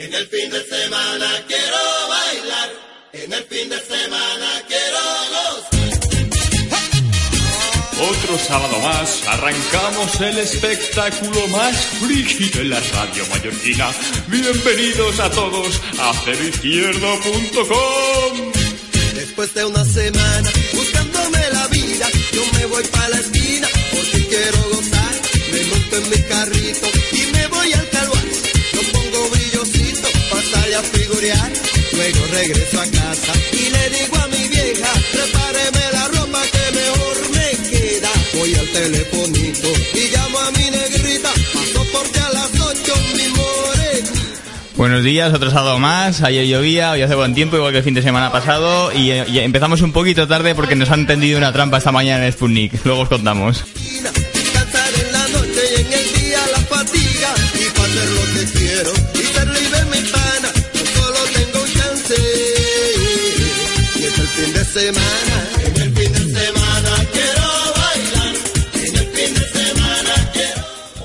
En el fin de semana quiero bailar. En el fin de semana quiero gozar. Otro sábado más, arrancamos el espectáculo más friki en la radio mallorquina. Bienvenidos a todos a ceroizquierdo.com. Después de una semana buscándome la vida, yo me voy para la esquina porque quiero gozar. Me monto en mi carrito Luego regreso a casa y le digo a mi vieja, prepáreme la ropa que mejor me queda. Voy al telefonito y llamo a mi negrita. Paso porque a las ocho mi morena. Buenos días, otro sábado más. Ayer llovía, hoy hace buen tiempo, igual que el fin de semana pasado. Y, eh, y empezamos un poquito tarde porque nos han tendido una trampa esta mañana en Sputnik. Luego os contamos.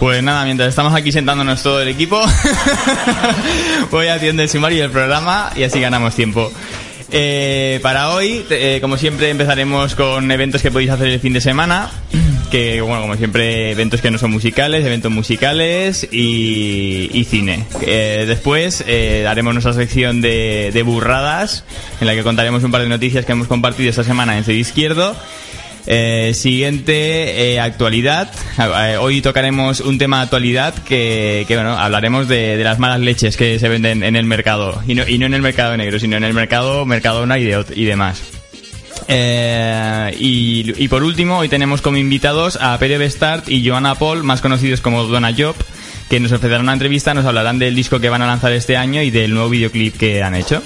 Pues nada, mientras estamos aquí sentándonos todo el equipo, voy haciendo el sumario del programa y así ganamos tiempo. Eh, para hoy, eh, como siempre, empezaremos con eventos que podéis hacer el fin de semana. Que, bueno, como siempre, eventos que no son musicales, eventos musicales y, y cine. Eh, después eh, haremos nuestra sección de, de burradas, en la que contaremos un par de noticias que hemos compartido esta semana en Cero Izquierdo. Eh, siguiente, eh, actualidad. Eh, hoy tocaremos un tema de actualidad que, bueno, hablaremos de, las malas leches que se venden en el mercado. Y no, y no en el mercado negro, sino en el mercado Mercadona y, de, y demás. Eh, y, por último, hoy tenemos como invitados a Pere Bestart y Joanna Paul, más conocidos como Donna Job, que nos ofrecerán una entrevista, nos hablarán del disco que van a lanzar este año y del nuevo videoclip que han hecho.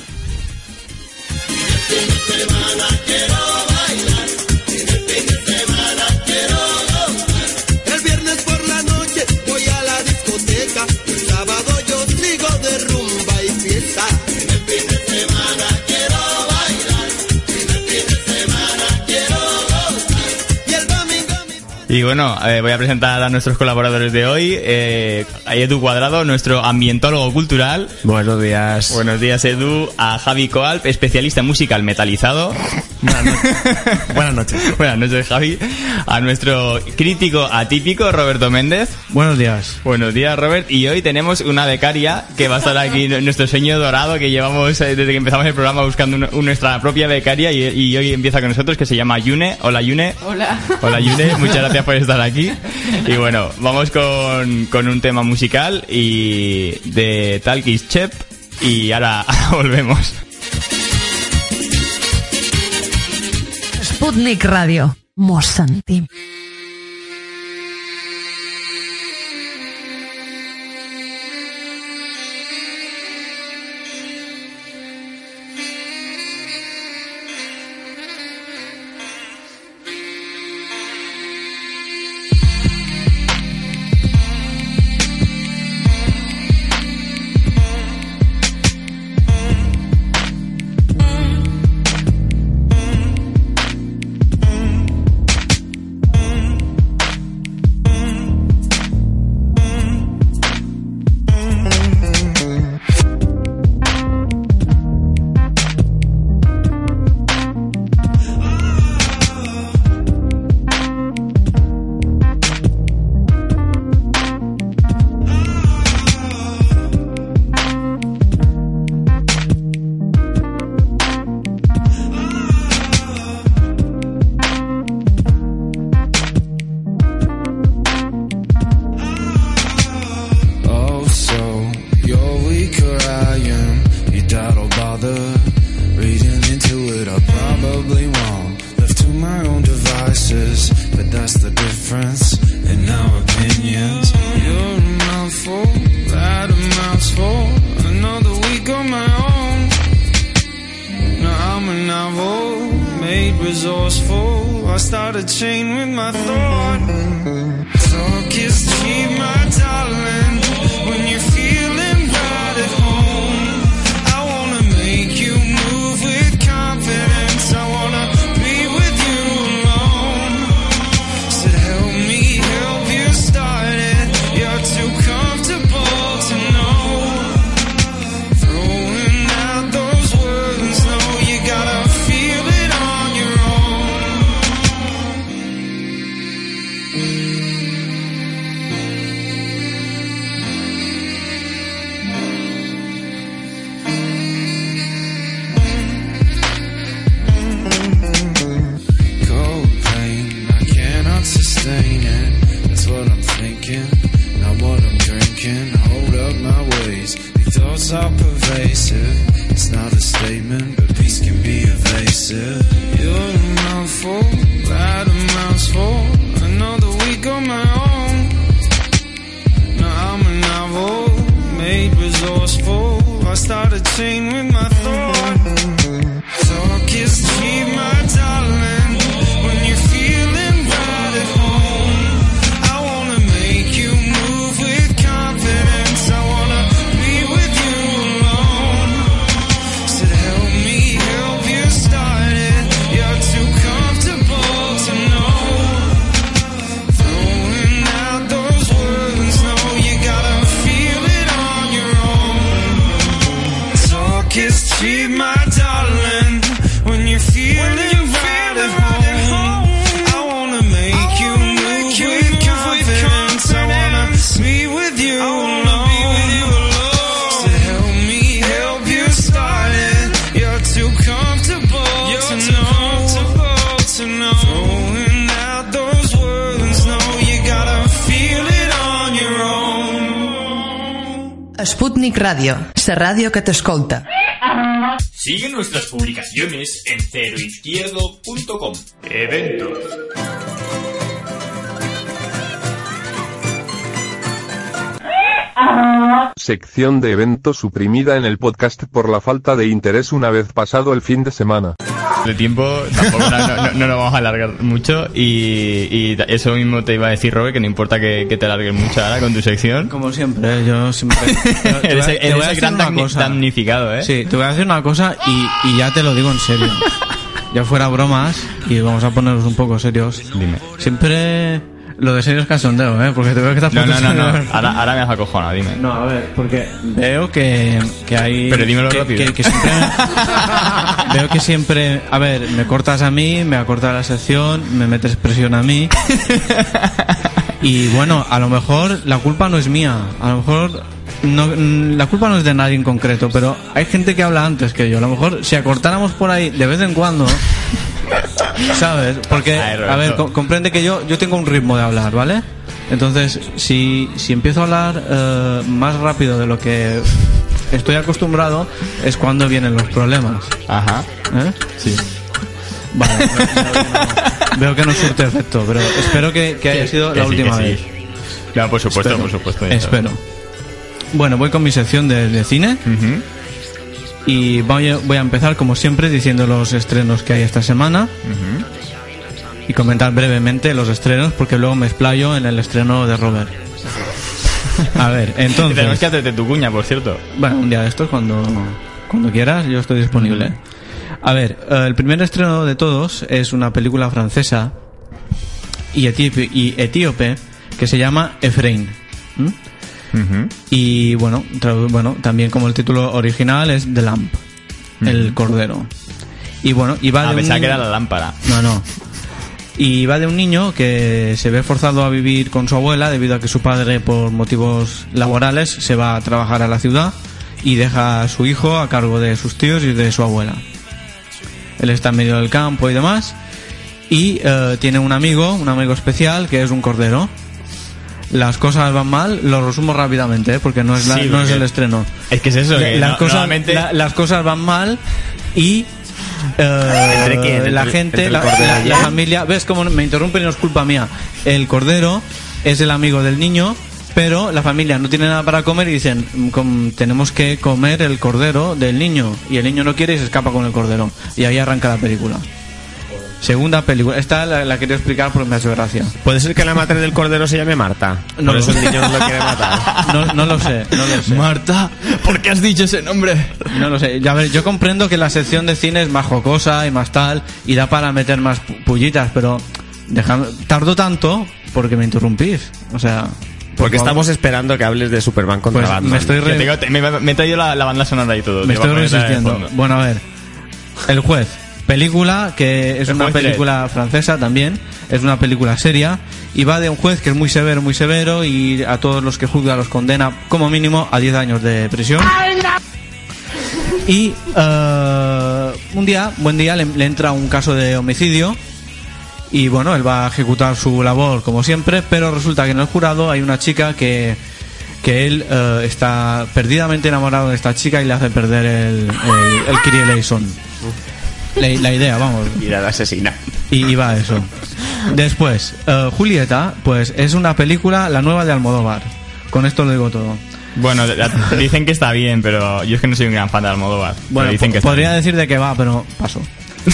Y bueno, eh, voy a presentar a nuestros colaboradores de hoy. Eh, a Edu Cuadrado, nuestro ambientólogo cultural. Buenos días. Buenos días, Edu. A Javi Coalp, especialista en musical metalizado. Buenas noches. Buenas noches. Buenas noches, Javi. A nuestro crítico atípico, Roberto Méndez. Buenos días. Buenos días, Robert. Y hoy tenemos una becaria que va a estar aquí, nuestro sueño dorado que llevamos eh, desde que empezamos el programa buscando una- nuestra propia becaria y, y hoy empieza con nosotros que se llama Yune. Hola, Yune. Hola. Hola Yune, muchas gracias estar aquí. Y bueno, vamos con, con un tema musical y de Talkis Chep y ahora, volvemos. Sputnik Radio. Mosanti. Chain with my thought. Radio, la ràdio que t'escolta. Sigue nuestras publicaciones en ceroizquierdo.com. Eventos. Sección de eventos suprimida en el podcast por la falta de interés una vez pasado el fin de semana. De tiempo tampoco no, no- no- no lo vamos a alargar mucho y, y eso mismo te iba a decir, Robert, que no importa que, que te alargues mucho ahora con tu sección. Como siempre, yo siempre. Te Eres, voy a- te eres voy a el decir gran damni- cosa. damnificado, ¿eh? Sí, te voy a decir una cosa y, y ya te lo digo en serio. Ya fuera bromas y vamos a ponernos un poco serios. Dime. Siempre lo de serio es cachondeo, ¿eh? Porque te veo que te No, no, no, no. Ahora, ahora me has acojonado, dime. No, a ver, porque veo que, que hay... Pero dímelo que, rápido. que- que siempre... veo que siempre... A ver, me cortas a mí, me acortas la sección, me metes presión a mí. Y bueno, a lo mejor la culpa no es mía. A lo mejor... No, la culpa no es de nadie en concreto, pero hay gente que habla antes que yo. A lo mejor si acortáramos por ahí de vez en cuando... ¿Sabes? Porque, a ver, co- comprende que yo, yo tengo un ritmo de hablar, ¿vale? Entonces, si, si empiezo a hablar eh, más rápido de lo que estoy acostumbrado, es cuando vienen los problemas. Ajá. ¿eh? Sí. Vale, veo que no- veo que no surte efecto, pero espero que, que haya sido Que la sí, última sí. vez. No, por supuesto, Espero. por supuesto. Espero. Bueno, voy con mi sección de, de cine está. Ujú, y voy a, voy a empezar, como siempre, diciendo los estrenos que hay esta semana y comentar brevemente los estrenos porque luego me explayo en el estreno de Robert. A ver, entonces... Tenemos que hacerte tu cuña, por cierto. Bueno, un día de estos, cuando, cuando quieras, yo estoy disponible. A ver, eh, el primer estreno de todos es una película francesa y etíope, y etíope que se llama Efraín. Y bueno, bueno, también como el título original es The Lamp, el cordero. Y bueno, y va Ah, de un que era la lámpara. no, no. Y va de un niño que se ve forzado a vivir con su abuela debido a que su padre, por motivos laborales, se va a trabajar a la ciudad y deja a su hijo a cargo de sus tíos y de su abuela. Él está en medio del campo y demás. Y eh, tiene un amigo, un amigo especial, que es un cordero. Las cosas van mal, lo resumo rápidamente, ¿eh? porque no es, la- Sí, no es el estreno. Es que es eso, que las, no- cosas, normalmente- la- las cosas van mal y eh, ¿Entre quién? ¿Entre la gente, entre la, la- familia, ves cómo me interrumpen y no es culpa mía. El cordero es el amigo del niño, pero la familia no tiene nada para comer y dicen, "Mm, com- tenemos que comer el cordero del niño. Y el niño no quiere y se escapa con el cordero. Y ahí arranca la película. Segunda película. Esta la, la quería explicar porque me ha hecho gracia. ¿Puede ser que la madre del cordero se llame Marta? No Por lo eso el sé. niño no lo quiere matar. No, no lo sé, no lo sé. Marta, ¿por qué has dicho ese nombre? No lo sé. Ya ver, yo comprendo que la sección de cine es más jocosa y más tal y da para meter más pu- pullitas, pero déjame, tardo tanto porque me interrumpís. O sea, por Porque estamos esperando que hables de Superman contra Pues Batman. me estoy re- te- me, me he traído la, la banda sonora y todo. me a estoy resistiendo. Bueno, a ver. El juez. Película que es El una película francesa también. Es una película seria. Y va de un juez que es muy severo, muy severo. Y a todos los que juzga los condena como mínimo a 10 años de prisión. Y eh, un día, buen día, le, le entra un caso de homicidio. Y bueno, él va a ejecutar su labor como siempre. Pero resulta que en el jurado hay una chica que que él eh, está perdidamente enamorado de esta chica y le hace perder el, el, el. La, la idea, vamos. Y la asesina. Y, y va eso. Después, eh, Julieta, pues es una película, la nueva de Almodóvar. Con esto lo digo todo. Bueno, la- dicen que está bien, pero yo es que no soy un gran fan de Almodóvar. Bueno, dicen que podría decir de qué va, pero paso.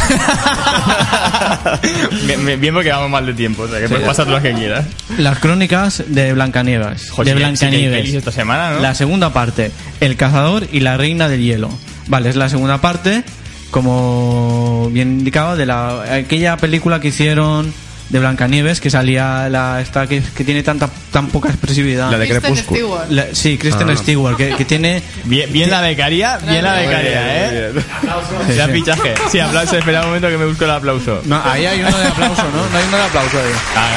bien. Bien- Bien porque vamos mal de tiempo, o sea que puedes pasar lo que quieras. Las crónicas de Blancanieves. Joder, de sí que- sí que Blancanieves. pelis esta semana, ¿no? La segunda parte, El cazador y la reina del hielo. Vale, es la segunda parte, como bien indicaba, de la aquella película que hicieron de Blancanieves, que salía la esta que, que tiene tanta tan poca expresividad. La de Kristen Crepúsculo. Stewart. La- sí, Kristen Ah. Stewart, que, que tiene Bien, bien la becaria, bien la becaria, ¿eh? Sí, Ya sí. aplauso, espera un momento que me busco el aplauso. No, ahí hay uno de aplauso, ¿no? No hay uno de aplauso ahí. Ah,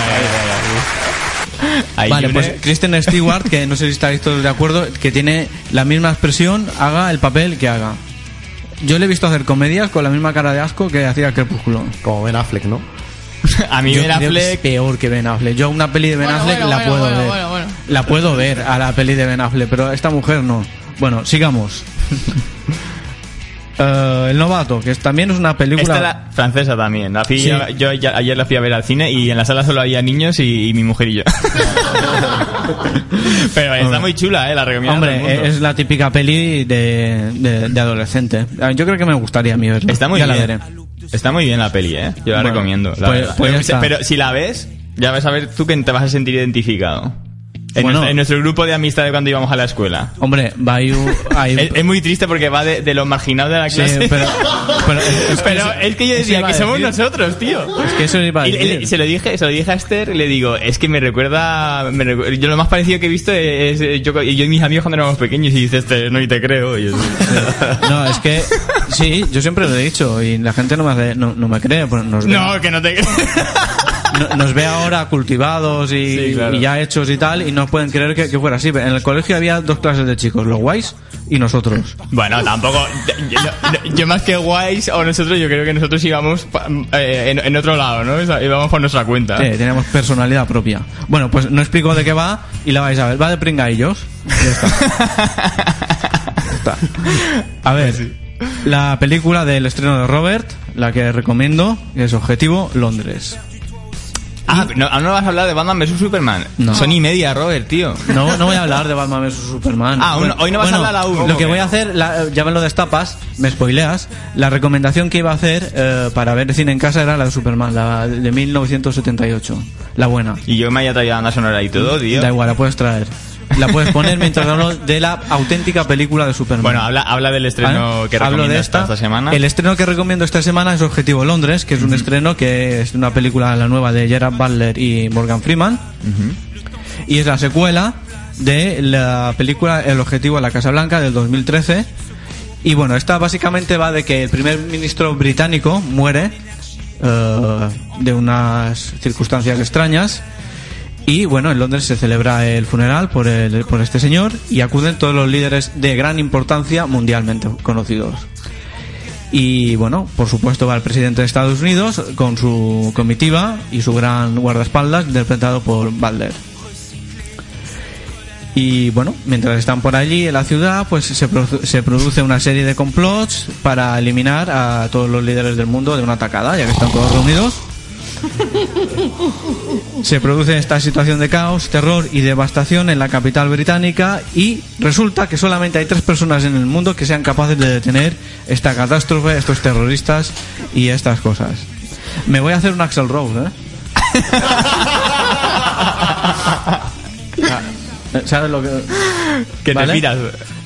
ya. Ahí, Vale, pues Kristen Stewart, que no sé si estáis todos de acuerdo, que tiene la misma expresión, haga el papel que haga. Yo le he visto hacer comedias con la misma cara de asco que hacía Crepúsculo. Como Ben Affleck, ¿no? a mí Yo Ben creo que es Affleck peor que Ben Affleck. Yo una peli de Ben Bueno, Affleck bueno, la bueno, puedo bueno, ver. bueno, bueno. La puedo ver a la peli de Ben Affleck, pero esta mujer no. Bueno, sigamos. Eh, el novato, que es- también es una película... Esta era francesa también. La fui- Sí. Yo ya- ayer la fui a ver al cine y en la sala solo había niños y, y mi mujer y yo. Pero está Hombre. muy chula, ¿eh? La recomiendo. a todo el Hombre, mundo. es la típica peli de, de, de adolescente. Ah, Yo creo que me gustaría a mí verla. Está muy Ya la bien. veré. Está muy bien la peli, ¿eh? Yo la Bueno, recomiendo. la pues- pues pero, pero si la ves, ya vas a ver tú que te vas a sentir identificado. En, Bueno. nuestro, en nuestro grupo de amistad de cuando íbamos a la escuela. Hombre, va ahí... un- ahí- Es, es muy triste porque va de, de los marginados de la Sí, clase. pero, pero, es, Pero es que yo decía que somos decir. nosotros, tío. Es que eso iba a Y, y- decir. y se lo dije, se lo dije a Esther y le digo, es que me recuerda, me recu- yo lo más parecido que he visto es, yo, yo y mis amigos cuando éramos pequeños y dice Esther, no y te creo. Y yo, No, es que sí, yo siempre lo he dicho y la gente no me, no, no me cree. pues nos, no, que no te creo. no- nos ve ahora cultivados y, Sí, claro. y ya hechos y tal y no pueden creer que, que fuera así. En el colegio había dos clases de chicos, los guays y nosotros. Bueno, tampoco. Yo, yo- yo más que guays o nosotros, yo creo que nosotros íbamos pa- eh, en, en otro lado, ¿no? Íbamos por nuestra cuenta. Sí, tenemos personalidad propia. Bueno, pues no explico de qué va y la vais a ver. Va de pringaillos. Ya está. Ya está. A ver, la película del estreno de Robert, la que recomiendo, es Objetivo Londres. Ah, no, no vas a hablar de Batman vs Superman. No. Son y media, Robert, tío. No, no voy a hablar de Batman vs Superman. Ah, hoy no vas a hablar aún. Lo que voy a hacer, la- ya me lo destapas, me spoileas. La recomendación que iba a hacer eh, para ver cine en casa era la de Superman, la de 1978. La buena. Y yo me haya traído banda sonora y todo, tío. Da igual, la puedes traer. La puedes poner mientras hablo de la auténtica película de Superman. Bueno, habla, habla del estreno ¿Vale? que Hablo recomiendas de esta. esta semana. El estreno que recomiendo esta semana es Objetivo Londres, que es un estreno que es una película la nueva de Gerard Butler y Morgan Freeman. Y es la secuela de la película El Objetivo a la Casa Blanca del 2013. Y bueno, esta básicamente va de que el primer ministro británico muere eh, de unas circunstancias extrañas. Y bueno, en Londres se celebra el funeral por, el, por este señor y acuden todos los líderes de gran importancia mundialmente conocidos. Y bueno, por supuesto va el presidente de Estados Unidos con su comitiva y su gran guardaespaldas interpretado por Butler. Y bueno, mientras están por allí en la ciudad, pues se, se produce una serie de complots para eliminar a todos los líderes del mundo de una atacada, ya que están todos reunidos. Se produce esta situación de caos, terror y devastación en la capital británica y resulta que solamente hay tres personas en el mundo que sean capaces de detener esta catástrofe, estos terroristas y estas cosas. Me voy a hacer un Axel Rose, ¿eh? ¿Sabes lo que...? Que te piras.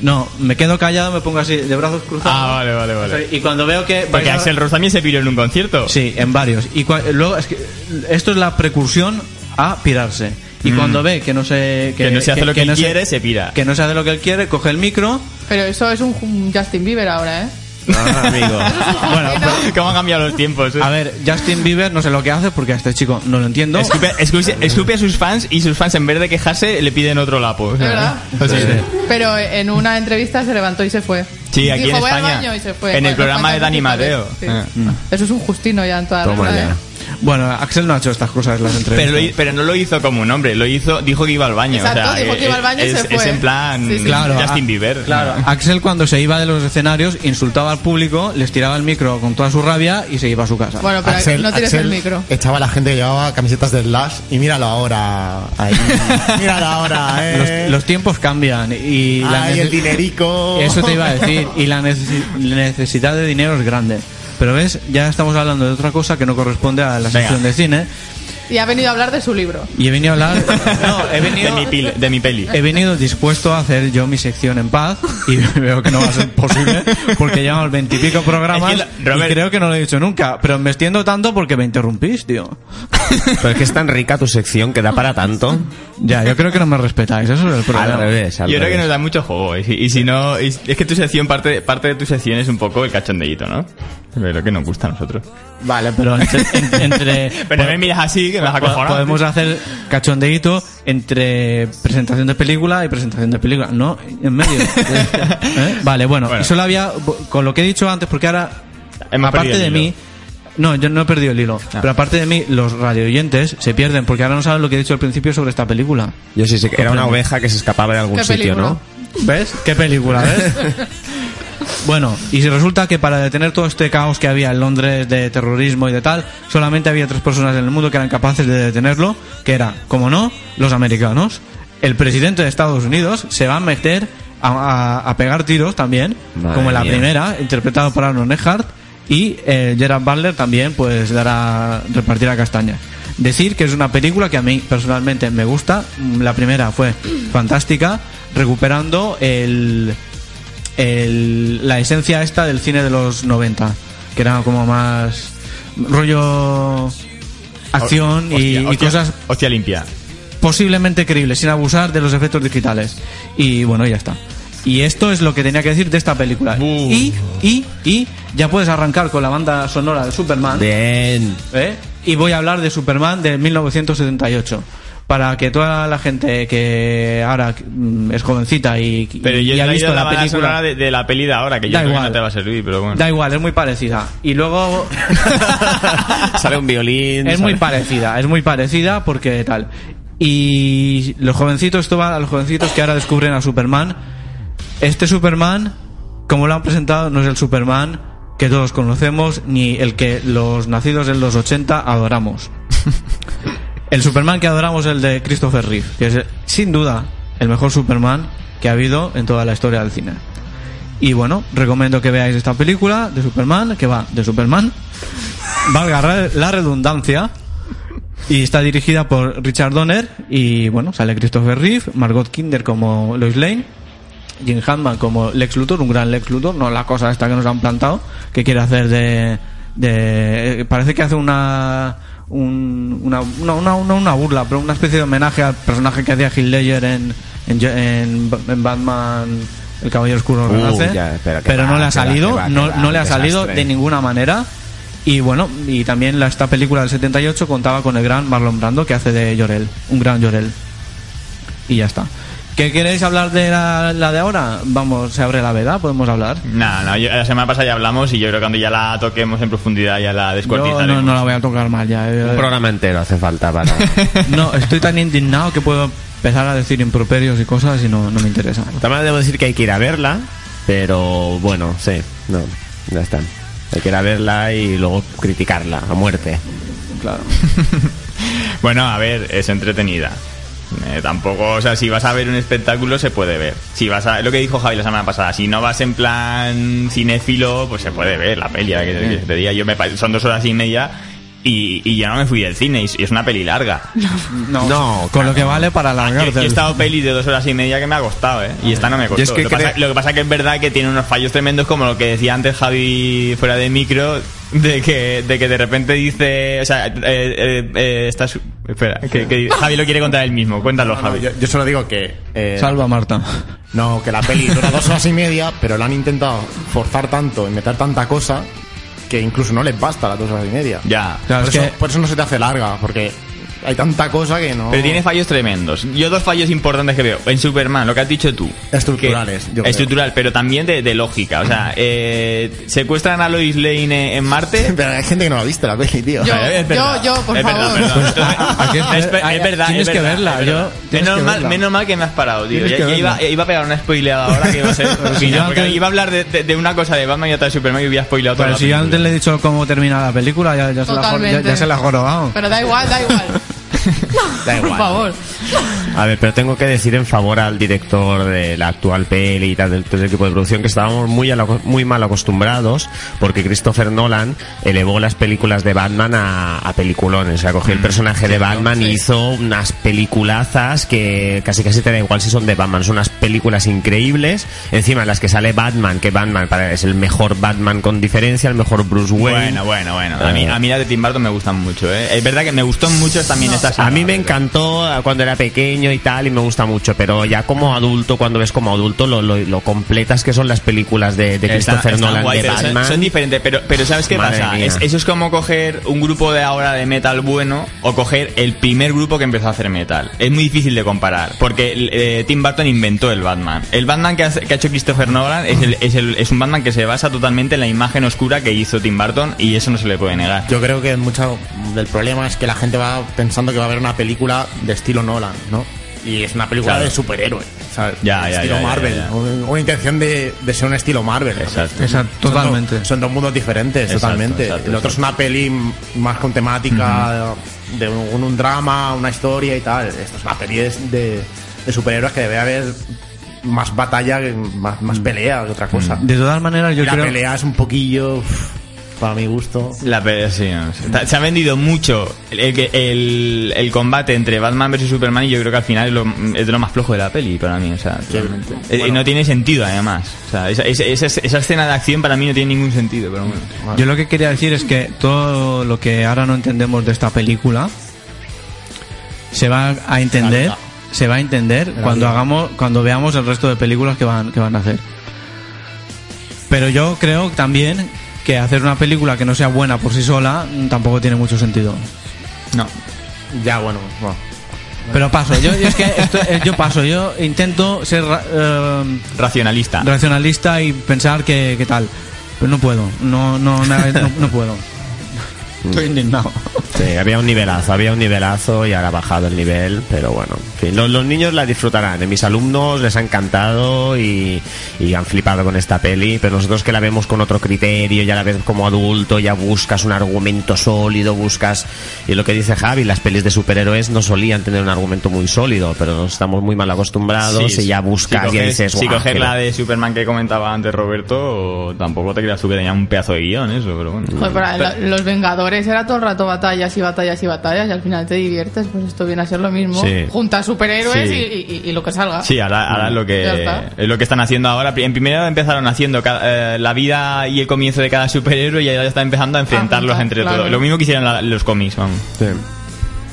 No, me quedo callado, me pongo así de brazos cruzados. Ah, vale, vale, vale. Y cuando veo que... Porque a- Axel Rose también se piró en un concierto. Sí, en varios. Y cua- luego es que esto es la precursión a pirarse. Y Mm. cuando ve que no se Que no se hace lo que él no se- quiere, se pira. que no se hace lo que él quiere, coge el micro. Pero eso es un un Justin Bieber ahora, ¿eh? Ah, amigo. Bueno, ¿Cómo han cambiado los tiempos? eh? a ver, Justin Bieber no sé lo que hace porque a este chico no lo entiendo. Escupe, escupe- escupe a sus fans y sus fans en vez de quejarse le piden otro lapo. o sea, ¿Verdad? Pero en una entrevista se levantó y se fue. Sí, aquí Dijo, en "Voy al España. baño", y se fue. En el programa de Dani Mateo. sí. Eh. Eso es un Justino ya en toda Toma regla, ya. ¿Eh? Bueno, Axel no ha hecho estas cosas las entrevistas. Pero, no lo hizo como un hombre, lo hizo, dijo que iba al baño. Exacto, o sea, dijo que eh, iba al baño y es, se fue. es en plan Sí, sí. Claro, Justin Bieber. Claro, No. Axel cuando se iba de los escenarios insultaba al público, les tiraba el micro con toda su rabia y se iba a su casa. Bueno, pero Axel- no tires Axel el micro. Echaba a la gente que llevaba camisetas de Slash y míralo ahora. Ahí. míralo ahora, eh. los, los tiempos cambian y la Ay, nece- el dinerico. Eso te iba a decir. Y la necesi- necesidad de dinero es grande. Pero ves, ya estamos hablando de otra cosa que no corresponde a la Venga. sección de cine. Y ha venido a hablar de su libro. Y he venido a hablar. No, he de, venido. mi pil- de mi peli. He venido dispuesto a hacer yo mi sección en paz y veo que no va a ser posible porque llevamos veintipico programas Es que la- Robert- y creo que no lo he dicho nunca. Pero me extiendo tanto porque me interrumpís, tío. Pero es que es tan rica tu sección que da para tanto. Ya, yo creo que no me respetáis, eso es el problema. Al revés, al Yo creo que revés. nos da mucho juego. Y si, y si no, y- es que tu sección, parte, parte de tu sección es un poco el cachondeíto, ¿no? Es lo que nos gusta a nosotros. Vale, pero entre. en- entre- Pero no me miras así, que me vas a Po- cojonar. Podemos hacer cachondeíto entre presentación de película y presentación de película, no en medio. ¿Eh? Vale, bueno, Bueno. y solo había con lo que he dicho antes, porque ahora Hemos aparte perdido de el mí, hilo. no, yo no he perdido el hilo, Ah. pero aparte de mí, los radioyentes se pierden porque ahora no saben lo que he dicho al principio sobre esta película. Yo sí sé que era una oveja que se escapaba de algún ¿Qué sitio, película? ¿no? ¿Ves? ¿Qué película, ves? Bueno, y si resulta que para detener todo este caos que había en Londres de terrorismo y de tal, solamente había tres personas en el mundo que eran capaces de detenerlo, que era, como no, los americanos. El presidente de Estados Unidos se va a meter a, a- a pegar tiros también, Madre como en la mía. primera, interpretado por Aaron Eckhart, y eh, Gerard Butler también pues dará repartirá castañas. Decir que es una película que a mí personalmente me gusta. La primera fue fantástica, recuperando el, el- la esencia esta del cine de los 90, que era como más rollo acción y, Hostia, y hostia, cosas Hostia limpia. posiblemente creíbles, sin abusar de los efectos digitales. Y bueno, ya está. Y esto es lo que tenía que decir de esta película. Uh. Y, y, y ya puedes arrancar con la banda sonora de Superman. Bien. ¿eh? Y voy a hablar de Superman de 1978. Para que toda la gente que ahora mm, es jovencita y, y- Pero yo y he ha visto la, película. de, de la peli de ahora, que yo Da creo que igual. no te va a servir, pero bueno. Da igual, es muy parecida. Y luego Sale un violín. es muy parecida, es muy parecida porque tal. Y los jovencitos, esto va a los jovencitos que ahora descubren a Superman. Este Superman, como lo han presentado, no es el Superman que todos conocemos, ni el que los nacidos en los 80 adoramos. El Superman que adoramos es el de Christopher Reeve, que es sin duda el mejor Superman que ha habido en toda la historia del cine. Y bueno, recomiendo que veáis esta película de Superman, que va de Superman, valga la redundancia, y está dirigida por Richard Donner, y bueno, sale Christopher Reeve, Margot Kinder como Lois Lane, Jim Hammond como Lex Luthor, un gran Lex Luthor, no la cosa esta que nos han plantado, que quiere hacer de... de parece que hace una... un- una, una, una, una- una burla, pero una especie de homenaje al personaje que hacía Heath Ledger en, en, en, en Batman El Caballero Oscuro Uh, Renace, ya, pero va, no le ha salido, va, no, va, no le ha salido de ninguna manera. Y bueno, y también la, esta película del 78 contaba con el gran Marlon Brando que hace de Llorel, un gran Llorel. Y ya está. ¿Qué queréis hablar de la, la de ahora? Vamos, se abre la veda, podemos hablar. No, no, yo- la semana pasada ya hablamos y yo creo que cuando ya la toquemos en profundidad ya la descuartizaremos. no, no la voy a tocar más ya. eh. Un programa entero hace falta para. No, estoy tan indignado que puedo empezar a decir improperios y cosas y no, no me interesa. También debo decir que hay que ir a verla, pero bueno, sí, no, ya está. Hay que ir a verla y luego criticarla a muerte. Claro. Bueno, a ver, es entretenida. Eh, tampoco, o sea, si vas a ver un espectáculo se puede ver. Si vas a, lo que dijo Javi la semana pasada, si no vas en plan cinéfilo, pues se puede ver la peli. que, que te diga. Yo me, son dos horas y media y, y ya no me fui del cine y, y es una peli larga. No, No, con lo que vale para Yo, alargarte. yo he estado pelis de dos horas y media que me ha costado, ¿eh? Y esta no me costó. Es que lo, que pasa, lo que pasa que es verdad que tiene unos fallos tremendos, como lo que decía antes Javi fuera de micro, de que de, que de repente dice... O sea, eh, eh, eh, estás... Espera, que, que Javi lo quiere contar él mismo. Cuéntalo, Javi. Yo, yo solo digo que. eh, Salva Marta. No, que la peli dura dos horas y media, pero la han intentado forzar tanto y meter tanta cosa que incluso no les basta las dos horas y media. Ya. Claro, por, es eso, que- por eso no se te hace larga, porque hay tanta cosa que no. Pero tiene fallos tremendos. Yo dos fallos importantes que veo. En Superman, lo que has dicho tú. Estructurales, Que- yo creo. estructural, pero también de, de lógica. O sea, eh, secuestran a Lois Lane en Marte. Pero hay gente que no lo ha visto la peli, tío. Yo, Es yo, yo, por es favor. Verdad, es- verdad, tienes es que verla, yo- tienes Menos que mal, verla. menos mal que me has parado, tío. Ya, ya iba, iba a pegar una spoileada ahora que iba a ser. si porque iba a hablar de, de- de una cosa de Batman y otra de Superman y hubiera spoileado toda Pero la si yo antes le he dicho cómo termina la película, ya, ya, se, la, la ha jorobado. Pero da igual, da igual. Da Por igual. favor. A ver, pero tengo que decir en favor al director de la actual peli y tal, del, del equipo de producción, que estábamos muy, a la- muy mal acostumbrados, porque Christopher Nolan elevó las películas de Batman a, a peliculones. O sea, cogió el personaje de Batman y hizo unas peliculazas que casi casi te da igual si son de Batman. Son unas películas increíbles. Encima, en las que sale Batman, que Batman para- es el mejor Batman con diferencia, el mejor Bruce Wayne. Bueno, bueno, bueno. A mí, Eh. a mí las de Tim Burton me gustan mucho, ¿eh? Es verdad que me gustó mucho también esta A mí me encantó cuando era pequeño y tal, y me gusta mucho, pero ya como adulto, cuando ves como adulto, lo, lo, lo completas que son las películas de, de Está- Christopher Nolan guay, de son- Batman. Son, diferentes, pero, pero ¿sabes qué Madre pasa? Es- eso es como coger un grupo de ahora de metal bueno o coger el primer grupo que empezó a hacer metal. Es muy difícil de comparar, porque eh, Tim Burton inventó el Batman. El Batman que, hace- que ha hecho Christopher Nolan es, el- es, el- es un Batman que se basa totalmente en la imagen oscura que hizo Tim Burton y eso no se le puede negar. Yo creo que mucho del problema es que la gente va pensando que a ver una película de estilo Nolan, ¿no? Y es una película Claro. de superhéroe, ¿sabes? Ya, De ya, estilo ya, ya, Marvel. Una intención de, de ser un estilo Marvel. Exacto. Exacto, Son totalmente. dos- Son dos mundos diferentes, Exacto, totalmente. exacto, el otro es una peli más con temática de un, un drama, una historia y tal. Esto es una peli de, de- de superhéroes que debe haber más batalla, más, más pelea que otra cosa. De todas maneras, yo Y la creo... pelea es un poquillo, para mi gusto. La pelea, sí, no sé. Ta- Se ha vendido mucho el, el, el combate entre Batman vs Superman y yo creo que al final es, lo, es de lo más flojo de la peli para mí, o sea. Eh, Bueno. no tiene sentido además. O sea, esa, esa, esa- esa escena de acción para mí no tiene ningún sentido, pero bueno. Yo lo que quería decir es que todo lo que ahora no entendemos de esta película se va a entender, se va a entender cuando hagamos, cuando veamos el resto de películas que van, que van a hacer. Pero yo creo también que hacer una película que no sea buena por sí sola mm, tampoco tiene mucho sentido. No. Ya, bueno, bueno. Pero paso, yo, yo es que esto- eh, yo paso, yo intento ser eh, Racionalista. racionalista y pensar que, que tal, pero no puedo, no, no, no- no puedo. Estoy indignado. Sí, había un nivelazo, había un nivelazo y ahora ha bajado el nivel, pero bueno, en fin, los, los niños la disfrutarán. A mis alumnos les ha encantado y, y han flipado con esta peli, pero nosotros que la vemos con otro criterio, ya la ves como adulto, ya buscas un argumento sólido, buscas... Y lo que dice Javi, las pelis de superhéroes no solían tener un argumento muy sólido, pero nos estamos muy mal acostumbrados y ya buscas si y coges- dices... Si "Guau, coger la de Superman que comentaba antes Roberto, tampoco te creas tú que tenía un pedazo de guion eso, pero bueno. Joder, pero lo- los Vengadores era todo el rato batallas y batallas y batallas y al final te diviertes. Pues esto viene a ser lo mismo. Sí. Junta superhéroes Sí. y, y- y lo que salga. Sí, ahora, ahora es lo que es lo que están haciendo ahora. En primero empezaron haciendo cada- eh, la vida y el comienzo de cada superhéroe y ahora ya están empezando a enfrentarlos juntar, entre claro. todos. Lo mismo que hicieron la- los cómics, vamos.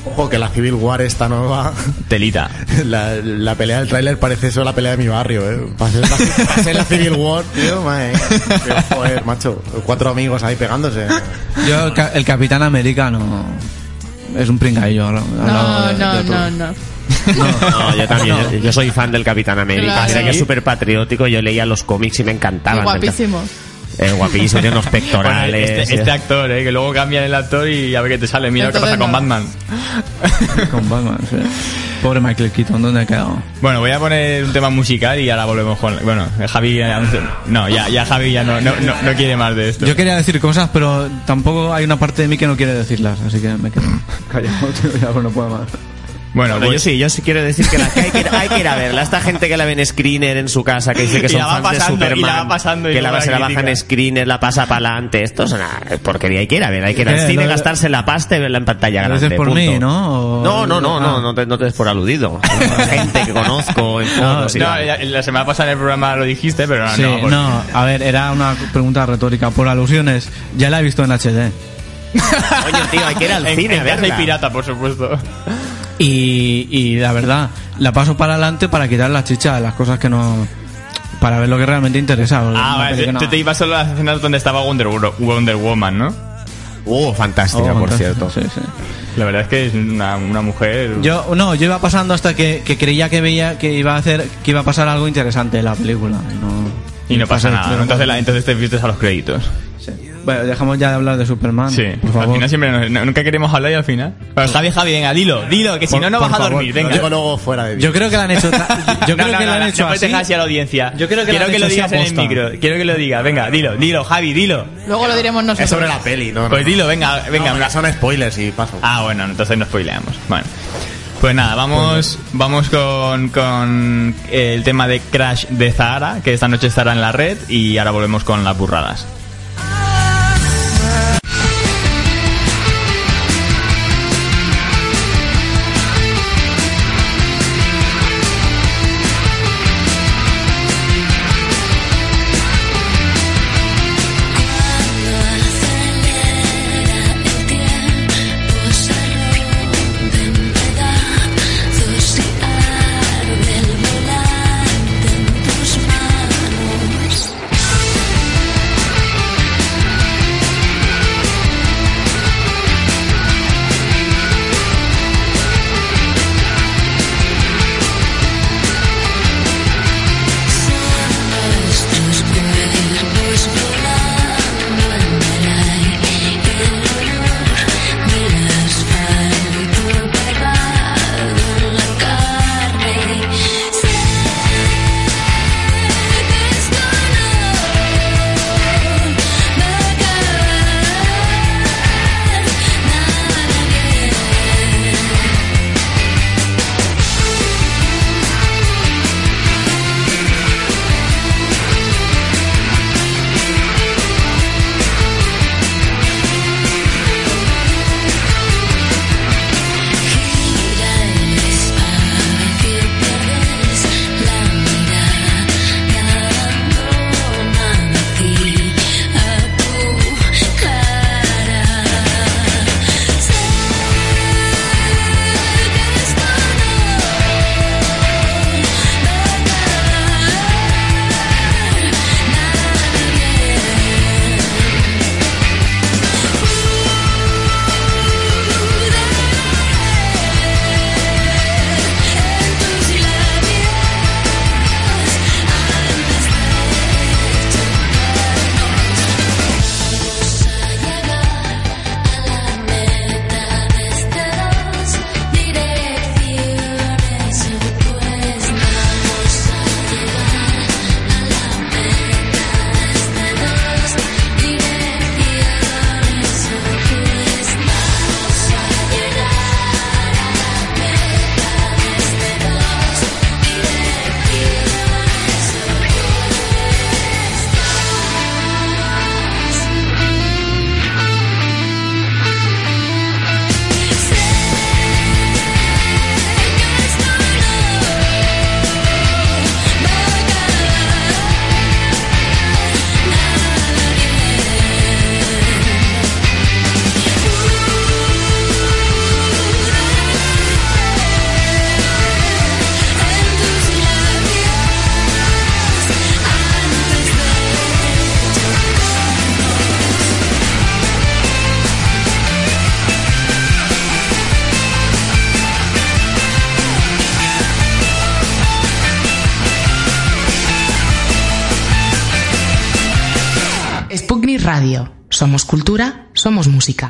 Ojo, que la Civil War esta nueva. Telita. La, la pelea del tráiler parece eso la pelea de mi barrio, ¿eh? Para ser la, para ser la Civil War, tío, madre. Joder, macho. Cuatro amigos ahí pegándose. Yo, el, ca- el Capitán América no. Es un pringaillo. al- al lado No, de- no, de otro. no, no. No, yo también. Yo, yo soy fan del Capitán América. Claro. Mira que es ¿Sí? súper patriótico. Yo leía los cómics y me encantaban. guapísimo. Eh, guapísimo, tiene unos Bueno, pectorales. este, este actor, eh, que luego cambian el actor y a ver qué te sale. Mira lo que pasa con. Batman. Con Batman, sí. Pobre Michael Keaton, ¿dónde ha quedado? Bueno, voy a poner un tema musical y ahora volvemos con. Bueno, Javi. ya- No, ya, ya Javi ya no, no, no, no quiere más de esto. Yo quería decir cosas, pero tampoco hay una parte de mí que no quiere decirlas, así que me quedo callado, tío, ya no puedo más. Bueno, Bueno, pues- yo sí, yo sí quiero decir que, la- que hay, que, hay que ir a verla. Esta gente que la ve en screener en su casa, que dice que son fans pasando, de Superman, la va pasando y que la, la se la baja en screener, la pasa para adelante. Esto es una porquería. Hay que ir a ver, hay que ir al ¿Qué? cine, ¿Lo- gastarse la pasta y verla en pantalla grande. dices por punto. mí, ¿no? O- No, no, no, no, Ah. no te, no te des por aludido. gente que conozco en foros y No, la, la semana pasada en el programa lo dijiste, pero no, Sí, no. porque- no, a ver, era una pregunta retórica. Por alusiones, ya la he visto en HD. Coño, tío, hay que ir al En, cine en a verla. pirata, por supuesto. Y, y la verdad, la paso para adelante para quitar la chicha de las cosas que no. Para ver lo que realmente interesa. Ah, vale, tú no- te ibas solo a las escenas donde estaba Wonder, Wo- Wonder Woman, ¿no? Uh, fantástica, Oh, por cierto. sí, sí. La verdad es que es una, una mujer... Yo, no, yo iba pasando hasta que, que creía que veía que iba a hacer, que iba a pasar algo interesante en la película. Y no, Y no pasa nada. ¿no? Entonces, la- entonces te vistes a los créditos. Sí. Bueno, dejamos ya de hablar de Superman. Sí, por al final siempre nos- no- nunca queremos hablar y al final. Pero Javi, Javi, venga, dilo, dilo, que si Por- no, no por vas a favor, dormir, Lo venga. digo luego fuera de Yo creo que la han hecho. Yo creo No, no, que no, la han no, hecho no puedes así. dejar así a la audiencia. Yo creo que Quiero lo han que lo digas en el aposta. micro. Quiero que lo digas. Venga, dilo, dilo, Javi, dilo. Luego lo diremos nosotros. Es sobre la peli, ¿no? no. Pues dilo, venga, venga. Venga, son spoilers y paso. Ah, bueno, entonces no spoileamos. Bueno. Pues nada, vamos, vamos con, con el tema de Crash de Zahara, que esta noche estará en la red, y ahora volvemos con las burradas.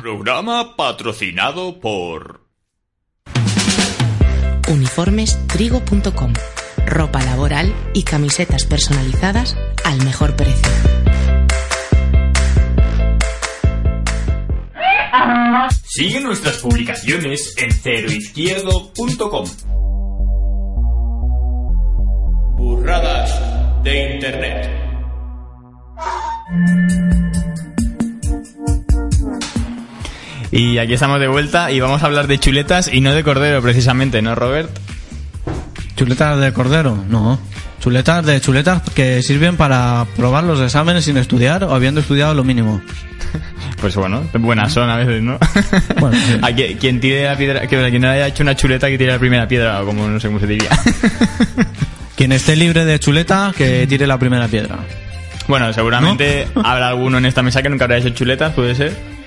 Programa patrocinado por... Uniformestrigo.com. Ropa laboral y camisetas personalizadas al mejor precio. Sigue nuestras publicaciones en ceroizquierdo.com. Burradas de Internet. Y aquí estamos de vuelta y vamos a hablar de chuletas y no de cordero precisamente, ¿no, Robert? ¿Chuletas de cordero? No. Chuletas de chuletas que sirven para probar los exámenes sin estudiar o habiendo estudiado lo mínimo. Pues bueno, buenas son a veces, ¿no? Bueno, sí. A quien, quien tire la piedra, que quien no haya hecho una chuleta que tire la primera piedra, o como no sé cómo se diría. Quien esté libre de chuleta, que tire la primera piedra. bueno, seguramente habrá alguno en esta mesa que nunca habrá hecho chuletas, puede ser.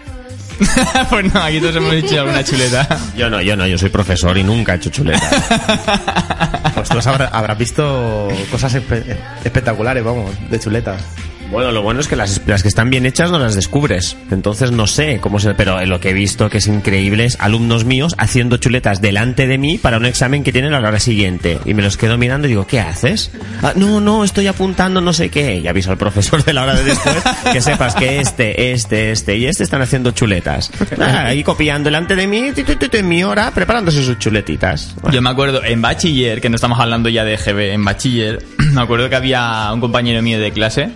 pues no, aquí todos hemos hecho alguna chuleta. Yo no, yo no, yo soy profesor y nunca he hecho chuleta. Pues tú habrás, habrás visto cosas espe- espectaculares, vamos, de chuletas. Bueno, lo bueno es que las, que están bien hechas no las descubres. Entonces no sé cómo se... Pero lo que he visto que es increíble es alumnos míos haciendo chuletas delante de mí para un examen que tienen a la hora siguiente. Y me los quedo mirando y digo, ¿qué haces? "Ah, no, no, estoy apuntando no sé qué. Y aviso al profesor de la hora de después que sepas que este, este, este y este están haciendo chuletas. Ah, Ahí copiando delante de mí, en mi hora, preparándose sus chuletitas. Yo me acuerdo en bachiller, que no estamos hablando ya de GB, en bachiller, me acuerdo que había un compañero mío de clase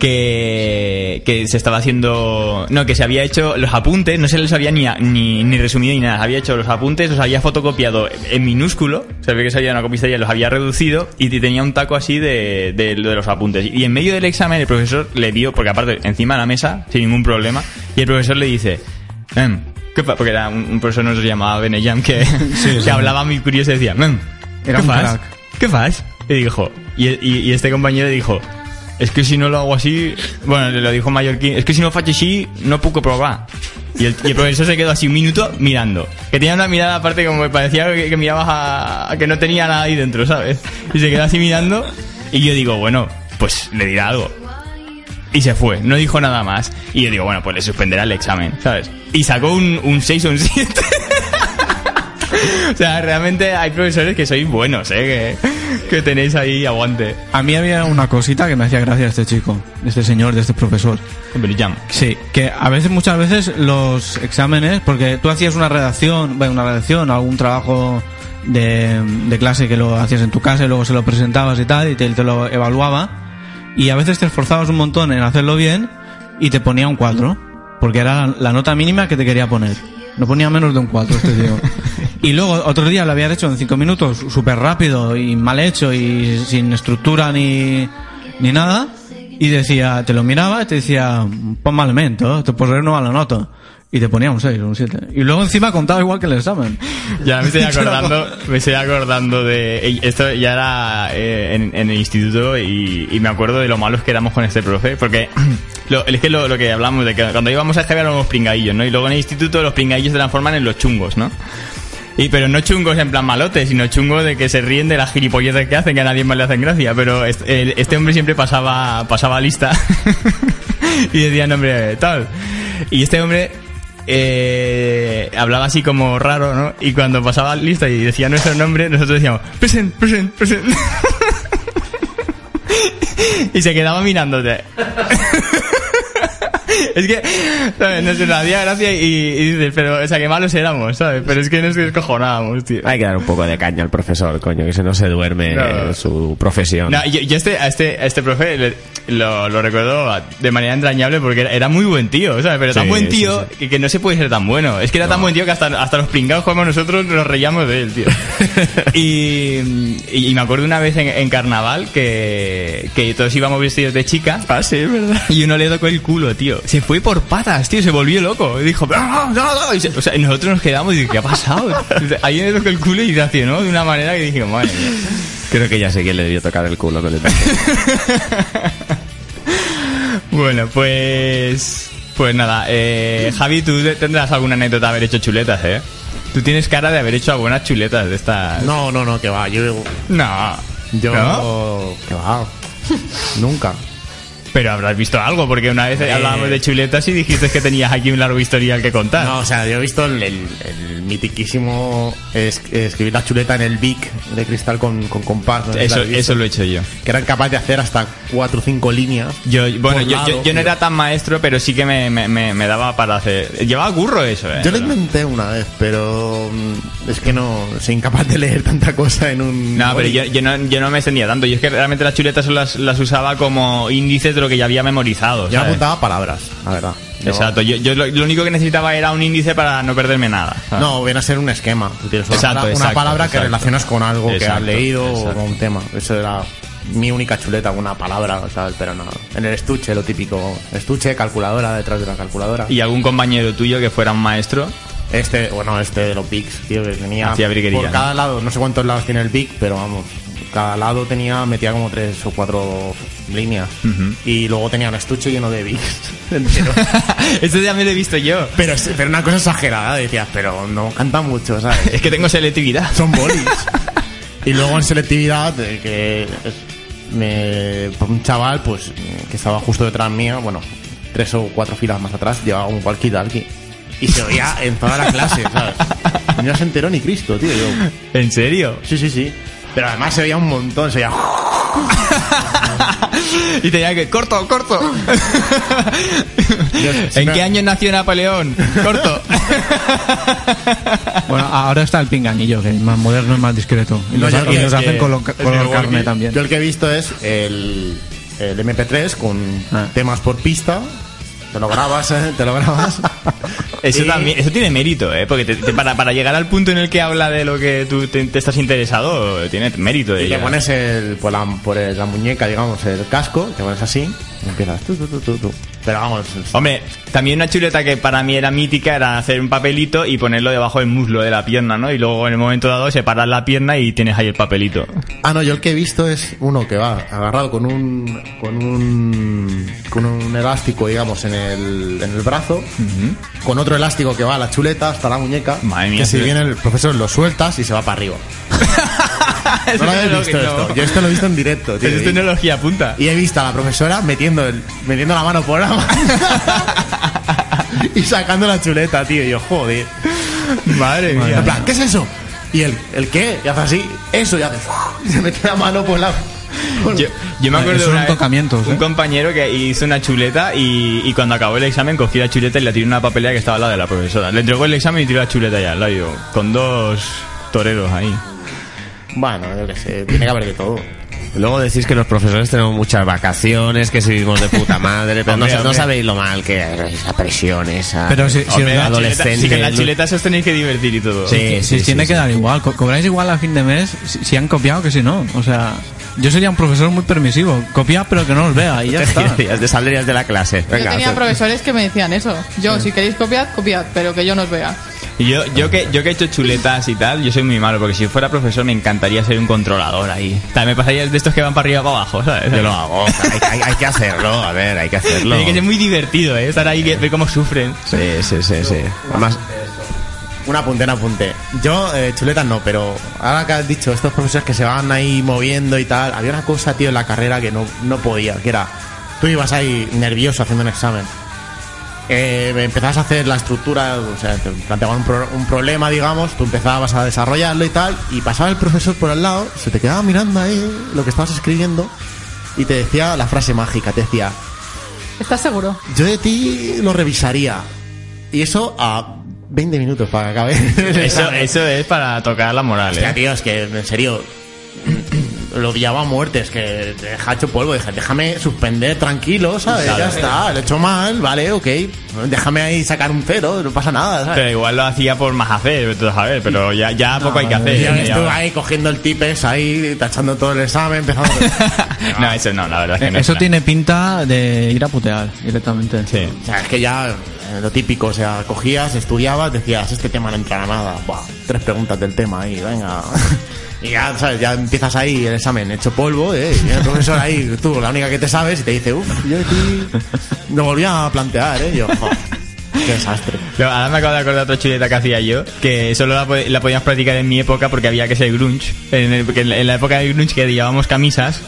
que, que se estaba haciendo, no, que se había hecho los apuntes, no se los había ni, ni, ni resumido ni nada, había hecho los apuntes, los había fotocopiado en minúsculo, se ve que salía una copistería, los había reducido y tenía un taco así de, de, de los apuntes. Y en medio del examen el profesor le vio, porque aparte encima de la mesa, sin ningún problema, y el profesor le dice, "Em, ¿qué fa-?" Porque era un, un profesor no se llamaba Beneyam que, que sí. hablaba muy curioso y decía, "Mem, Era ¿qué fas? ¿Qué fas? Y dijo, y, y- y este compañero dijo, es que si no lo hago así, bueno, le lo dijo Mallorquín, es que si no faig así, no puedo probar. Y el, y el profesor se quedó así un minuto mirando. Que tenía una mirada aparte como que parecía que, que mirabas a, a que no tenía nada ahí dentro, ¿sabes? Y se quedó así mirando y yo digo, bueno, pues le dirá algo. Y se fue, no dijo nada más. Y yo digo, bueno, pues le suspenderá el examen, ¿sabes? Y sacó un, un 6 o un 7. o sea, realmente hay profesores que sois buenos, ¿eh? Que, que tenéis ahí aguante. A mí había una cosita que me hacía gracia este chico, de este señor, de este profesor. Beneyam. Sí, que a veces, muchas veces, los exámenes, porque tú hacías una redacción, bueno, una redacción, algún trabajo de, de clase que lo hacías en tu casa y luego se lo presentabas y tal, y te, te lo evaluaba, y a veces te esforzabas un montón en hacerlo bien y te ponía un 4, porque era la, la nota mínima que te quería poner. No ponía menos de un 4 este tío. Y luego otro día lo había hecho en 5 minutos, súper rápido y mal hecho y sin estructura ni, ni nada. Y decía, te lo miraba y te decía, pon mal elemento, te posaré una mala nota. Y te ponía un 6 o un 7. Y luego encima contaba igual que el examen. Ya me estoy acordando, me estoy acordando de esto ya era eh, en, en el instituto y, y me acuerdo de lo malos que éramos con este profe, porque lo, es que lo, lo que hablamos de que cuando íbamos a GB éramos pringadillos, ¿no? Y luego en el instituto los pringadillos se transforman en los chungos, ¿no? Y pero no chungos en plan malotes, sino chungos de que se ríen de las gilipolleces que hacen, que a nadie más le hacen gracia. Pero este, este hombre siempre pasaba, pasaba lista y decía nombre tal. Y este hombre eh, hablaba así como raro, ¿no? Y cuando pasaba lista y decía nuestro nombre, nosotros decíamos, present, present, present. y se quedaba mirándote. es que, ¿sabes? Nos hacía gracia y, y dices, pero, o sea, que malos éramos, ¿sabes? Pero es que nos descojonábamos, tío. Hay que dar un poco de caña al profesor, coño, que se no se duerme No. su profesión. No, yo, yo este, a este, a este profe le- lo, lo recuerdo de manera entrañable porque era, era muy buen tío, ¿sabes? Pero tan Sí, buen sí, tío Que, que no se puede ser tan bueno. Es que era tan buen tío que hasta, hasta los pringados como nosotros nos reíamos de él, tío. y, y, y me acuerdo una vez en, en carnaval que, que todos íbamos vestidos de chica. Ah, sí, verdad. Y uno le tocó el culo, tío. Se fue por patas, tío. Se volvió loco. Y dijo, "Ah, no, no". Y se- o sea, y nosotros nos quedamos y dije, ¿qué ha pasado? Ahí le tocó el culo y reaccionó de una manera que dije, madre mía. Creo que ya sé quién le debió tocar el culo con el Bueno, pues. Pues nada, eh, Javi, tú tendrás alguna anécdota de haber hecho chuletas, ¿eh? Tú tienes cara de haber hecho algunas chuletas de estas. No, no, no, que va. Yo. No. Yo. ¿No? Que va. Nunca. Pero habrás visto algo, porque una vez Eh. hablábamos de chuletas y dijiste que tenías aquí un largo historial que contar. No, o sea, yo he visto el, el, el mitiquísimo es- escribir la chuleta en el Vic de cristal con, con compás. no eso, eso lo he hecho yo. Que eran capaces de hacer hasta cuatro o cinco líneas. Yo, bueno, yo, yo, lado. yo no era tan maestro, pero sí que me, me, me, me daba para hacer. Llevaba curro eso, ¿eh? Yo lo intenté una vez, pero mm, es que no soy incapaz de leer tanta cosa en un. No, pero yo, yo no, yo no me extendía tanto. Yo es que realmente las chuletas las, las usaba como índices de lo que ya había memorizado. Yo ¿sabes? apuntaba palabras, la verdad. Yo- Exacto, yo, yo lo, lo único que necesitaba era un índice para no perderme nada. ¿sabes? No, viene a ser un esquema. Una, Exacto, pala- una exacto, palabra que relacionas con algo que has leído o con un tema. Eso era mi única chuleta, una palabra, ¿sabes? Pero no. En el estuche, lo típico. Estuche, calculadora, detrás de la calculadora. ¿Y algún compañero tuyo que fuera un maestro? Este, bueno, este de los Bics, tío, que tenía. Por ¿no? cada lado, no sé cuántos lados tiene el Bic, pero vamos. Cada lado tenía, metía como tres o cuatro líneas. Y luego tenía un estuche lleno de Vicks. Eso ya me lo he visto yo. pero, es- pero una cosa exagerada, decías, pero no canta mucho, ¿sabes? Es que tengo selectividad. Son bolis. y luego en selectividad, de que me, por un chaval, pues, que estaba justo detrás mío, bueno, tres o cuatro filas más atrás, llevaba un walkie-talkie. Y se oía en toda la clase, ¿sabes? No se enteró ni Cristo, tío. Yo, ¿En serio? sí, sí, sí. Pero además se oía un montón, se oía... Y tenía que, corto, corto. ¿En me- qué año nació Napoleón? Corto. Bueno, ahora está el pinganillo, que es más moderno y más discreto. Y los, y hacen color, el color carne también. Yo el que he visto es el, el MP3 con Ah. temas por pista. Te lo grabas, ¿eh? Te lo grabas. Eso también, eso tiene mérito, ¿eh? Porque te- te- para, para llegar al punto en el que habla de lo que tú te, te estás interesado, tiene mérito de Y te pones el, por, la, por el- la muñeca, digamos, el casco, te pones así empiezas tú, tú, tú, tú, tú. Pero vamos, Hombre, también una chuleta que para mí era mítica era hacer un papelito y ponerlo debajo del muslo de la pierna, ¿no? Y luego en el momento dado separar la pierna y tienes ahí el papelito. Ah, no, yo el que he visto es uno que va agarrado con un con un con un elástico, digamos, en el, en el brazo, con otro elástico que va a la chuleta hasta la muñeca, Madre mía, que si viene el profesor lo sueltas y se va para arriba. No lo habéis visto esto. Yo esto lo he visto en directo, tío. Es Y- tecnología punta. Y he visto a la profesora metiendo, el, metiendo la mano por la mano y sacando la chuleta, tío. Y yo, joder. Madre En mía. plan, ¿qué es eso? ¿Y el, el qué? Y hace así, eso, y hace. Y se mete la mano por la. por- Yo, yo me acuerdo de una son vez, tocamientos, un ¿eh? compañero que hizo una chuleta y, y cuando acabó el examen cogí la chuleta y la tiró en una papelera que estaba al lado de la profesora. Le entregó el examen y tiró la chuleta ya al lado, yo, con dos toreros ahí. Bueno, yo qué sé, tiene que haber de todo. Luego decís que los profesores tenemos muchas vacaciones, que si vivimos de puta madre, pero no, Hombre, sabéis lo mal que es esa presión, esa. Pero si- si Hombre, os adolescente. sí que en la chuleta se os tenéis que divertir y todo. Sí, sí, tiene sí, que sí. dar igual, co- cobráis igual a fin de mes si, si han copiado que si no. O sea, yo sería un profesor muy permisivo. Copia pero que no los vea y ya está. Te saldrías de la clase. Yo tenía profesores que me decían eso. Yo, si queréis copiar, copiad, pero que yo no os vea. Y yo, yo, que, yo que he hecho chuletas y tal, yo soy muy malo, porque si fuera profesor me encantaría ser un controlador ahí. También me pasaría de estos que van para arriba y para abajo, ¿sabes? Yo lo hago. Hay, hay- hay que hacerlo, a ver, hay que hacerlo. Tiene que ser muy divertido, ¿eh? Estar ahí, ver cómo sufren. Sí, sí, sí, sí. Además, Un apunte, un apunte. Yo, eh, chuletas no, pero ahora que has dicho, estos profesores que se van ahí moviendo y tal, había una cosa, tío, en la carrera que no, no podía, que era, tú ibas ahí nervioso haciendo un examen. Eh, empezabas a hacer la estructura, o sea, te planteaban un, pro- un problema, digamos, tú empezabas a desarrollarlo y tal, y pasaba el profesor por al lado, se te quedaba mirando ahí lo que estabas escribiendo, y te decía la frase mágica, te decía, ¿Estás seguro? yo de ti lo revisaría. Y eso a 20 minutos para que acabe. Eso, es para tocar la moral, Hostia, ¿eh? tío, es que en serio lo odiaba a muerte, es que te deja hecho polvo, dije, déjame suspender tranquilo, ¿sabes? Claro. ya está, lo he hecho mal, vale, ok, déjame ahí sacar un cero, no pasa nada, ¿sabes? Pero igual lo hacía por más hacer, tú pero ya, ya poco hay que hacer. Yo ¿eh? estuve ahí cogiendo el tipes ahí, tachando todo el examen, empezando... No, eso no, la verdad es que no. Eso es tiene pinta de ir a putear directamente. Sí. o sea, es que ya eh, lo típico, o sea, cogías, estudiabas, decías, este tema no entra a nada, Buah, tres preguntas del tema ahí, venga... Y ya, ¿sabes? Ya empiezas ahí el examen hecho polvo, ¿eh? Y el profesor ahí, tú, la única que te sabes, y te dice, uff, yo ti lo volví a plantear, ¿eh? Y yo, "Jo, qué desastre. Pero ahora me acabo de acordar otra chuleta que hacía yo, que solo la, la podíamos practicar en mi época porque había que ser grunge. En, el- en la- época de grunge que llevábamos camisas,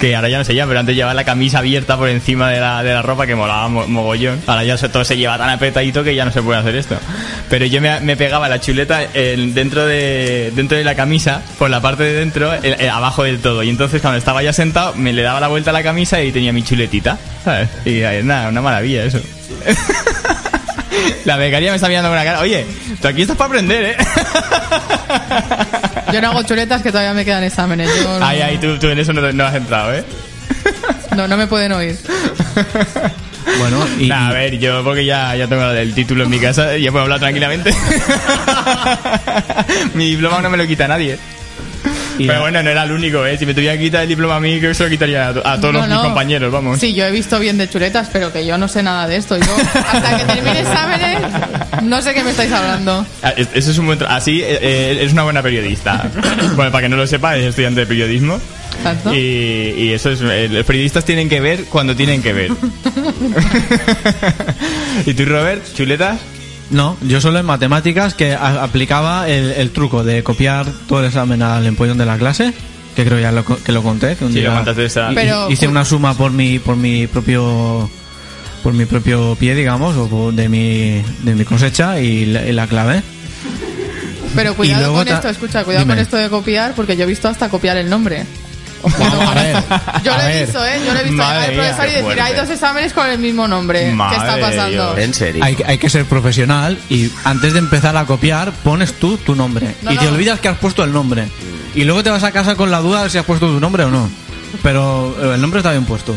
que ahora ya no se lleva, pero antes llevaba la camisa abierta por encima de la, de la ropa que molaba mo- mogollón. Ahora ya todo se lleva tan apretadito que ya no se puede hacer esto. Pero yo me, me pegaba la chuleta en- dentro, de, dentro de la camisa, por la parte de dentro, el- abajo del todo. Y entonces cuando estaba ya sentado, me le daba la vuelta a la camisa y tenía mi chuletita. ¿sabes? Y eh, nada, una maravilla eso. La becaria me está mirando con una cara. Oye, tú aquí estás para aprender, ¿eh? Yo no hago chuletas que todavía me quedan exámenes. Yo no, Ay, ay, tú, tú en eso no, te- no has entrado, ¿eh? no, no me pueden oír. Bueno, y, Nah, a ver, yo porque ya, ya tengo el título en mi casa y ya puedo hablar tranquilamente. mi diploma no me lo quita nadie. Pero bueno, no era el único, ¿eh? Si me tuviera que quitar el diploma a mí, creo que se lo quitaría a, to- a todos No, los no. mis compañeros, vamos. Sí, yo he visto bien de chuletas, pero que yo no sé nada de esto. Yo, hasta que termine exámenes, no sé qué me estáis hablando. Ah, es- Eso es un buen Así eh, eh, eres una buena periodista. bueno, para que no lo sepa, es estudiante de periodismo. Y, y eso es. eh, Los periodistas tienen que ver cuando tienen que ver. ¿Y tú, Robert? ¿Chuletas? No, yo solo en matemáticas que a- aplicaba el, el truco de copiar todo el examen al empollón de la clase, que creo ya lo, co- que lo conté. Que un Sí, día lo contaste esa- hi- Pero- hice una suma por mi, por mi propio por mi propio pie, digamos, o por- de mi, de mi cosecha y la, y la clave. Pero cuidado luego con ta- esto, escucha, cuidado Dime. con esto de copiar, porque yo he visto hasta copiar el nombre. Vamos a ver. Yo lo he visto, ¿eh? Yo lo he visto al profesor y decir, hay dos exámenes con el mismo nombre. Madre ¿Qué está pasando? Dios. En serio. Hay, que- hay que ser profesional y antes de empezar a copiar pones tú tu nombre No, y te olvidas que has puesto el nombre y luego te vas a casa con la duda de si has puesto tu nombre o no pero eh, el nombre está bien puesto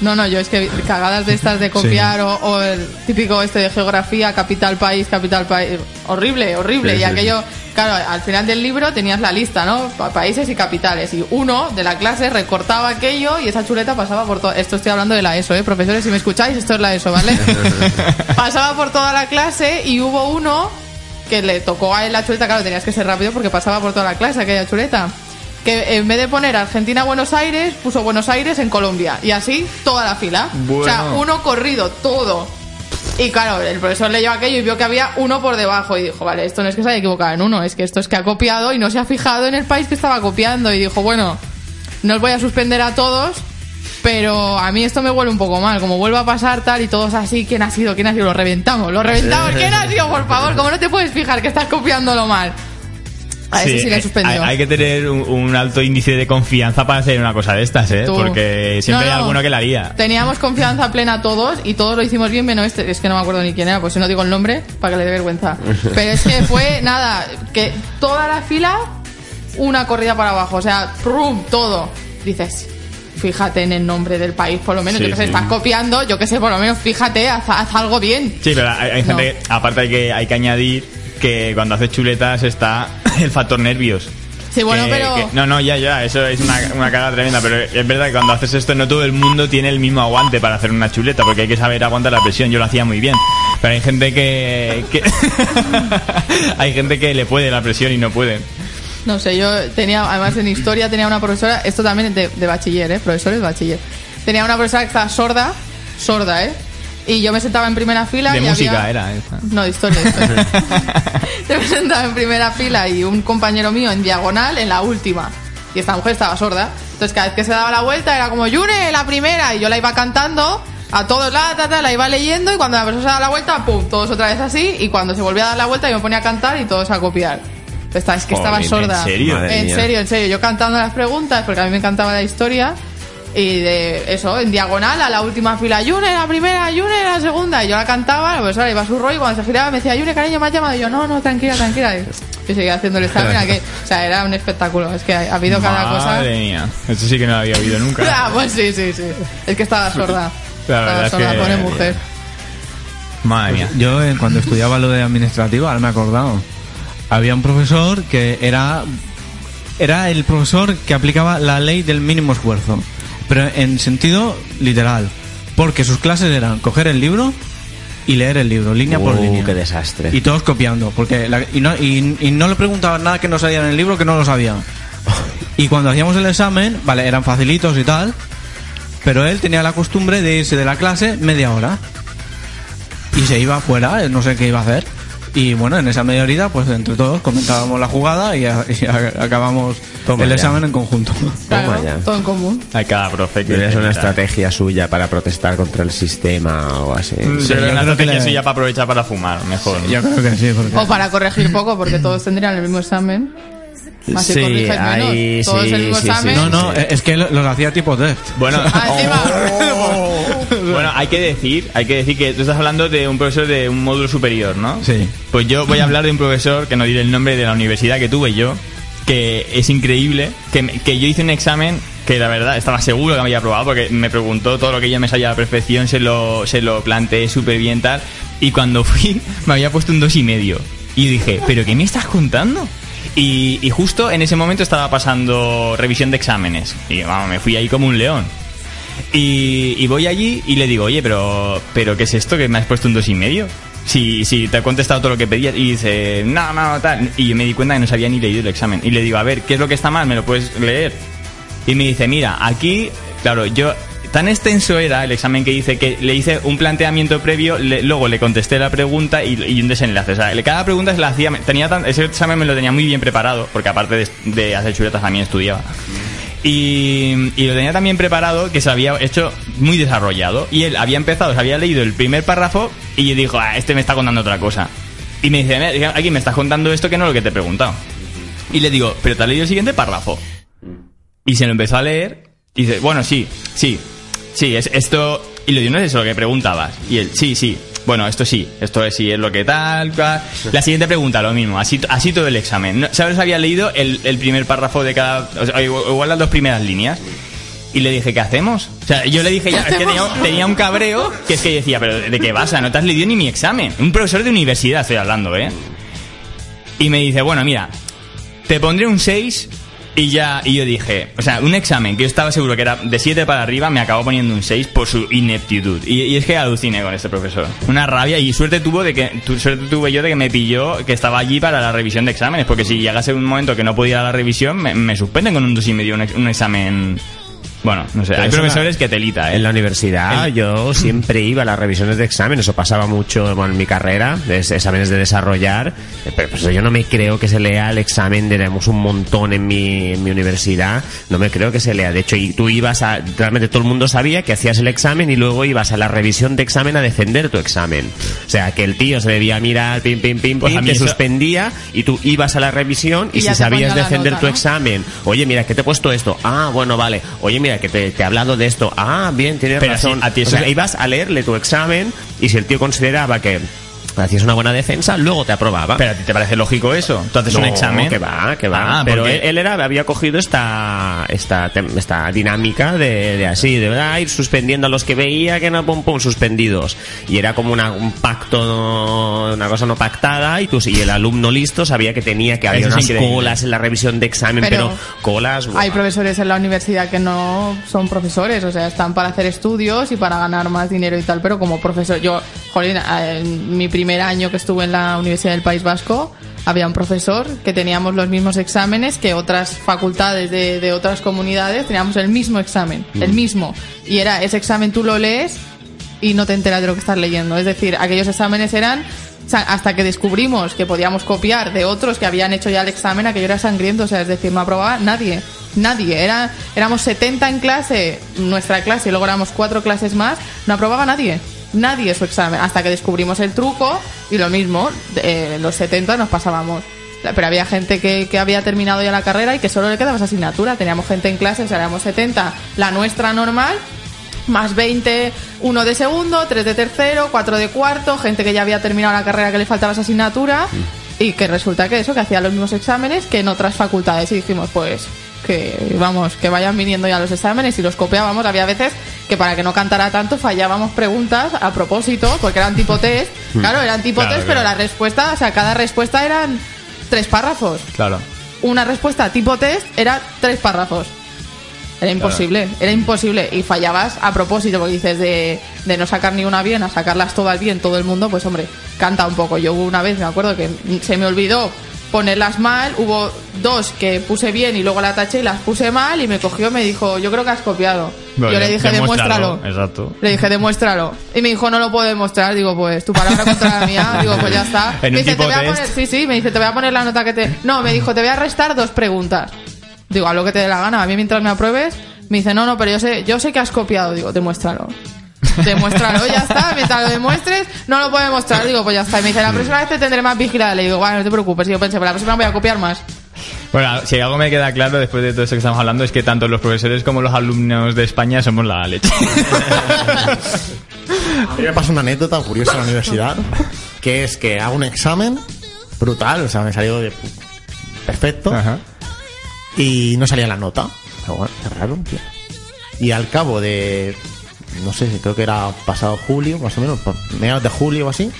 No, no, yo es que cagadas de estas de copiar o, o el típico este de geografía, capital país, capital país. Horrible, horrible. Sí, y aquello, claro, al final del libro tenías la lista, ¿no? Pa- países y capitales. Y uno de la clase recortaba aquello y esa chuleta pasaba por todo. Esto estoy hablando de la ESO, ¿eh? Profesores, si me escucháis, esto es la ESO, ¿vale? pasaba por toda la clase y hubo uno que le tocó a él la chuleta, claro, tenías que ser rápido porque pasaba por toda la clase aquella chuleta. Que en vez de poner Argentina-Buenos Aires, puso Buenos Aires en Colombia. Y así toda la fila. O sea, uno corrido, todo. Y claro, el profesor leyó aquello y vio que había uno por debajo. Y dijo, vale, esto no es que se haya equivocado en uno, es que esto es que ha copiado y no se ha fijado en el país que estaba copiando. Y dijo, bueno, no os voy a suspender a todos, pero a mí esto me huele un poco mal. Como vuelva a pasar tal y todos así, ¿quién ha sido? ¿Quién ha sido? Lo reventamos, lo reventamos. ¿Quién ha sido? Por favor, ¿cómo no te puedes fijar que estás copiándolo mal? A sí hay, suspendió. hay que tener un, un alto índice de confianza para hacer una cosa de estas, ¿eh? Tú. Porque siempre No, hay no. alguno que la haría. Teníamos confianza plena todos y todos lo hicimos bien, menos este. Es que no me acuerdo ni quién era, pues si no digo el nombre, para que le dé vergüenza. Pero es que fue nada, que toda la fila, una corrida para abajo, o sea, ¡prum! todo. Dices, fíjate en el nombre del país, por lo menos. Sí, yo que sé, sí. estás copiando, yo que sé, por lo menos fíjate, haz, haz algo bien. Sí, pero hay, hay No. gente, aparte hay que, hay que añadir que cuando haces chuletas está el factor nervios. Sí, bueno, Que- pero. que- no, no, ya, ya, eso es una, una cagada tremenda, pero es verdad que cuando haces esto no todo el mundo tiene el mismo aguante para hacer una chuleta, porque hay que saber aguantar la presión, yo lo hacía muy bien, pero hay gente que... que- hay gente que le puede la presión y no puede. No sé, yo tenía, además en historia tenía una profesora, esto también es de, de bachiller, ¿eh? Profesores de bachiller. Tenía una profesora que estaba sorda, sorda, ¿eh? Y yo me sentaba en primera fila De y música había- era esa. No, de historia, yo me sentaba en primera fila y un compañero mío en diagonal en la última. Y esta mujer estaba sorda. Entonces cada vez que se daba la vuelta era como, Yune, la primera. Y yo la iba cantando a todos lados, ta, ta, la iba leyendo y cuando la persona se daba la vuelta, pum, todos otra vez así. Y cuando se volvía a dar la vuelta yo me ponía a cantar y todos a copiar. Esta, es que estaba Jolín, sorda. ¿en serio? En serio, en serio. Yo cantando las preguntas, porque a mí me encantaba la historia. Y de eso, en diagonal, a la última fila, Yune, la primera, Yune, la segunda. Y yo la cantaba, la profesora iba a su rollo y cuando se giraba me decía, Yune, cariño, me has llamado. Y yo, no, no, tranquila, tranquila. Y, seguía haciendo el examen. a que, o sea, era un espectáculo. Es que ha, ha habido cada cosa. Madre mía, eso sí que no lo había oído nunca. Ah, pues sí, sí, sí. Es que estaba sorda. La verdad estaba es sorda, que- pobre mujer. Madre mía. yo eh, cuando estudiaba lo de administrativo ahora me he acordado había un profesor que era era el profesor que aplicaba la ley del mínimo esfuerzo pero en sentido literal porque sus clases eran coger el libro y leer el libro línea por Uh, línea qué desastre. y todos copiando porque la- y, no, y, y no le preguntaban nada que no salía en el libro que no lo sabían y cuando hacíamos el examen vale eran facilitos y tal pero él tenía la costumbre de irse de la clase media hora y se iba afuera, no sé qué iba a hacer. Y bueno, en esa media horita, pues entre todos comentábamos la jugada y, a- y a- acabamos Toma el ya. examen en conjunto. Claro, ya. todo en común. Hay cada profe que... Ser una estrategia suya para protestar contra el sistema o así. Sí, yo una estrategia suya para aprovechar para fumar, mejor. ¿no? Yo creo que sí, porque... O para corregir poco, porque todos tendrían el mismo examen. Así Sí, corriges menos. ahí Todos sí, el mismo sí, sí. examen. No, no, es que lo- los hacía tipo test. Bueno, Ah, encima. bueno, hay que decir, hay que decir que tú estás hablando de un profesor de un módulo superior, ¿no? Sí. Pues yo voy a hablar de un profesor, que no diré el nombre de la universidad que tuve yo, que es increíble, que, que yo hice un examen que la verdad estaba seguro que me había aprobado porque me preguntó todo lo que yo me sabía a la perfección, se lo, se lo planteé súper bien tal, y cuando fui me había puesto un dos y medio. Y dije, ¿pero qué me estás contando? Y, y justo en ese momento estaba pasando revisión de exámenes. Y vamos, me fui ahí como un león. Y, voy allí y le digo, oye, pero, pero ¿qué es esto que me has puesto un dos y medio? Si, si te he contestado todo lo que pedías y dice, no, no, tal. Y yo me di cuenta que no se había ni leído el examen. Y le digo, a ver, ¿qué es lo que está mal? ¿Me lo puedes leer? Y me dice, mira, aquí, claro, yo tan extenso era el examen que hice que le hice un planteamiento previo, luego le contesté la pregunta y, un desenlace. O sea, cada pregunta se la hacía, tenía ese examen me lo tenía muy bien preparado, porque aparte de hacer chuletas también estudiaba. Y, lo tenía también preparado que se había hecho muy desarrollado. Y él había empezado, se había leído el primer párrafo y dijo, ah, este me está contando otra cosa. Y me dice, "Mira, aquí me estás contando esto que no es lo que te he preguntado. Y le digo, ¿pero te has leído el siguiente párrafo? Y se lo empezó a leer y dice, bueno, sí, sí, sí, es esto... Y le digo, no es eso lo que preguntabas. Y él, sí, sí, bueno, esto sí, esto es, sí es lo que tal, cual. La siguiente pregunta, lo mismo, así, así todo el examen. ¿Sabes? Había leído el, el primer párrafo de cada... o sea, igual las dos primeras líneas. Y le dije, ¿qué hacemos? O sea, yo le dije ya, es que tenía, tenía un cabreo que es que decía, pero ¿de qué vas? No te has leído ni mi examen. Un profesor de universidad estoy hablando, ¿eh? Y me dice, bueno, mira, te pondré un 6 y ya, y yo dije, o sea, un examen que yo estaba seguro que era de 7 para arriba, me acabó poniendo un 6 por su ineptitud. Y, es que aluciné con este profesor. Una rabia y suerte tuvo de que, tu- suerte tuve yo de que me pilló que estaba allí para la revisión de exámenes, porque si llegase un momento que no podía ir a la revisión, me, me suspenden con un 2 y medio un, ex- un examen. Bueno, no sé, hay eso profesores que telita, ¿eh? En la universidad yo siempre iba a las revisiones de examen, eso pasaba mucho bueno, en mi carrera, de es- exámenes de desarrollar, eh, pero pues, yo no me creo que se lea el examen, tenemos un montón en mi, en mi universidad, no me creo que se lea, de hecho, y tú ibas a, realmente todo el mundo sabía que hacías el examen y luego ibas a la revisión de examen a defender tu examen. O sea, que el tío se debía mirar, pim, pim, pim, Pues a pim, mí te eso- suspendía y tú ibas a la revisión y, si sabías defender nota, tu ¿no? examen, oye, mira, que te he puesto esto, ah, bueno, vale, oye, mira, que te, te he hablado de esto, ah, bien, tienes Pero razón. sí, a ti O eso- sea, ibas a leerle tu examen y si el tío consideraba que hacías una buena defensa, luego te aprobaba. Pero a ti te parece lógico eso. Haces un examen. que va, que va. Ah, pero porque- él, él era, había cogido esta, esta, tem- esta dinámica de, de así, de ah, ir suspendiendo a los que veía que no, pum, pum, suspendidos. Y era como una, un pacto, no- una cosa no pactada y tú, y el alumno listo sabía que tenía que es unas colas en la revisión de examen, pero, Pero colas. Hay profesores en la universidad que no son profesores, o sea, están para hacer estudios y para ganar más dinero y tal, pero como profesor, yo, jolín, en mi primer año que estuve en la Universidad del País Vasco, había un profesor que teníamos los mismos exámenes que otras facultades de, de otras comunidades, teníamos el mismo examen, el mismo. Y era, ese examen tú lo lees y no te enteras de lo que estás leyendo. Es decir, aquellos exámenes eran hasta que descubrimos que podíamos copiar de otros que habían hecho ya el examen, aquello era sangriento, o sea, es decir, no aprobaba nadie, nadie. Era, éramos 70 en clase, nuestra clase, y luego éramos cuatro clases más, no aprobaba nadie. Nadie su examen, hasta que descubrimos el truco y lo mismo, eh, los 70 nos pasábamos. Pero había gente que, que había terminado ya la carrera y que solo le quedaba esa asignatura. Teníamos gente en clase, o sea, éramos 70, la nuestra normal, más 20, uno de segundo, tres de tercero, cuatro de cuarto, gente que ya había terminado la carrera que le faltaba esa asignatura y que resulta que eso, que hacía los mismos exámenes que en otras facultades y dijimos pues que vamos, que vayan viniendo ya los exámenes y los copiábamos, había veces que para que no cantara tanto fallábamos preguntas a propósito, porque eran tipo test, claro, eran tipo Claro, test, pero la respuesta, o sea, cada respuesta eran tres párrafos Claro. una respuesta tipo test era tres párrafos. Era imposible, era imposible. Y fallabas a propósito, porque dices de, de no sacar ni una bien a sacarlas todas bien, todo el mundo, pues hombre, canta un poco. Yo una vez, me acuerdo que se me olvidó ponerlas mal, hubo dos que puse bien y luego la taché y las puse mal y me cogió me dijo, yo creo que has copiado. Bueno, yo le dije, demuéstralo. Exacto. Le dije, demuéstralo. Y me dijo, no lo puedo demostrar. Digo, pues tu palabra contra la mía. Digo, pues ya está. En me un dice, tipo te voy a test. poner, sí, sí, me dice, te voy a poner la nota que te. No, me dijo, te voy a restar dos preguntas. Digo, a lo que te dé la gana. A mí mientras me apruebes, me dice, no, no, pero yo sé, yo sé que has copiado. Digo, demuéstralo. Demuéstralo, ya está. Mientras lo demuestres, no lo puedo demostrar. Digo, pues ya está. Y me dice, la próxima vez te tendré más vigilada. Le digo, bueno, no te preocupes. Y yo pensé, pues la próxima voy a copiar más. Bueno, si algo me queda claro después de todo esto que estamos hablando es que tanto los profesores como los alumnos de España somos la leche. A mí me pasa una anécdota curiosa en la universidad, que es que hago un examen brutal, o sea, me salió de perfecto Ajá. y no salía la nota. Pero bueno, qué raro, tío. Y al cabo de, no sé, creo que era pasado julio, más o menos, por mediados de julio o así,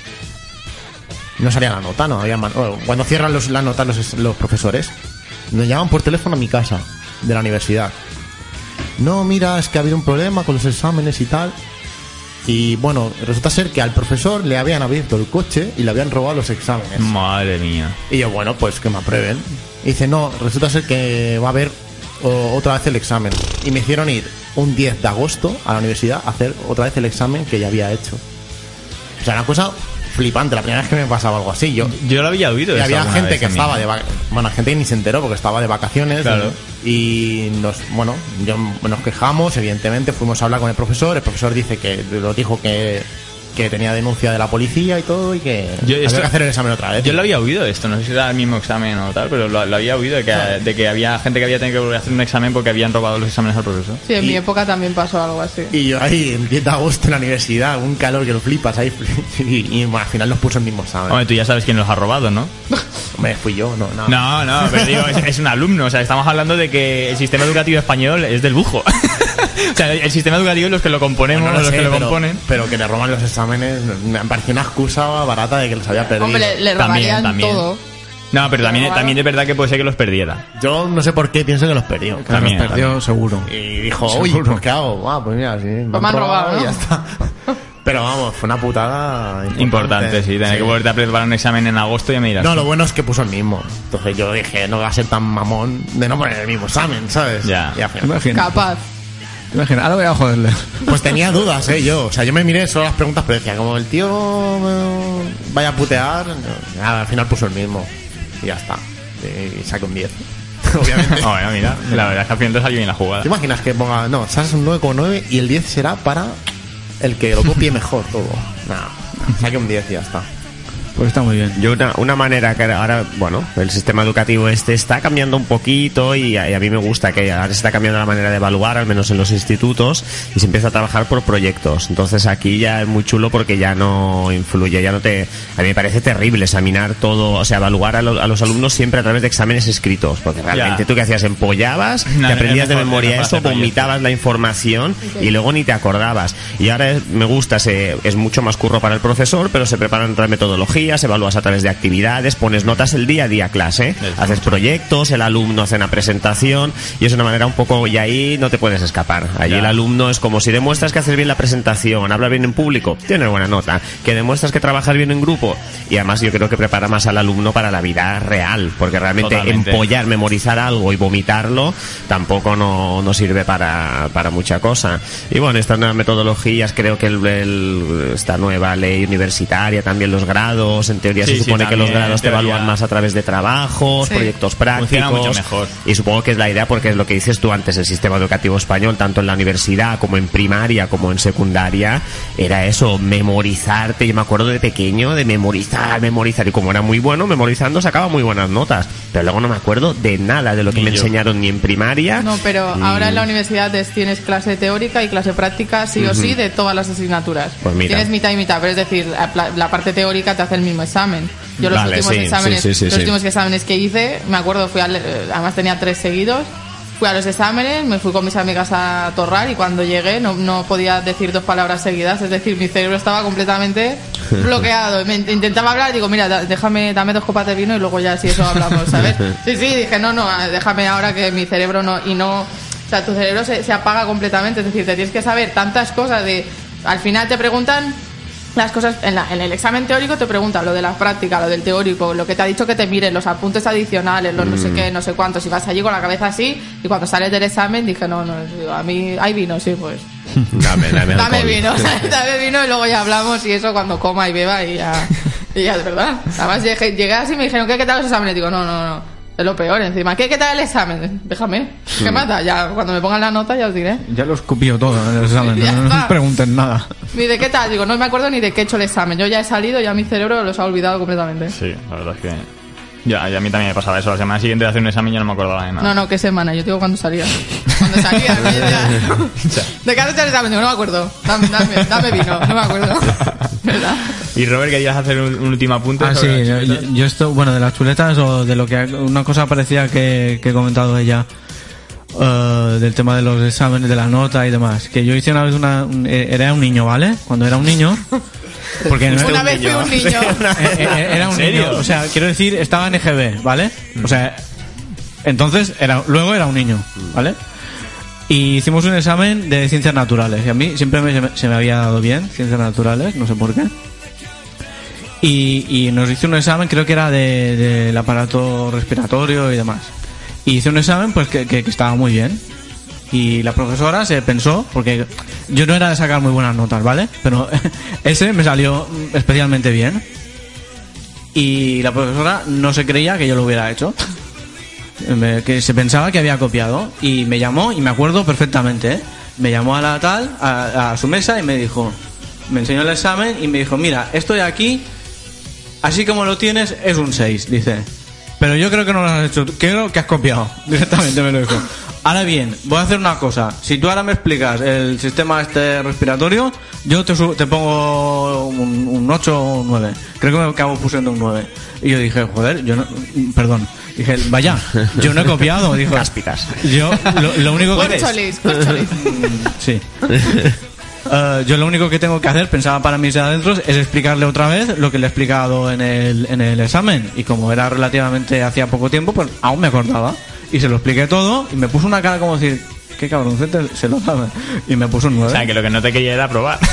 No salía la nota, no había man- bueno, Cuando cierran los, las notas los, los profesores, nos llaman por teléfono a mi casa, de la universidad. No, mira, es que ha habido un problema con los exámenes y tal. Y bueno, resulta ser que al profesor le habían abierto el coche y le habían robado los exámenes. Madre mía. Y yo, bueno, pues que me aprueben. Y dice, no, resulta ser que va a haber o- otra vez el examen. Y me hicieron ir un 10 de agosto a la universidad a hacer otra vez el examen que ya había hecho. O sea, una cosa flipante. La primera vez que me pasaba algo así. Yo, Yo lo había oído. y eso había gente que estaba de vacaciones. Bueno, gente que ni se enteró porque estaba de vacaciones. Claro. Y nos, bueno, yo, nos quejamos, evidentemente. Fuimos a hablar con el profesor. El profesor dice que nos dijo que, que tenía denuncia de la policía y todo y que Yo había esto- que hacer el examen otra vez. Yo lo había oído esto, no sé si era el mismo examen o tal, pero lo, lo había oído de que, de que había gente que había tenido que volver a hacer un examen porque habían robado los exámenes al profesor. Sí, en mi época también pasó algo así. Y yo ahí, el 10 de agosto en la universidad, un calor que lo flipas ahí. Y, y, bueno, al final nos puso el mismo examen. Hombre, tú ya sabes quién los ha robado, ¿no? Hombre, fui yo, no, no. No, no, pero digo, es, es un alumno. O sea, estamos hablando de que el sistema educativo español es del bujo. O sea, el sistema educativo, los que lo componemos, Bueno, no los sé, que lo pero, componen. pero que le roban los exámenes, me pareció una excusa barata de que los había perdido. Hombre, le, También, todo. No, pero también, robaron. también es verdad que puede ser que los perdiera. Yo no sé por qué pienso que los perdió. Que También, los perdió seguro. Y dijo, uy, pues ¿qué hago? Ah, pues mira, sí. Me Pues me han robado, y ¿no? ya está. Pero vamos, fue una putada importante. Importante, sí. Tener que volverte a preparar un examen en agosto y ya me dirás. No, lo bueno es que puso el mismo. Entonces yo dije, no va a ser tan mamón de no poner el mismo examen, ¿sabes? Ya. Capaz. Imagina, ahora voy a joderle. Pues tenía dudas, ¿eh? Yo, o sea, yo me miré solo las preguntas, pero decía, como el tío eh, vaya a putear, nada, al final puso el mismo. Y ya está. Y saqué un 10. Obviamente. Bueno, mira, la verdad es que al final te salió bien la jugada. ¿Te imaginas que ponga, no, sacas un 9,9 y el 10 será para el que lo copie mejor todo? Nada, saque un 10 y ya está. Pues está muy bien. Yo una, una manera que ahora, bueno, el sistema educativo este está cambiando un poquito y a, y a mí me gusta que ahora se está cambiando la manera de evaluar, al menos en los institutos, y se empieza a trabajar por proyectos. Entonces aquí ya es muy chulo porque ya no influye, ya no te... A mí me parece terrible examinar todo, o sea, evaluar a, lo- a los alumnos siempre a través de exámenes escritos, porque realmente Ya. tú que hacías empollabas, No, te aprendías de memoria eso, vomitabas la información y luego ni te acordabas. Y ahora es- me gusta, se, es mucho más curro para el profesor, pero se preparan otras metodologías, evalúas a través de actividades, pones notas el día a día clase, haces proyectos, el alumno hace una presentación y es una manera un poco, y ahí no te puedes escapar. Allí Ya. el alumno es como si demuestras que haces bien la presentación, hablas bien en público, tienes buena nota, que demuestras que trabajas bien en grupo y además yo creo que prepara más al alumno para la vida real, porque realmente Totalmente. empollar, memorizar algo y vomitarlo tampoco no, no sirve para, para mucha cosa. Y bueno, estas nuevas metodologías, creo que el- el- esta nueva ley universitaria, también los grados, en teoría Sí, se sí, supone que los grados te evalúan más a través de trabajos, Sí. proyectos Funciona mucho prácticos. mejor. Y supongo que es la idea porque es lo que dices tú antes, el sistema educativo español, tanto en la universidad como en primaria, como en secundaria, era eso, memorizarte. Yo me acuerdo de pequeño de memorizar, memorizar. Y como era muy bueno, memorizando sacaba muy buenas notas. Pero luego no me acuerdo de nada de lo que Ni me yo. enseñaron ni en primaria. No, pero ahora en la universidad es- tienes clase teórica y clase práctica sí o sí de todas las asignaturas. Pues mira. Tienes mitad y mitad, pero es decir, la, la- la parte teórica te hace el mismo examen. Yo los Vale, últimos sí, exámenes, sí, sí, los últimos exámenes que hice, me acuerdo, fui además tenía tres seguidos. Fui a los exámenes, me fui con mis amigas a torrar y cuando llegué no, no podía decir dos palabras seguidas, es decir, mi cerebro estaba completamente bloqueado. Me int- intentaba hablar, digo, mira, déjame, dame dos copas de vino y luego ya si eso hablamos, ¿sabes? Sí, sí, dije, no, no, ah, déjame ahora que mi cerebro no, y no, o sea, tu cerebro se, se apaga completamente, es decir, te tienes que saber tantas cosas de, al final te preguntan las cosas en, la- en el examen teórico te preguntan lo de la práctica, lo del teórico, lo que te ha dicho que te miren, los apuntes adicionales, los no sé qué, no sé cuántos, y vas allí con la cabeza así, y cuando sales del examen dije, no, no, a mí hay vino, sí, pues. Dame, dame, Dame vino, dame vino y luego ya hablamos y eso cuando coma y beba y ya, y ya, de verdad. Además llegué, llegué así y me dijeron, ¿qué, qué tal los exámenes? Digo, no, no, no, es lo peor encima. ¿Qué, qué tal el examen? Déjame, ¿qué mata? Ya, cuando me pongan la nota ya os diré. Ya lo escupió todo en el examen, no, no me pregunten nada. Ni de qué tal, digo, no me acuerdo ni de qué he hecho el examen. Yo ya he salido, ya mi cerebro los ha olvidado completamente. Sí, la verdad es que. Ya, y a mí también me pasaba eso. La semana siguiente de hacer un examen ya no me acordaba de nada. No, no, qué semana, yo digo cuando salía. Cuando salía, ya. ¿De qué has hecho el examen? Digo, no me acuerdo. Dame, dame, dame vino, no me acuerdo. ¿Verdad? Y Robert, querías hacer un, un último apunte. Ah, sí, yo, yo esto, bueno, de las chuletas o de lo que, una cosa parecía que, que he comentado ella, eh, del tema de los exámenes, de la nota y demás, que yo hice una vez una, un- eh, era un niño, ¿vale? Cuando era un niño, Porque no Una vez fui un niño. Era un niño. O sea, quiero decir, estaba en EGB, ¿vale? O sea, entonces, era, luego era un niño, ¿vale? Y hicimos un examen de ciencias naturales. Y a mí siempre me- se, me, se me había dado bien ciencias naturales, no sé por qué. Y, y nos hizo un examen, creo que era de- del aparato respiratorio y demás. Y hice un examen, pues que, que- estaba muy bien. Y la profesora se pensó, porque yo no era de sacar muy buenas notas, ¿vale? Pero ese me salió especialmente bien. Y la profesora no se creía que yo lo hubiera hecho. Que se pensaba que había copiado. Y me llamó, y me acuerdo perfectamente, ¿eh? Me llamó a la tal, a, a su mesa, y me dijo, me enseñó el examen y me dijo, mira, esto de aquí, así como lo tienes, es un 6, dice. Pero yo creo que no lo has hecho, creo que has copiado. Directamente me lo dijo. Ahora bien, voy a hacer una cosa. Si tú ahora me explicas el sistema este respiratorio, yo te, su- te pongo un, un 8 o un 9. Creo que me acabo pusiendo un 9. Y yo dije, joder, yo no... Perdón. Dije, vaya, yo no he copiado. Dijo, Cáspitas. Yo lo, lo único que... Corcholis, corcholis. Sí. Eh, yo lo único que tengo que hacer, pensaba para mis adentros, es explicarle otra vez lo que le he explicado en el, en el examen. Y como era relativamente hacía poco tiempo, pues aún me acordaba. Y se lo expliqué todo y me puso una cara como decir, qué cabroncete se lo sabe. Y me puso un 9. O sea, que lo que no te quería era probar.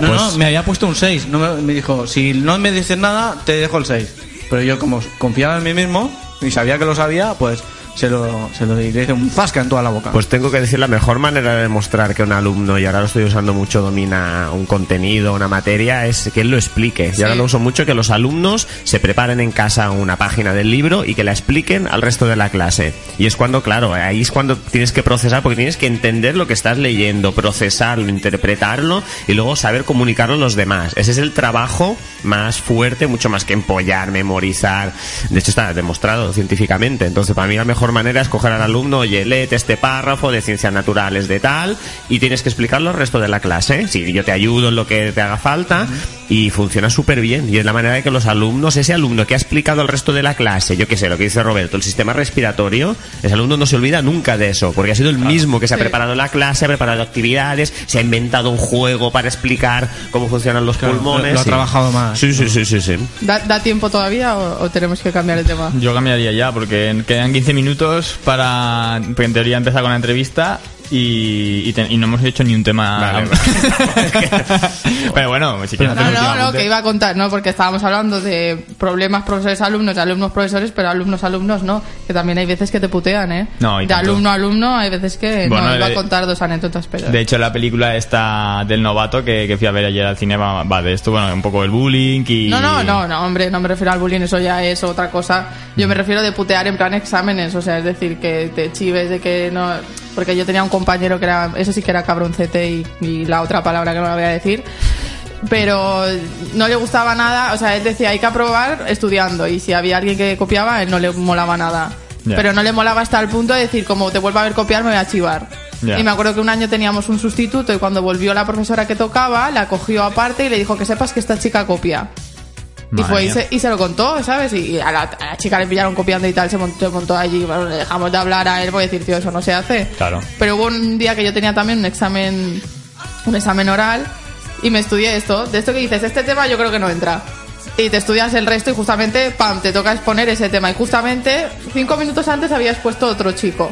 No, Pues- no, me había puesto un 6. No me, me dijo, si no me dices nada, te dejo el 6. Pero yo como confiaba en mí mismo y sabía que lo sabía, pues se lo, se lo di. Le hice un zasca en toda la boca. Pues tengo que decir la mejor manera de demostrar que un alumno, y ahora lo estoy usando mucho, domina un contenido, una materia, es que él lo explique. Y ahora Sí. lo uso mucho que los alumnos se preparen en casa una página del libro y que la expliquen al resto de la clase. Y es cuando, claro, ahí es cuando tienes que procesar, porque tienes que entender lo que estás leyendo, procesarlo, interpretarlo y luego saber comunicarlo a los demás. Ese es el trabajo más fuerte, mucho más que empollar, memorizar. De hecho, está demostrado científicamente. Entonces, para mí la mejor manera es coger al alumno, oye, léete este párrafo de ciencias naturales de tal, y tienes que explicarlo al resto de la clase. Sí, yo te ayudo en lo que te haga falta, y funciona súper bien. Y es la manera de que los alumnos, ese alumno que ha explicado al resto de la clase, yo qué sé, lo que dice Roberto, el sistema respiratorio, ese alumno no se olvida nunca de eso, porque ha sido el mismo que se ha preparado la clase, ha preparado actividades, se ha inventado un juego para explicar cómo funcionan los Claro, pulmones. lo- lo ha trabajado más. Sí, sí, sí, sí, sí. ¿Da, da tiempo todavía o, o tenemos que cambiar el tema? Yo cambiaría ya, porque quedan 15 minutos para. En teoría empezar con la entrevista y, y, te- y no hemos hecho ni un tema. Vale, Pero bueno, si quieres No, no, no, que iba a contar, ¿no? Porque estábamos hablando de problemas profesores-alumnos, alumnos-profesores, pero alumnos-alumnos no. Que también hay veces que te putean, ¿eh? No, y de tanto. alumno a alumno hay veces que... Bueno, no, iba de- a contar dos anécdotas, pero... De hecho, la película esta del novato que, que fui a ver ayer al cine va, va de esto, bueno, un poco el bullying y... No, no, no, no, hombre, no me refiero al bullying, eso ya es otra cosa. Yo Mm. me refiero de putear en plan exámenes, o sea, es decir, que te chives de que no... Porque yo tenía un compañero que era, ese sí que era cabroncete y, y la otra palabra que no la voy a decir, pero no le gustaba nada, o sea, él decía hay que aprobar estudiando y si había alguien que copiaba, él no le molaba nada. Pero no le molaba hasta el punto de decir, como te vuelva a ver copiar, me voy a chivar. Ya. Y me acuerdo que un año teníamos un sustituto y cuando volvió la profesora que tocaba, la cogió aparte y le dijo que sepas que esta chica copia. Y fue y se, y se lo contó, ¿sabes? Y a la, a la chica le pillaron copiando y tal, se montó, se montó allí. Bueno, le dejamos de hablar a él por decir, tío, eso no se hace. Claro. Pero hubo un día que yo tenía también un examen, un examen oral y me estudié esto. De esto que dices, este tema yo creo que no entra. Y te estudias el resto y justamente, pam, te toca exponer ese tema. Y justamente cinco minutos antes había expuesto otro chico.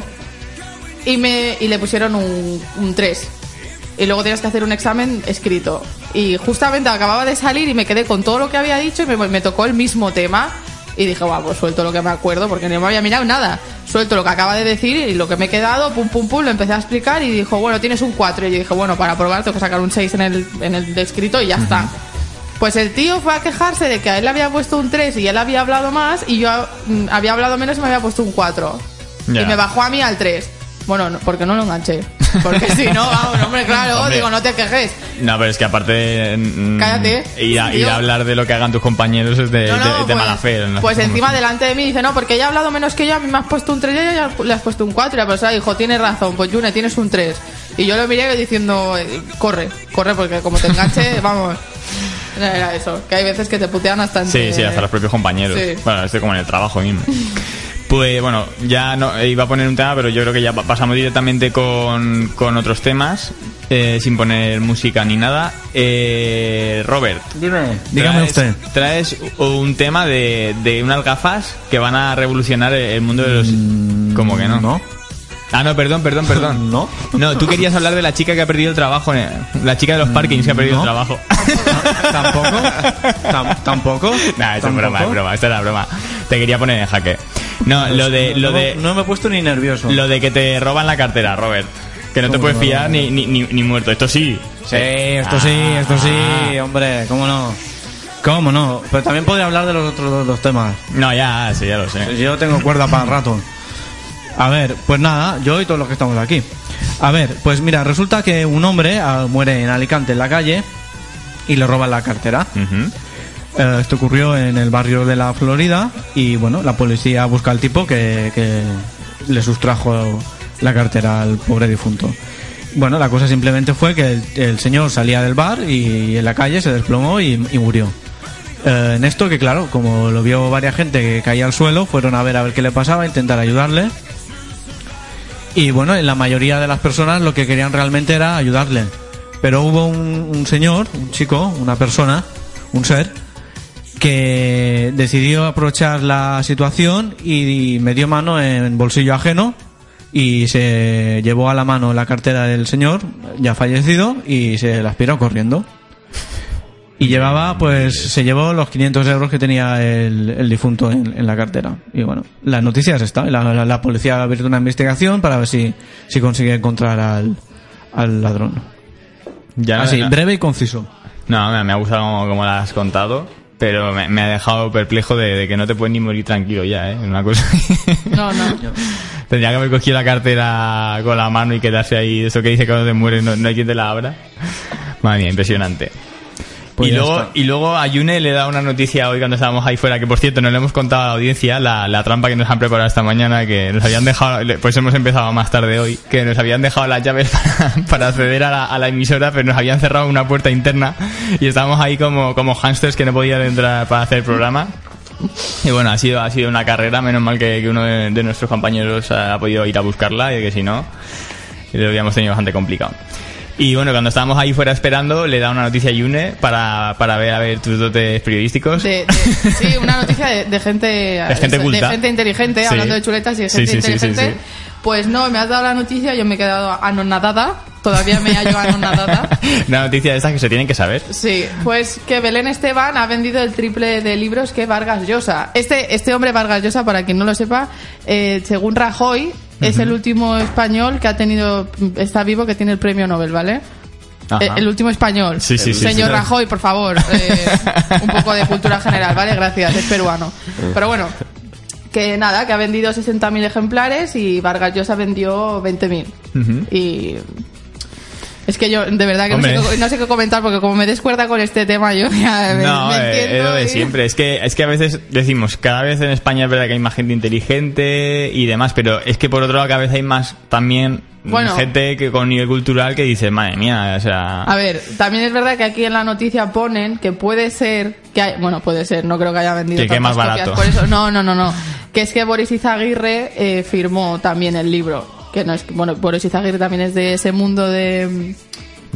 Y, me, y le pusieron un, un 3. Y luego tienes que hacer un examen escrito. Y justamente acababa de salir y me quedé con todo lo que había dicho y me, me tocó el mismo tema. Y dije, guau, pues suelto lo que me acuerdo porque no me había mirado nada. Suelto lo que acaba de decir y lo que me he quedado, pum, pum, pum, lo empecé a explicar y dijo, bueno, tienes un 4. Y yo dije, bueno, para probar tengo que sacar un 6 en el, en el de escrito y ya está. Pues el tío fue a quejarse de que a él le había puesto un 3 y él había hablado más y yo mm, había hablado menos y me había puesto un 4. Ya. Y me bajó a mí al 3. Bueno, no, porque no lo enganché. Porque si no, vamos, hombre, claro, Hombre. digo, no te quejes. No, pero es que aparte... mm, Cállate. Ir a, ir Yo- a hablar de lo que hagan tus compañeros es de, No, no, de- de pues, mala fe. ¿no? Pues encima delante de mí dice, no, porque ella ha hablado menos que yo, a mí me has puesto un 3 y ella le has puesto un 4. Y la persona dijo, tienes razón, pues June, tienes un 3. Y yo lo miré diciendo, eh, corre, corre, porque como te enganche, vamos. Era eso, que hay veces que te putean hasta Sí, sí, hasta los propios compañeros. Sí. Bueno, estoy como en el trabajo mismo. Pues bueno, ya no iba a poner un tema, pero yo creo que ya pa- pasamos directamente con, con otros temas, eh, sin poner música ni nada. Eh, Robert, Dime, dígame traes- usted. Traes un tema de, de unas gafas que van a revolucionar el mundo de los... ¿Cómo que no? Mm, No. Ah, no, perdón, perdón, perdón. ¿No? No, tú querías hablar de la chica que ha perdido el trabajo, en- la chica de los parkings que ha perdido no. el trabajo. ¿Tampoco? Tam- ¿Tampoco? Nah, es ¿Tampoco? broma, es broma, esta era broma. Te quería poner en jaque. No, lo de, lo no, de, no me he puesto ni nervioso. lo de que te roban la cartera, Robert. Que no te ¿Cómo puedes fiar ni, ni, ni, ni muerto. Esto sí. Sí, esto sí, esto sí, hombre, ¿cómo no? ¿Cómo no? Pero también podría hablar de los otros dos temas. No, ya, sí, ya lo sé. Yo tengo cuerda para el rato. A ver, pues nada, yo y todos los que estamos aquí. A ver, pues mira, resulta que un hombre ah, muere en Alicante en la calle y le roban la cartera. Ujú. Esto ocurrió en el barrio de la Florida y bueno, la policía busca al tipo que, que le sustrajo la cartera al pobre difunto. Bueno, la cosa simplemente fue que el, señor salía del bar y en la calle se desplomó y, y murió. Eh, en esto que claro, como lo vio varias gente que caía al suelo, fueron a ver a ver qué le pasaba, intentar ayudarle. Y bueno, en la mayoría de las personas lo que querían realmente era ayudarle. Pero hubo un, un señor, un chico, una persona, un ser, que decidió aprovechar la situación y metió mano en bolsillo ajeno y se llevó a la mano la cartera del señor, ya fallecido, y se la aspiró corriendo. Y llevaba, pues, se llevó los 500 euros que tenía el, el difunto en, en la cartera. Y bueno, la noticia es esta. La, la- la policía ha abierto una investigación para ver si, si consigue encontrar al, al ladrón. Ya Así, no- breve y conciso. No, me, me ha gustado como, como la has contado, pero me, me ha dejado perplejo de, de que no te puedes ni morir tranquilo ya, ¿eh? Una cosa. No, no. Tendría que haber cogido la cartera con la mano y quedarse ahí. Eso que dice que cuando te mueres no, no hay quien te la abra. Madre mía, impresionante. Pues y, luego, y luego a Yune le da una noticia hoy cuando estábamos ahí fuera, que por cierto no le hemos contado a la audiencia la, la trampa que nos han preparado esta mañana, que nos habían dejado, pues hemos empezado más tarde hoy, que nos habían dejado las llaves para, para acceder a la, a la emisora, pero nos habían cerrado una puerta interna y estábamos ahí como, como hamsters que no podían entrar para hacer el programa. Y bueno, ha sido, ha sido una carrera, menos mal que, que uno de, de nuestros compañeros ha, ha podido ir a buscarla y que si no, lo habíamos tenido bastante complicado. Y bueno, cuando estábamos ahí fuera esperando, le da una noticia a Yune para, para ver a ver tus dotes periodísticos. De- de- sí, una noticia de, de gente De gente culta. gente inteligente, Sí. hablando de chuletas y de gente sí, sí, inteligente. Pues no, me has dado la noticia, yo me he quedado anonadada. Todavía me hallo anonadada. Una noticia de estas que se tienen que saber. Sí, pues que Belén Esteban ha vendido el triple de libros que Vargas Llosa. Este, este hombre Vargas Llosa, para quien no lo sepa, eh, según Rajoy, es el último español que ha tenido, está vivo, que tiene el premio Nobel, ¿vale? Ajá. Eh, El último español. Sí, sí, sí, Señor. Rajoy, por favor. eh, un poco de cultura general, ¿vale? Gracias, es peruano. Pero bueno, que nada, que ha vendido 60.000 ejemplares y Vargas Llosa vendió 20.000. Ujú. Y. Es que yo, de verdad, que no sé, qué, no sé qué comentar, porque como me descuerda con este tema, yo ya me, No, me eh, es lo de y- siempre. Es que, es que a veces decimos, cada vez en España es verdad que hay más gente inteligente y demás, pero es que por otro lado cada vez hay más también Bueno. gente que con nivel cultural que dice, madre mía, o sea... A ver, también es verdad que aquí en la noticia ponen que puede ser que hay, bueno, puede ser, no creo que haya vendido Que tantas más copias, barato. por eso, no, no, no, no, que es que Boris Izaguirre eh, firmó también el libro, que no es, bueno, Boris Izaguirre también es de ese mundo de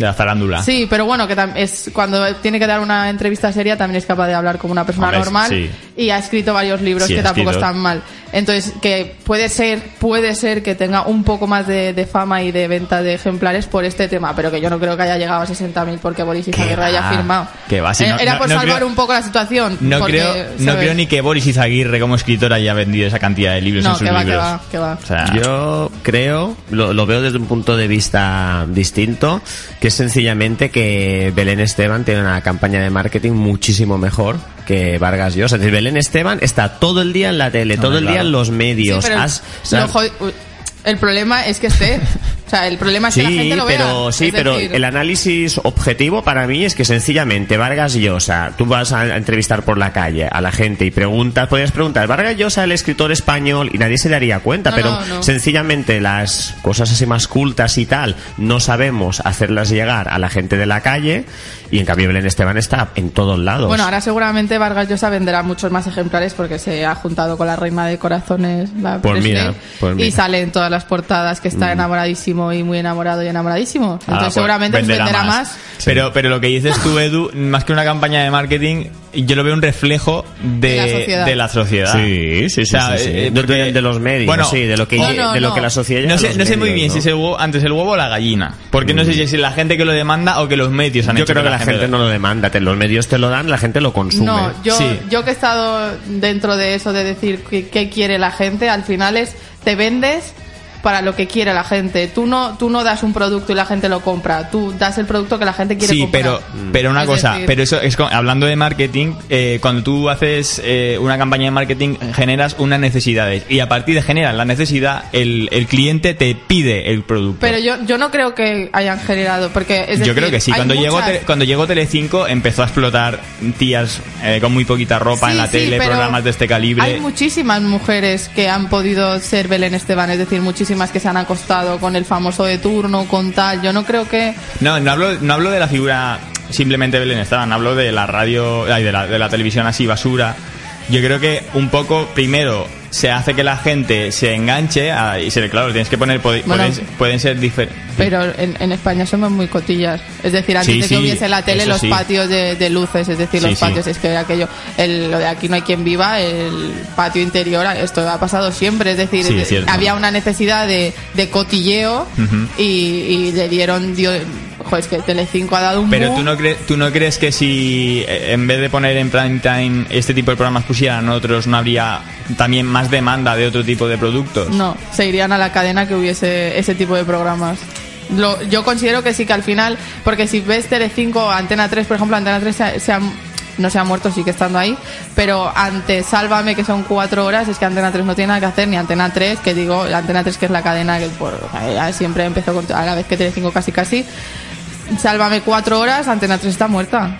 De la zarándula. Sí, pero bueno, que es cuando tiene que dar una entrevista seria también es capaz de hablar como una persona Hombre, normal sí. y ha escrito varios libros Sí, que tampoco escrito. están mal. Entonces, que puede ser, puede ser que tenga un poco más de, de fama y de venta de ejemplares por este tema, pero que yo no creo que haya llegado a 60.000 porque Boris Izaguirre haya firmado. que va, si Eh, no- Era no- por no salvar creo- un poco la situación. No porque, creo, no creo ni que Boris Izaguirre como escritor haya vendido esa cantidad de libros No, en sus que va, que libros. va, que va. O sea, Yo creo, lo, lo veo desde un punto de vista distinto, que es sencillamente que Belén Esteban tiene una campaña de marketing muchísimo mejor que Vargas Llosa. Es decir, Belén Esteban está todo el día en la tele, todo el día en los Sí, medios. el- Has- o sea, uy, el problema es que esté. O sea, el problema es que la Sí, gente lo vea. pero sí, pero el análisis objetivo para mí es que sencillamente Vargas Llosa, tú vas a entrevistar por la calle a la gente y preguntas, podrías preguntar, Vargas Llosa, el escritor español, y nadie se daría cuenta, No, pero no, no. sencillamente las cosas así más cultas y tal, no sabemos hacerlas llegar a la gente de la calle, y en cambio Belén Esteban está en todos lados. Bueno, ahora seguramente Vargas Llosa venderá muchos más ejemplares porque se ha juntado con la reina de corazones, la Pues mira, pues y mira. sale en todas las portadas que está enamoradísimo y muy enamorado y enamoradísimo. Entonces Ah, pues seguramente les venderá más. Pero, pero lo que dices tú, Edu, más que una campaña de marketing, yo lo veo un reflejo de, De la sociedad. de la sociedad. Sí, sí, sí, O sea, sí, sí. eh, De- porque- de, de los medios, Bueno, sí, de lo que, No, no, de lo no. que la sociedad No sé, no sé muy bien ¿no? si es el huevo, antes el huevo o la gallina. Porque no sé si es la gente que lo demanda o que los medios han Yo hecho creo que la gente no lo demanda, te- los medios te lo dan, la gente lo consume. No, yo, Sí. yo que he estado dentro de eso de decir qué quiere la gente, al final es te vendes para lo que quiere la gente. Tú no, tú no das un producto y la gente lo compra. Tú das el producto que la gente quiere Sí, comprar. pero, pero una Es cosa, decir- pero eso es hablando de marketing, eh, cuando tú haces eh, una campaña de marketing generas unas necesidades y a partir de generar la necesidad el, el cliente te pide el producto. Pero yo, yo no creo que hayan generado, porque es Yo decir, creo que sí. Cuando llegó, muchas- Tele- cuando llegó Telecinco empezó a explotar tías eh, con muy poquita ropa Sí, en la sí, tele, programas de este calibre. Hay muchísimas mujeres que han podido ser Belén Esteban, es decir, muchísimas que se han acostado con el famoso de turno, con tal. Yo no creo que. No, no hablo, no hablo de la figura simplemente Belén Esteban, hablo de la radio, ay, de la, de la televisión así basura. Yo creo que un poco, primero, se hace que la gente se enganche a- y se claro, tienes que poner, Bueno. pueden, pueden ser diferentes. Pero en, en España somos muy cotillas. Es decir, antes Sí, de que sí, hubiese la tele, los sí. patios de, de luces, es decir, los patios, es que aquello, el, lo de aquí no hay quien viva, el patio interior, esto ha pasado siempre. Es decir, es había una necesidad de, de cotilleo y, y le dieron. Dio, joder, es que Telecinco ha dado un Pero boom. tú no, crees, tú no crees que si eh, en vez de poner en prime time este tipo de programas pusieran otros, no habría también más demanda de otro tipo de productos? No, se irían a la cadena que hubiese ese tipo de programas. Lo- yo considero que sí, que al final, porque si ves Telecinco, Antena 3, por ejemplo, Antena 3 se se ha- no se ha muerto, sigue estando ahí, pero ante Sálvame, que son cuatro horas, es que Antena 3 no tiene nada que hacer, ni Antena 3, que digo, Antena 3 que es la cadena que por, siempre empezó con, a la vez que Telecinco casi casi, Sálvame cuatro horas, Antena 3 está muerta.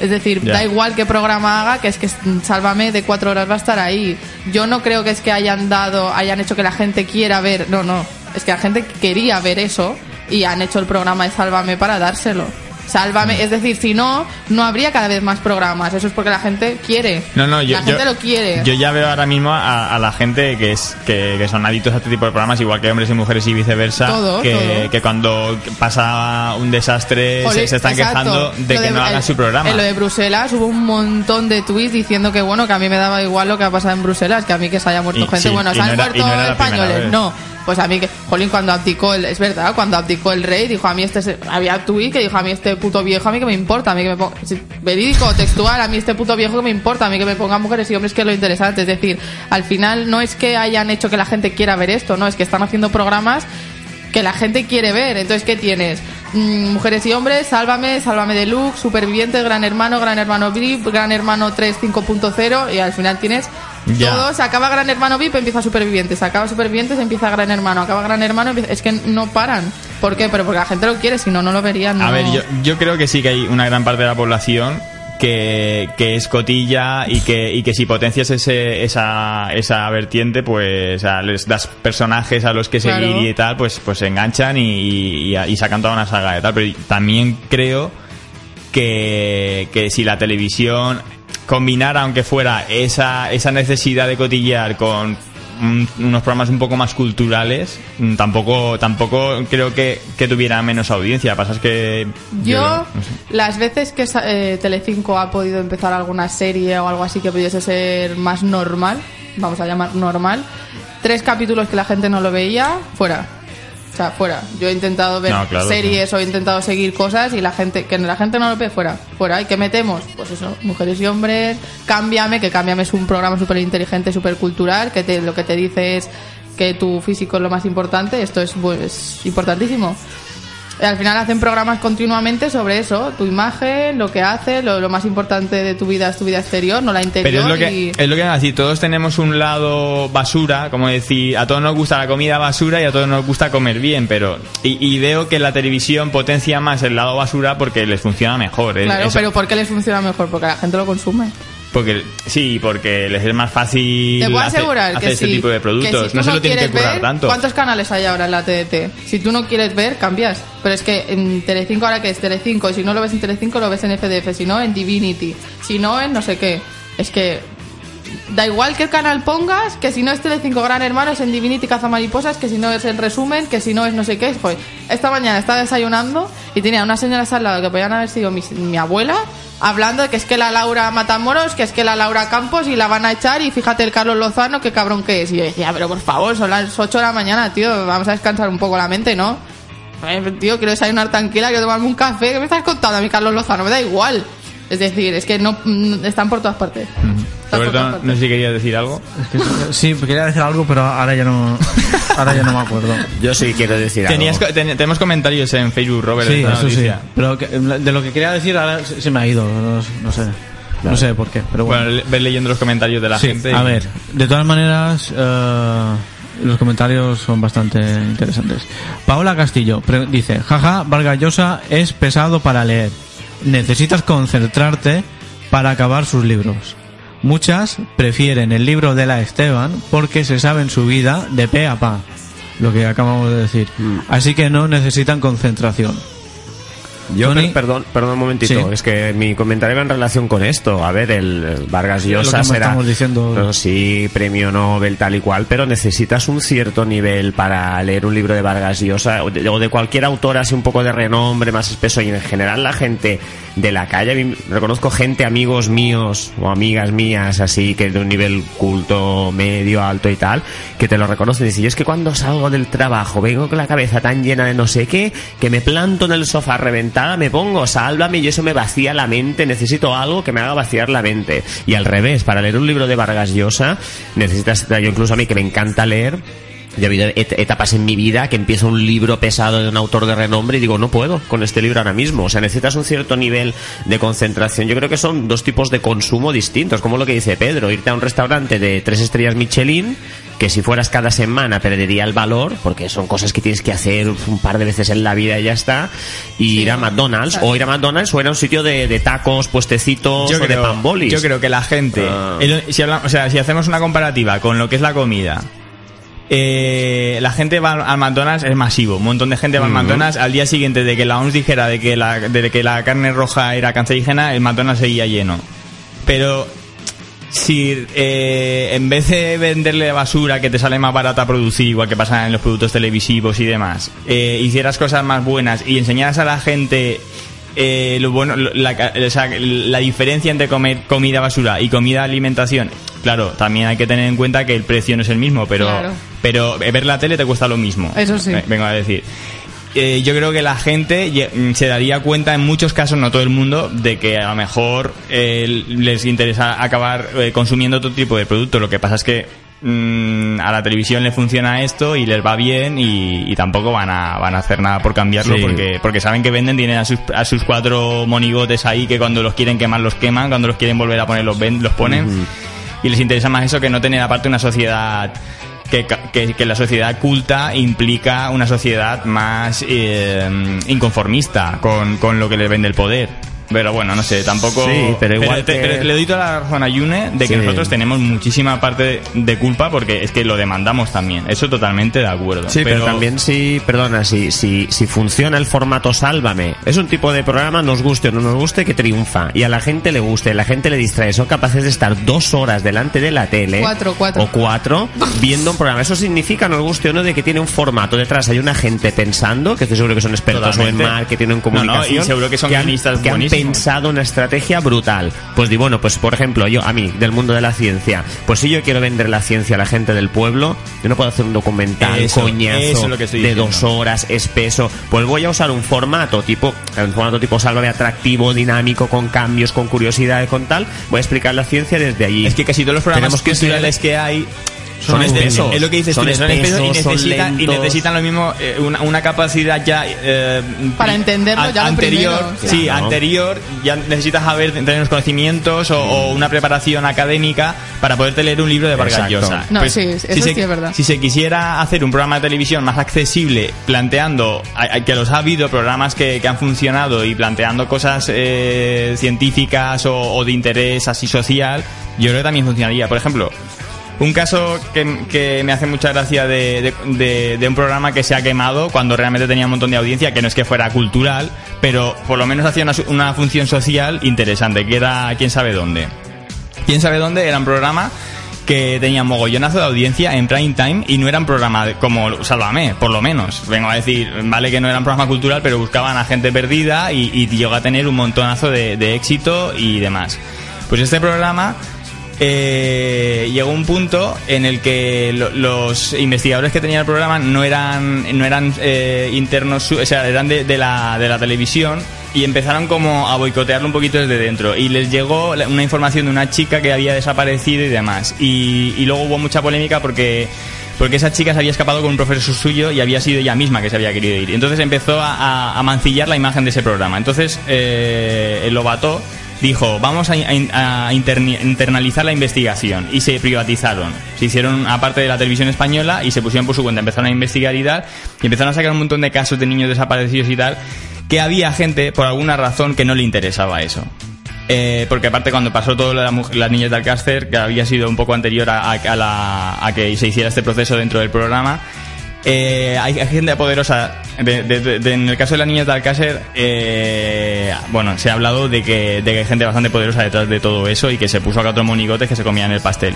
Es decir, da igual qué programa haga, que es que Sálvame de cuatro horas va a estar ahí. Yo no creo que es que hayan dado, hayan hecho que la gente quiera ver, no, no, es que la gente quería ver eso y han hecho el programa de Sálvame para dárselo. Sálvame, es decir, si no, no habría cada vez más programas. Eso es porque la gente quiere. No, no, yo, la gente yo- lo quiere. Yo ya veo ahora mismo a, a la gente que es que, que son adictos a este tipo de programas, igual que hombres y mujeres y viceversa, Todo, que, todo. que cuando pasa un desastre se, Joder, se están exacto. quejando de Lo que no hagan el- su programa. En lo de Bruselas hubo un montón de tweets diciendo que bueno, que a mí me daba igual lo que ha pasado en Bruselas, que a mí que se haya muerto Y- gente. sí, bueno, se han era- muerto no españoles. No. Pues a mí que, Jolín, cuando abdicó el, es verdad, cuando abdicó el rey, dijo a mí este, había tweet que dijo a mí este puto viejo, a mí que me importa, a mí que me ponga, verídico, textual, a mí este puto viejo que me importa, a mí que me pongan mujeres y hombres que es lo interesante. Es decir, al final no es que hayan hecho que la gente quiera ver esto, no, es que están haciendo programas que la gente quiere ver. Entonces, ¿qué tienes? Mm, mujeres y hombres, Sálvame, Sálvame Deluxe, Supervivientes, Gran Hermano, Gran Hermano VIP, Gran Hermano 3 5.0 y al final tienes Ya. todo, se acaba Gran Hermano VIP, empieza Supervivientes, se acaba Supervivientes, empieza Gran Hermano, acaba Gran Hermano, empieza- es que no paran. ¿Por qué? Pero porque la gente lo quiere, si no, no lo verían. A ver, yo, yo creo que sí que hay una gran parte de la población que, que es cotilla y que, y que si potencias ese, esa, esa vertiente, pues les das personajes a los que Claro. seguir y tal, pues, pues se enganchan y, y, y sacan toda una saga de tal. Pero también creo que, que si la televisión combinara, aunque fuera esa, esa necesidad de cotillear con un- unos programas un poco más culturales, mm, tampoco tampoco creo que, que tuviera menos audiencia. Pasa es que Yo, no sé. las veces que eh, Telecinco ha podido empezar alguna serie o algo así que pudiese ser más normal, vamos a llamar normal, tres capítulos que la gente no lo veía, fuera. O sea, fuera. Yo he intentado ver No, claro, series o he intentado seguir cosas y la gente, que la gente no lo ve, fuera. Fuera. ¿Y qué metemos? Pues eso, mujeres y hombres, cámbiame, que cámbiame es un programa súper inteligente, súper cultural, que te, lo que te dice es que tu físico es lo más importante, esto es, pues, importantísimo. Y al final hacen programas continuamente sobre eso, tu imagen, lo que haces, lo, lo más importante de tu vida es tu vida exterior, no la interior. Pero es lo que y- es lo que iba a decir, todos tenemos un lado basura, como decir, a todos nos gusta la comida basura y a todos nos gusta comer bien, pero y, y veo que la televisión potencia más el lado basura porque les funciona mejor. es- Claro, eso- pero ¿por qué les funciona mejor? Porque la gente lo consume. Porque sí, porque les es más fácil Te puedo hacer- asegurar hacer que si, tipo de que productos, si no se lo tienen que currar ver, tanto. ¿Cuántos canales hay ahora en la TDT? Si tú no quieres ver, cambias. Pero es que en Telecinco ahora que es Telecinco, si no lo ves en Telecinco lo ves en FDF, si no en Divinity, si no en no sé qué. Es que da igual qué canal pongas, que si no es Telecinco Gran Hermano es en Divinity Caza Mariposas, que si no es el resumen, que si no es no sé qué. Pues esta mañana estaba desayunando y tenía unas señoras al lado que podían haber sido mi, mi abuela hablando de que es que la Laura Matamoros, que es que la Laura Campos y la van a echar y fíjate el Carlos Lozano, qué cabrón que es. Y yo decía, pero por favor, son las 8 de la mañana, tío, vamos a descansar un poco la mente, ¿no? Tío, quiero desayunar tranquila, quiero tomarme un café. ¿Qué me estás contando a mí, Carlos Lozano? Me da igual. Es decir, es que no están por todas partes. Roberto, todas partes. no sé si querías decir algo. Sí, quería decir algo, pero ahora ya no, ahora ya no me acuerdo. Yo sí quiero decir Tenías, algo. ten- tenemos comentarios en Facebook, Robert. Sí, eso sí. Pero que- de lo que quería decir ahora se, se me ha ido. No, no sé. No sé por qué, pero bueno. Bueno, ves leyendo los comentarios de la Sí, gente. y- A ver, de todas maneras, eh, los comentarios son bastante interesantes. Paola Castillo dice, jaja, Vargas Llosa es pesado para leer. Necesitas concentrarte para acabar sus libros. Muchas prefieren el libro de la Esteban porque se saben su vida de pe a pa, lo que acabamos de decir. Mm. Así que no necesitan concentración. Yo, Tony- per- perdón, perdón un momentito, Sí. es que mi comentario va en relación con esto. A ver, el, Vargas Llosa será, estamos diciendo. no, sí, premio Nobel tal y cual, pero necesitas un cierto nivel para leer un libro de Vargas Llosa o de, o de cualquier autor así un poco de renombre, más espeso y en general la gente de la calle, reconozco gente, amigos míos o amigas mías así que de un nivel culto, medio, alto y tal, que te lo reconocen y yo es que cuando salgo del trabajo vengo con la cabeza tan llena de no sé qué, que me planto en el sofá me pongo, sálvame y eso me vacía la mente, necesito algo que me haga vaciar la mente. Y al revés, para leer un libro de Vargas Llosa, necesitas, yo incluso a mí que me encanta leer, ya ha habido et- etapas en mi vida que empiezo un libro pesado de un autor de renombre y digo, no puedo con este libro ahora mismo. O sea, necesitas un cierto nivel de concentración. Yo creo que son dos tipos de consumo distintos, como lo que dice Pedro, irte a un restaurante de tres estrellas Michelin, que si fueras cada semana perdería el valor, porque son cosas que tienes que hacer un par de veces en la vida y ya está, y ir a McDonald's, o ir a McDonald's o ir a un sitio de, de tacos, puestecitos yo o de creo, pambolis. yo creo que la gente, Ah. el- si, habla- o sea, si hacemos una comparativa con lo que es la comida, eh, la gente va al McDonald's es masivo, un montón de gente va al Ujú. McDonald's al día siguiente de que la OMS dijera de que la, de que la carne roja era cancerígena, el McDonald's seguía lleno. Pero si eh, en vez de venderle basura que te sale más barata producir, igual que pasa en los productos televisivos y demás, eh, hicieras cosas más buenas y enseñaras a la gente eh, lo bueno, lo- la, ca- o sea, la diferencia entre comer comida basura y comida alimentación, claro, también hay que tener en cuenta que el precio no es el mismo, pero, Claro. pero ver la tele te cuesta lo mismo. Eso sí. Ve- Vengo a decir. Eh, yo creo que la gente mm, se daría cuenta en muchos casos, no todo el mundo, de que a lo mejor eh, les interesa acabar eh, consumiendo otro tipo de producto. Lo que pasa es que mm, a la televisión le funciona esto y les va bien y, y tampoco van a, van a hacer nada por cambiarlo Sí. porque, porque saben que venden, tienen a sus, a sus cuatro monigotes ahí que cuando los quieren quemar los queman, cuando los quieren volver a poner los, ven- los ponen. Y les interesa más eso que no tener aparte una sociedad que, que, la sociedad culta implica una sociedad más eh, inconformista con, con lo que le vende el poder. Pero bueno, no sé, tampoco... Sí, pero igual te- que- pero le doy toda la razón a Yune de que Sí. nosotros tenemos muchísima parte de, culpa porque es que lo demandamos también. Eso totalmente de acuerdo. Sí, pero, también si, perdona, si, si, si funciona el formato Sálvame, es un tipo de programa, nos guste o no nos guste, que triunfa. Y a la gente le guste, la gente le distrae. Son capaces de estar dos horas delante de la tele. Cuatro, cuatro. O cuatro, viendo un programa. Eso significa, nos guste o no, de que tiene un formato detrás. Hay una gente pensando, que estoy seguro que son expertos Totalmente. o en marketing o en No, no, y seguro que son han, que han. Pensado una estrategia brutal. Pues di, bueno, pues por ejemplo, yo, a mí, del mundo de la ciencia, pues si yo quiero vender la ciencia a la gente del pueblo, yo no puedo hacer un documental Eso, coñazo eso es lo que estoy de dos horas, espeso. Pues voy a usar un formato tipo, un formato tipo sálvame atractivo, dinámico, con cambios, con curiosidad, con tal. Voy a explicar la ciencia desde allí. Es que casi todos los programas Tenemos que culturales que hay Son Es- espesos. Es lo que dices Son espesos y espesos, son necesitan, y necesitan lo mismo, eh, una, una capacidad ya... eh, Para entenderlo ya lo anterior, primero, Sí, claro. anterior, ya necesitas haber, tener unos conocimientos o, o una preparación académica para poderte leer un libro de Vargas. Llosa. No, sí, eso si se, sí es verdad. Si se quisiera hacer un programa de televisión más accesible, planteando, a- a- que los ha habido programas que, que han funcionado y planteando cosas eh, científicas o, o de interés así social, yo creo que también funcionaría. Por ejemplo, un caso que, que me hace mucha gracia de, de- un programa que se ha quemado cuando realmente tenía un montón de audiencia, que no es que fuera cultural, pero por lo menos hacía una, una función social interesante, que era quién sabe dónde. ¿Quién sabe dónde? Era un programa que tenía mogollonazo de audiencia en prime time y no era un programa de- como Sálvame, por lo menos. Vengo a decir, vale que no era un programa cultural, pero buscaban a gente perdida y, y llegó a tener un montonazo de, de éxito y demás. Pues este programa eh, llegó un punto en el que lo- los investigadores que tenía el programa no eran no eran eh, internos, o sea, eran de, de la, de la televisión y empezaron como a boicotearlo un poquito desde dentro y les llegó una información de una chica que había desaparecido y demás y, y luego hubo mucha polémica porque porque esa chica se había escapado con un profesor suyo y había sido ella misma que se había querido ir. Entonces empezó a, a- a mancillar la imagen de ese programa. Entonces eh, el Lobato dijo, vamos a, internalizar la investigación. Y se privatizaron. Se hicieron aparte de la televisión española y se pusieron por su cuenta. Empezaron a investigar y tal. Y empezaron a sacar un montón de casos de niños desaparecidos y tal. Que había gente, por alguna razón, que no le interesaba eso. Eh, porque aparte cuando pasó todo lo de la las niñas de Alcácer, que había sido un poco anterior a que se hiciera este proceso dentro del programa, eh, hay, gente poderosa. de- de- de- de- en el caso de las niñas de Alcácer, eh, bueno, se ha hablado de que, de que hay gente bastante poderosa detrás de todo eso y que se puso acá otros monigotes que se comían el pastel.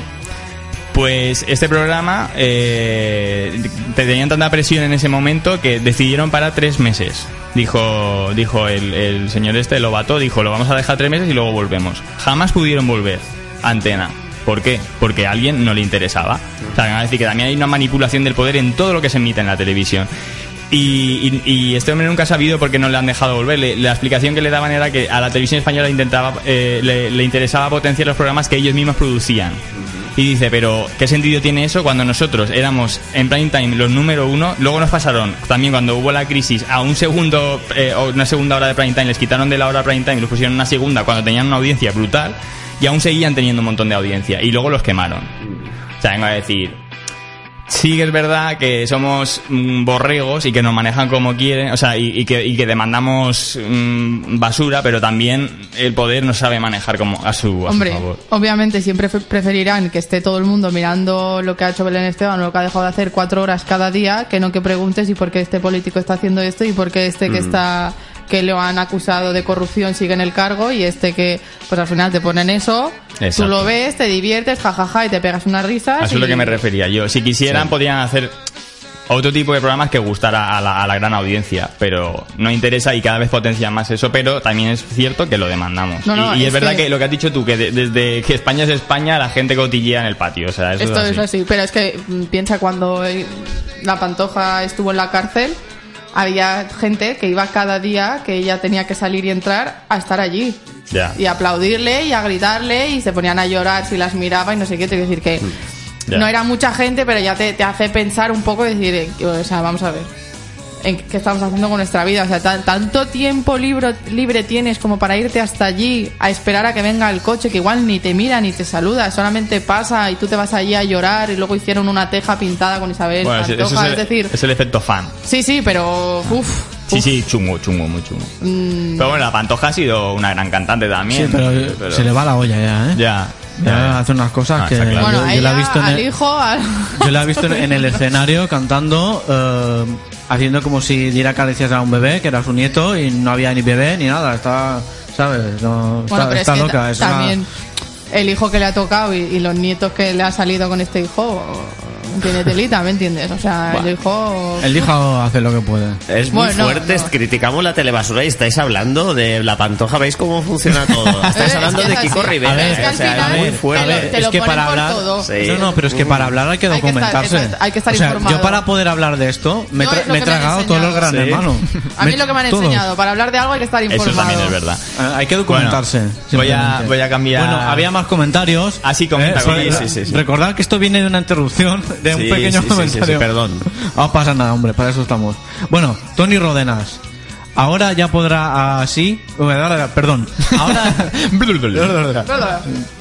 Pues este programa eh, te tenían tanta presión en ese momento que decidieron para tres meses. Dijo, dijo el, el señor este, Lobato, dijo, lo vamos a dejar tres meses y luego volvemos. Jamás pudieron volver a antena. ¿Por qué? Porque a alguien no le interesaba. O sea, decir que también hay una manipulación del poder en todo lo que se emite en la televisión. Y, y- y este hombre nunca ha sabido por qué no le han dejado volver. La explicación que le daban era que a la televisión española eh, le, interesaba potenciar los programas que ellos mismos producían. Y dice, pero ¿qué sentido tiene eso cuando nosotros éramos en prime time los número uno? Luego nos pasaron, también cuando hubo la crisis, a un segundo, eh, una segunda hora de prime time, les quitaron de la hora prime time y los pusieron una segunda cuando tenían una audiencia brutal y aún seguían teniendo un montón de audiencia y luego los quemaron. O sea, vengo a decir, sí que es verdad que somos mm, borregos y que nos manejan como quieren, o sea, y, y que, y que demandamos mm, basura, pero también el poder no sabe manejar como a su, a su Hombre, favor. obviamente siempre fe- preferirán que esté todo el mundo mirando lo que ha hecho Belén Esteban o lo que ha dejado de hacer cuatro horas cada día, que no que preguntes y por qué este político está haciendo esto y por qué este que Mm. está que lo han acusado de corrupción sigue en el cargo y este que pues al final te ponen eso, Exacto. tú lo ves, te diviertes, jajaja y te pegas unas risas. A eso es lo que me refería yo. Si quisieran, Sí. podrían hacer otro tipo de programas que gustara a la, a la gran audiencia, pero no interesa y cada vez potencian más eso, pero también es cierto que lo demandamos. No, no, y, y es, es verdad que- que... lo que has dicho tú, que de- desde que España es España, la gente cotillea en el patio. O sea, eso Esto es es así. así, pero es que mm, piensa cuando la Pantoja estuvo en la cárcel, había gente que iba cada día que ella tenía que salir y entrar a estar allí. Ya. Y a aplaudirle y a gritarle y se ponían a llorar si las miraba y no sé qué. Te quiero decir que Ya. no era mucha gente, pero ya te, te hace pensar un poco y decir, eh, o sea, vamos a ver. ¿En qué estamos haciendo con nuestra vida? O sea, tan- tanto tiempo libro, libre tienes como para irte hasta allí a esperar a que venga el coche, que igual ni te mira ni te saluda, solamente pasa y tú te vas allí a llorar y luego hicieron una teja pintada con Isabel Bueno, ese- eso Pantoja, es, el, es decir, es el efecto fan. sí, sí, pero uff, Sí, sí, chungo, chungo, muy chungo. Mm. Pero bueno, la Pantoja ha sido una gran cantante también. Sí, pero, se le va la olla ya, ¿eh? Ya. Ya hace unas cosas Ah, que claro. yo, bueno, yo la he visto en al el, hijo, al- yo la he visto en, en el escenario cantando, eh, haciendo como si diera caricias a un bebé, que era su nieto, y no había ni bebé ni nada. Está, ¿sabes? No, está, Bueno, pero está es loca. es una- también el hijo que le ha tocado y, y los nietos que le ha salido con este hijo, tiene telita, ¿me entiendes? O sea, el hijo... El hijo hace lo que puede. Es muy Bueno, fuerte, no. criticamos la telebasura y estáis hablando de la pantoja, ¿veis cómo funciona todo? Estáis Es hablando que de es Kiko así. Rivera, ver, es que o sea, final es muy te fuerte. lo- te es que para hablar. Sí. no no pero es que para hablar hay que Hay que estar- documentarse hay que estar o sea, informado. yo para poder hablar de esto me, tra- es me he que tragado todos los grandes Sí. hermanos A mí lo que me han todo. enseñado, para hablar de algo hay que estar informado. Eso también es verdad. Ah, hay que documentarse voy a- voy a cambiar- bueno había más comentarios Ah, sí, comenta, Eh, Sí, sí, sí. recordad que esto viene de una interrupción de un Sí, pequeño sí, sí, sí, comentario sí, perdón. no pasa nada hombre para eso estamos bueno Tony Rodenas ahora ya podrá así perdón ahora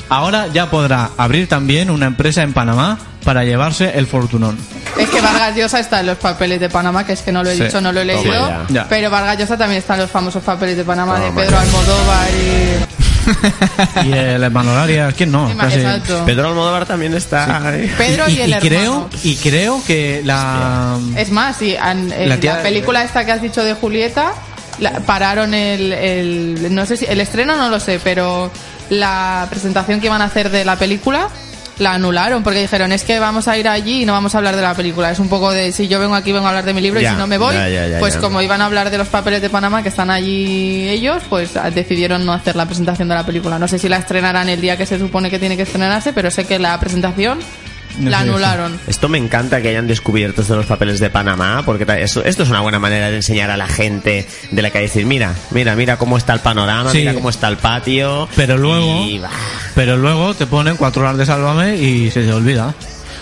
ahora ya podrá abrir también una empresa en Panamá para llevarse el fortunón Es que Vargas Llosa está en los papeles de Panamá, que es que no lo he Sí. dicho, no lo he leído. Pero Vargas Llosa también está en los famosos papeles de Panamá Toma de Pedro ya. Almodóvar y... y el hermano Arias quién no Casi-. Pedro Almodóvar también está ahí. Pedro y, el hermano. creo y creo que la Es más, sí, han- en La película esta que has dicho de Julieta, la- pararon el, el- no sé si el estreno no lo sé, pero la presentación que iban a hacer de la película la anularon porque dijeron es que vamos a ir allí y no vamos a hablar de la película. Es un poco de si yo vengo aquí vengo a hablar de mi libro Ya, y si no me voy, ya, ya, ya, pues como iban a hablar de los papeles de Panamá que están allí ellos, pues decidieron no hacer la presentación de la película. No sé si la estrenarán el día que se supone que tiene que estrenarse, pero sé que la presentación No la anularon. Esto me encanta que hayan descubierto esto de los papeles de Panamá, porque esto es una buena manera de enseñar a la gente de la que decir, mira, mira, mira cómo está el panorama, Sí. mira cómo está el patio. Pero luego, y, pero luego te ponen cuatro horas de Sálvame y se te olvida.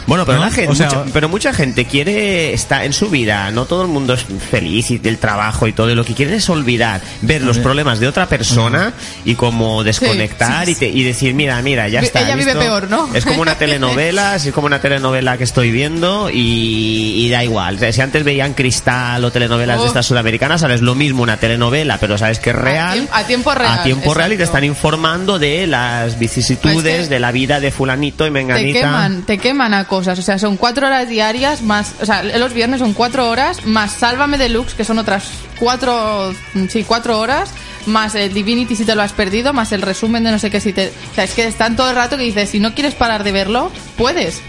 Bueno, pero, ¿No? la gente, O sea- mucha, pero mucha gente quiere estar en su vida, no todo el mundo es feliz y del trabajo y todo, y lo que quieren es olvidar, ver los problemas de otra persona y como desconectar Sí, y, te- y decir, mira, mira, ya está. ella vive peor, ¿no? Es como una telenovela, es como una telenovela que estoy viendo y, y da igual. O sea, si antes veían Cristal o telenovelas de Oh. estas sudamericanas, ahora es lo mismo una telenovela, pero sabes que es real. a tiempo real, A tiempo real y te están informando de las vicisitudes Es que de la vida de fulanito y te menganita. queman, te queman a cosas. O sea, son cuatro horas diarias más. O sea, los viernes son cuatro horas más Sálvame Deluxe, que son otras cuatro. Sí, cuatro horas. Más el Divinity si te lo has perdido, más el resumen de no sé qué si te. O sea, es que están todo el rato que dices, si no quieres parar de verlo, puedes.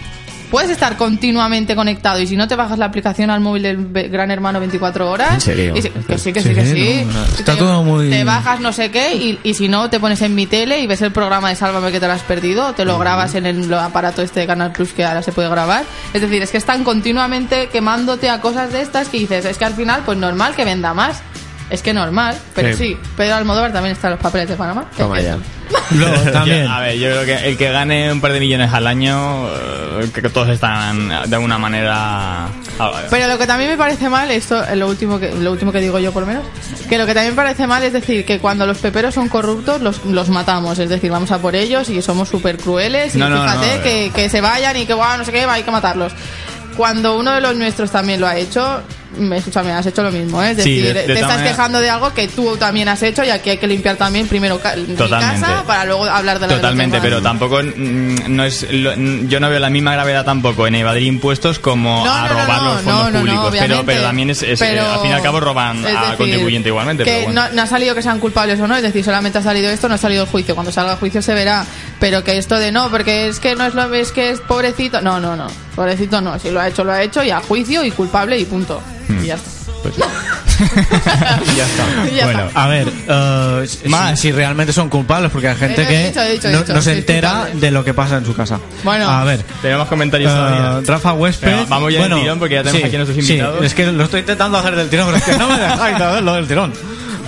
Puedes estar continuamente conectado y si no te bajas la aplicación al móvil del Gran Hermano 24 horas. ¿En serio? y si- que sí, que Sí, sí, que sí. no, no. Y Está te- todo muy- Te bajas no sé qué y, y si no te pones en mi tele y ves el programa de Sálvame que te lo has perdido, te lo grabas en el aparato este de Canal Plus que ahora se puede grabar. Es decir, es que están continuamente quemándote a cosas de estas que dices, es que al final pues normal que venda más. Es que normal, pero Sí. sí, Pedro Almodóvar también está en los papeles de Panamá. Toma ya. Luego, también. Yo- a ver, yo creo que el que gane un par de millones al año, eh, que todos están de alguna manera. Pero lo que también me parece mal, esto es lo último que, lo último que digo yo por lo menos, que lo que también me parece mal es decir que cuando los peperos son corruptos los, los matamos, es decir, vamos a por ellos y somos súper crueles y No, no, fíjate no, que, que se vayan y que guau, no sé qué, hay que matarlos. Cuando uno de los nuestros también lo ha hecho, escúchame, has hecho lo mismo, ¿eh? es Sí, decir, de- de te estás quejando de algo que tú también has hecho y aquí hay que limpiar también primero ca- mi Totalmente. casa para luego hablar de la Totalmente, pero tampoco mm, no es lo- mm, yo no veo la misma gravedad tampoco en evadir impuestos como No, a no, robar no, los fondos públicos, pero también es, es, eh, al fin y al cabo roban decir, contribuyente igualmente, que pero bueno. no, no ha salido que sean culpables o no, es decir, solamente ha salido esto, no ha salido el juicio. Cuando salga el juicio se verá, pero que esto de no, porque es que no es lo es que es pobrecito, no, no, no, pobrecito no, si lo ha hecho lo ha hecho y a juicio y culpable y punto. Hmm. Y ya está. Pues ya está. Ya Bueno, está. A ver, eh, si, si realmente son culpables, porque hay gente Eh, que dicho, dicho, no, dicho, no se entera de lo que pasa en su casa. Bueno. a ver. Tenemos comentarios eh, todavía. Rafa Huésped. Venga, vamos ya del bueno, tirón porque ya tenemos sí, aquí a nuestros sí, invitados. es que lo estoy intentando hacer del tirón, pero es que no me dejáis hacerlo del tirón.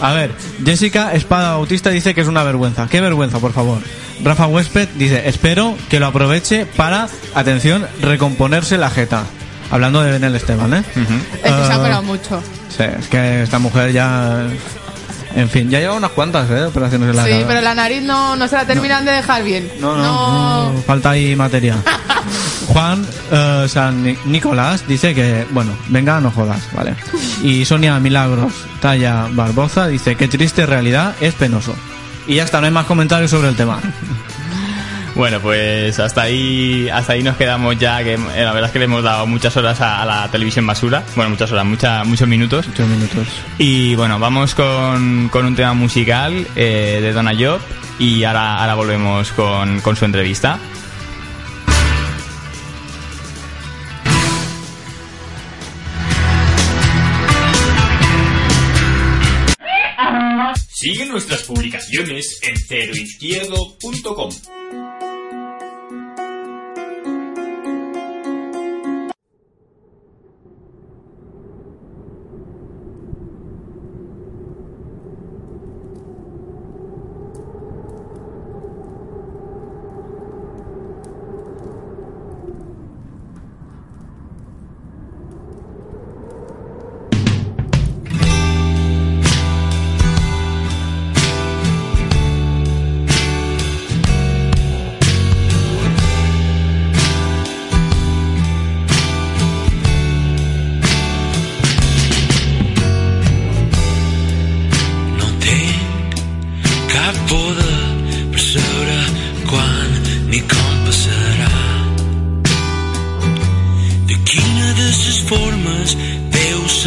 A ver, Jessica Espada Bautista dice que es una vergüenza. ¿Qué vergüenza, por favor? Rafa Huésped dice, espero que lo aproveche para, atención, recomponerse la jeta. Hablando de Benel Esteban, ¿eh? Es que se ha Eh, operado mucho. Sí, es que esta mujer ya... En fin, ya lleva unas cuantas ¿eh? operaciones en la Sí, cara. pero la nariz no, no se la terminan de dejar bien. No, no, no, falta ahí materia. Juan eh, San Ni- Nicolás dice que, bueno, venga, no jodas, vale. Y Sonia Milagros, talla Barboza, dice que triste realidad es penoso. Y ya está, no hay más comentarios sobre el tema. Bueno, pues hasta ahí, hasta ahí nos quedamos ya, que eh, la verdad es que le hemos dado muchas horas a, la televisión basura, bueno, muchas horas, mucha, muchos minutos. Muchos minutos. Y bueno, vamos con, con un tema musical eh, de Donna Job y ahora, ahora volvemos con, con su entrevista. Sigue nuestras publicaciones en ceroizquierdo.com.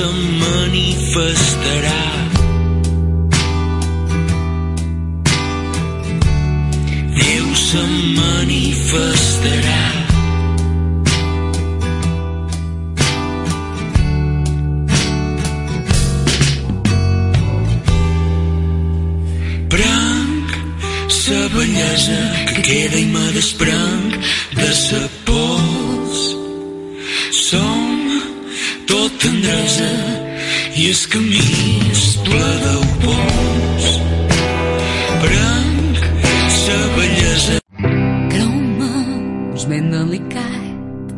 some money first. I el camí és ple de pols. Prenc sa bellesa Creu-me, és ben delicat,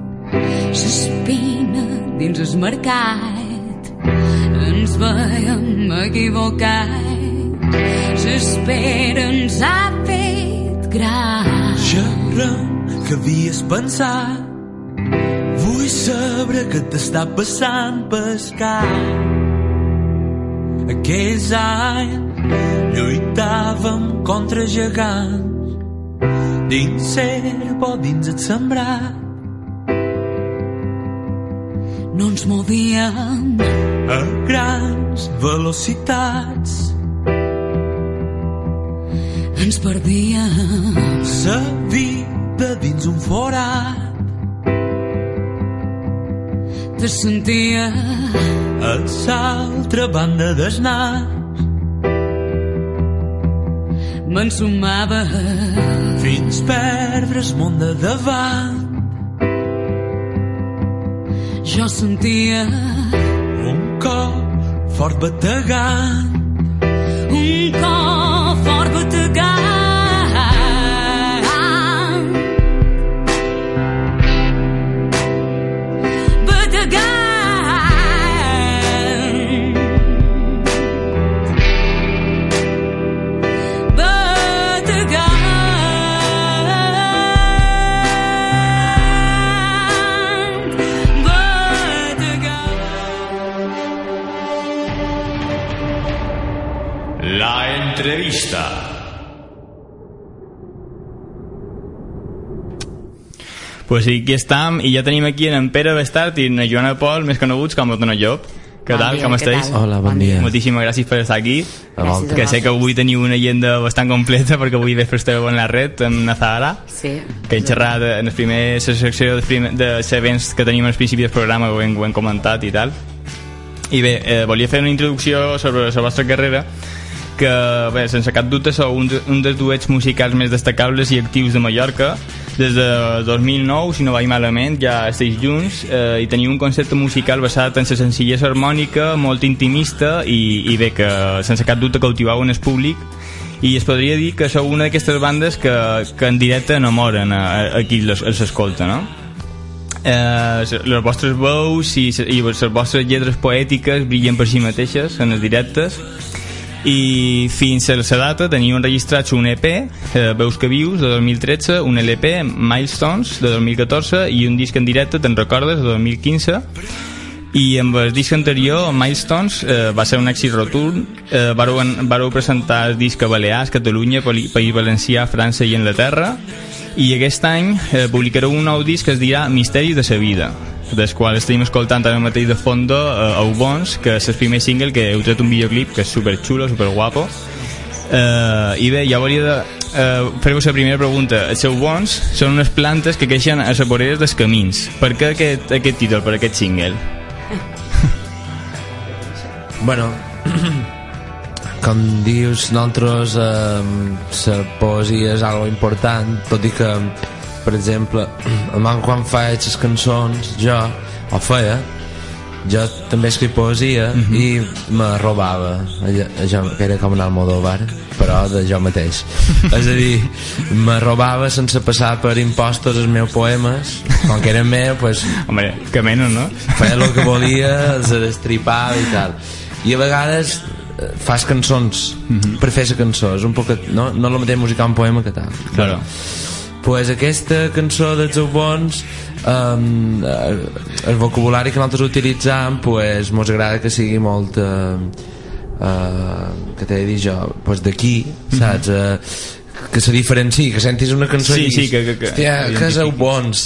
s'espina dins el mercat. Ens veiem equivocat, s'espera ens ha fet gran. Xerrem que havies pensat Vull saber què t'està passant pescar Aquells anys lluitàvem contra gegants Dins serp o dins el sembrat No ens movíem a grans velocitats ens perdíem. Sa vida dins un forat Te sentia a l'altra banda del nas m'ensumava fins perdre el món de davant. Jo sentia un cor fort bategant. Un cor fort bategant Pues sí, aquí estem i ja tenim aquí en Pere Bestart i en Joana Pol, més coneguts com Tono Job. Què Bon tal, dia, com què estàs? tal? Hola, bon dia. Moltíssimes gràcies per estar aquí. A vosaltres. Que sé que avui teniu una agenda bastant completa perquè avui vespre esteu en la red, en Nazahara. Sí. Que hem xerrat en el primer la secció de, primer, de events que tenim al principi del programa, ho hem, ho hem comentat i tal. I bé, eh, volia fer una introducció sobre la vostra carrera que, bé, sense cap dubte sou un, un dels duets musicals més destacables i actius de Mallorca. Des de 2009, si no vaig malament, ja esteu junts eh, i teniu un concepte musical basat en la senzillesa harmònica, molt intimista i, i bé, que sense cap dubte cautivau en el públic. I es podria dir que sou una d'aquestes bandes que, que en directe enamoren a, a qui les- els escolta, no? eh, les vostres veus i, i les vostres lletres poètiques brillen per si mateixes en els directes i fins a la data teniu enregistrats un EP eh, Veus que vius de 2013 un LP Milestones de 2014 i un disc en directe Te'n recordes de 2015 i amb el disc anterior, Milestones, eh, va ser un èxit rotund. Eh, vareu, vareu presentar el disc a Balears, Catalunya, País Valencià, França i Anglaterra. I aquest any eh, publicareu un nou disc que es dirà Misteris de sa vida, del qual estem escoltant ara mateix de fondo eh, Au Bons, que és el primer single que heu tret un videoclip que és super xulo, super guapo. Eh, I bé, ja hauria de eh, fer-vos la primera pregunta. Els seus bons són unes plantes que creixen a les voreres dels camins. Per què aquest, aquest títol, per aquest single? Bueno, com dius, nosaltres eh, la poesia és algo important, tot i que, per exemple, almenys quan faig les cançons, jo, o feia, jo també escric poesia Mhm. i me robava. Allò que era com un Almodóvar però de jo mateix. És a dir, me robava sense passar per impostos els meus poemes. Com que eren meus pues, Hombre, que menys, no? feia el que volia els destripava i tal. I a vegades eh, fas cançons per fer la cançó. És un poc, no, no el mateix musicar un poema que tal. Claro. Pues aquesta cançó dels bons um, el vocabulari que nosaltres utilitzam pues, mos agrada que sigui molt uh, uh, que t'he de dir jo pues d'aquí, saps? Uh, que se diferenciï, que sentis una cançó Sí, i sí, diguis, que- que- que- hòstia, que sou bons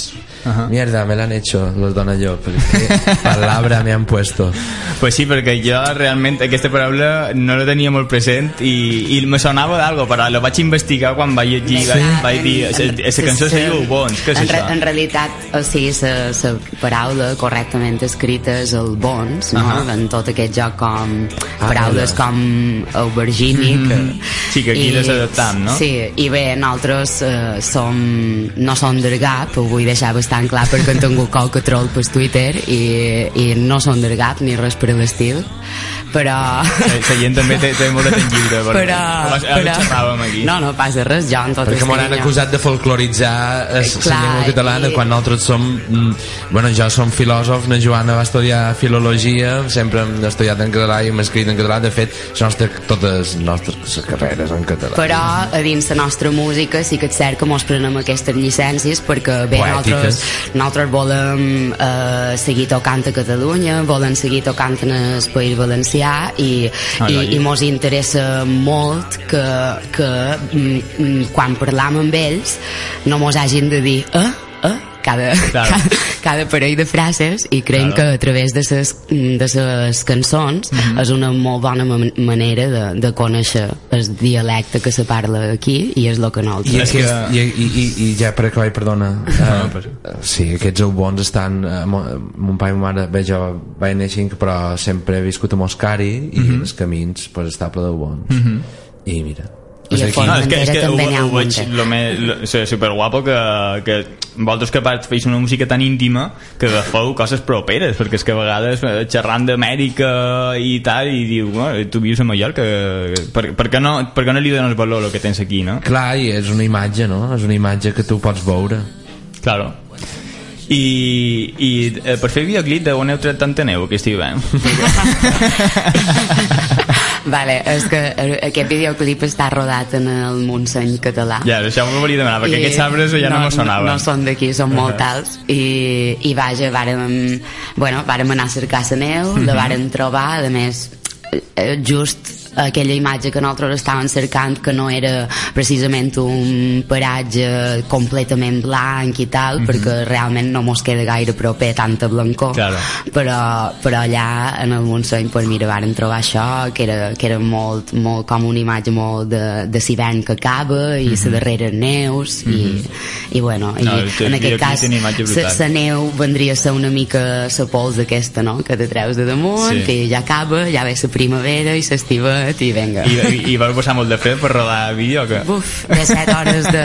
Mierda, me l'han hecho los dones yo perquè palabra me han puesto Pues sí, perquè jo realment aquesta paraula no la tenia molt present i, i me sonava d'algo, però lo vaig investigar quan vaig llegir, Sí. vaig, vaig dir, aquesta cançó se diu bons, què és en, re, això? en realitat, o sigui, la, la paraula correctament escrita és el bons, no? Ahà. En tot aquest joc com Ah, paraules mira. com aubergini, que, Mhm. Sí, que aquí les adaptam, no? Sí, i bé, nosaltres eh, som, no som del GAP, ho vull deixar bastant clar perquè han tingut qualque troll per Twitter i, i no som del GAP ni res per l'estil, però... La gent també té, té molt de temps lliure. perquè però, abans- abans però xerràvem aquí. no, no passa res, jo en tot perquè m'han acusat de folcloritzar la clar, llengua catalana i- quan nosaltres som mm, bueno, jo som filòsof, la Joana va estudiar filologia, sempre hem estudiat en català i hem escrit en català, de fet les nostres, totes les nostres carreres en català però a dins la nostra música sí que és cert que mos prenem aquestes llicències perquè bé, Poètiques. Nosaltres, nosaltres volem eh, seguir tocant a Catalunya volem seguir tocant en el País Valencià i, Ah, i, i mos interessa molt que, que mm, mm, quan parlam amb ells no mos hagin de dir eh, cada, Claro. cada, cada parell de frases i creiem Claro. que a través de ses, de ses cançons Mhm. és una molt bona man manera de, de conèixer el dialecte que se parla aquí i és el que I, nosaltres aquest, i, i, i, i ja per acabar, perdona No, uh, sí, aquests bons estan uh, mo, mon pare i ma mare bé, jo vaig néixer però sempre he viscut a Moscari i Mhm. els camins pues, està ple de bons Mhm. i mira I a Font No, és que, és que també n'hi ha un veig munt. lo més, lo, o sigui, superguapo que, que vosaltres que part feis una música tan íntima que agafeu coses properes perquè és que a vegades eh, xerrant d'Amèrica i tal i diu, bueno, tu vius a Mallorca per, per, què no, per què no li dones valor al que tens aquí, no? clar, i és una imatge, no? és una imatge que tu pots veure Claro. I, i eh, per fer videoclip de on heu tret tanta neu aquest hivern? Vale, és que eh, aquest videoclip està rodat en el Montseny català. ja, això m'ho volia demanar, perquè I- aquests arbres ja no, me sonaven. No, no són d'aquí, són molt Ahà. alts. I, i vaja, vàrem, bueno, vàrem anar a cercar la neu, la Mhm. vàrem trobar, a més, eh, just aquella imatge que nosaltres estàvem cercant que no era precisament un paratge completament blanc i tal, Mhm. perquè realment no mos queda gaire proper tanta blancor Claro. però, però allà en el Montseny pues mira, varen trobar això que era, que era molt, molt com una imatge molt de, de l'hivern que acaba i la darrera neus i, i bueno, i Mhm. No, el teu en aquest cas la neu vendria a ser una mica la pols aquesta no? que te treus de damunt Sí. i ja acaba, ja ve la primavera i l'estivet i venga I, i, i vau passar molt de fred per rodar vídeo o què? Uf, de 7 hores de,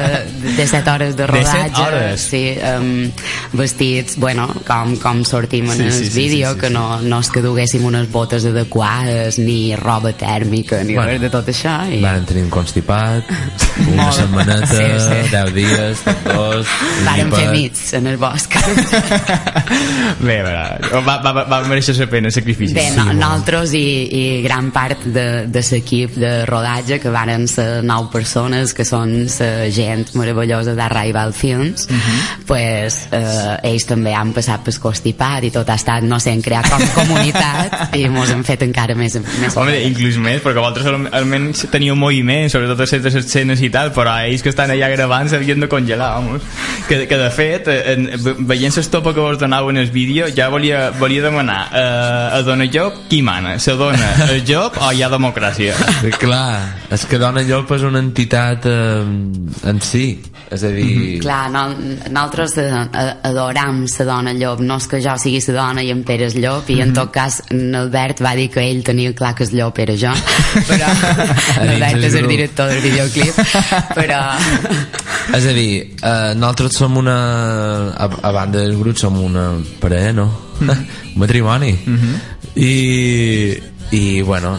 de 7 hores de De set rodatge hores? sí, um, vestits bueno, com, com sortim en Sí, el sí, sí, vídeo sí, sí, que no, no és que duguéssim unes botes adequades ni roba tèrmica ni Bueno. res de tot això i... Varen tenir un constipat, una setmaneta, Sí, sí. 10 dies, dos... Vàrem fer gripet. nits en el bosc Bé, va, va, va, va mereixer la pena el sacrifici. Bé, no, nosaltres i, i gran part de, de l'equip de rodatge que varen ser nou persones que són la gent meravellosa d'Arrival Films Mhm. pues eh, ells també han passat per constipat i tot ha estat, no sé, en crear com comunitat i mos han fet encara més, més Home, inclús més, perquè vosaltres al- almenys teniu moviment, sobretot a certes escenes i tal, però ells que estan allà gravant s'havien de congelar, vamos. que, que de fet, en, ve- veient l'estopa que vos donau en el vídeo, ja volia, volia demanar eh, a Dona Llop qui mana, se dona el Llop o hi ha democràcia? Clar, és que Dona Llop és una entitat eh, en si. És a dir... Clar, no, nosaltres eh, a- adoram la dona llop, no és que jo sigui la dona i en Pere és llop, i en tot cas en Albert va dir que ell tenia clar que el llop era jo, però Albert el és el director del videoclip, però... És a dir, eh, nosaltres som una... A, a banda del grup som una parella, no? Un matrimoni. I, I, bueno,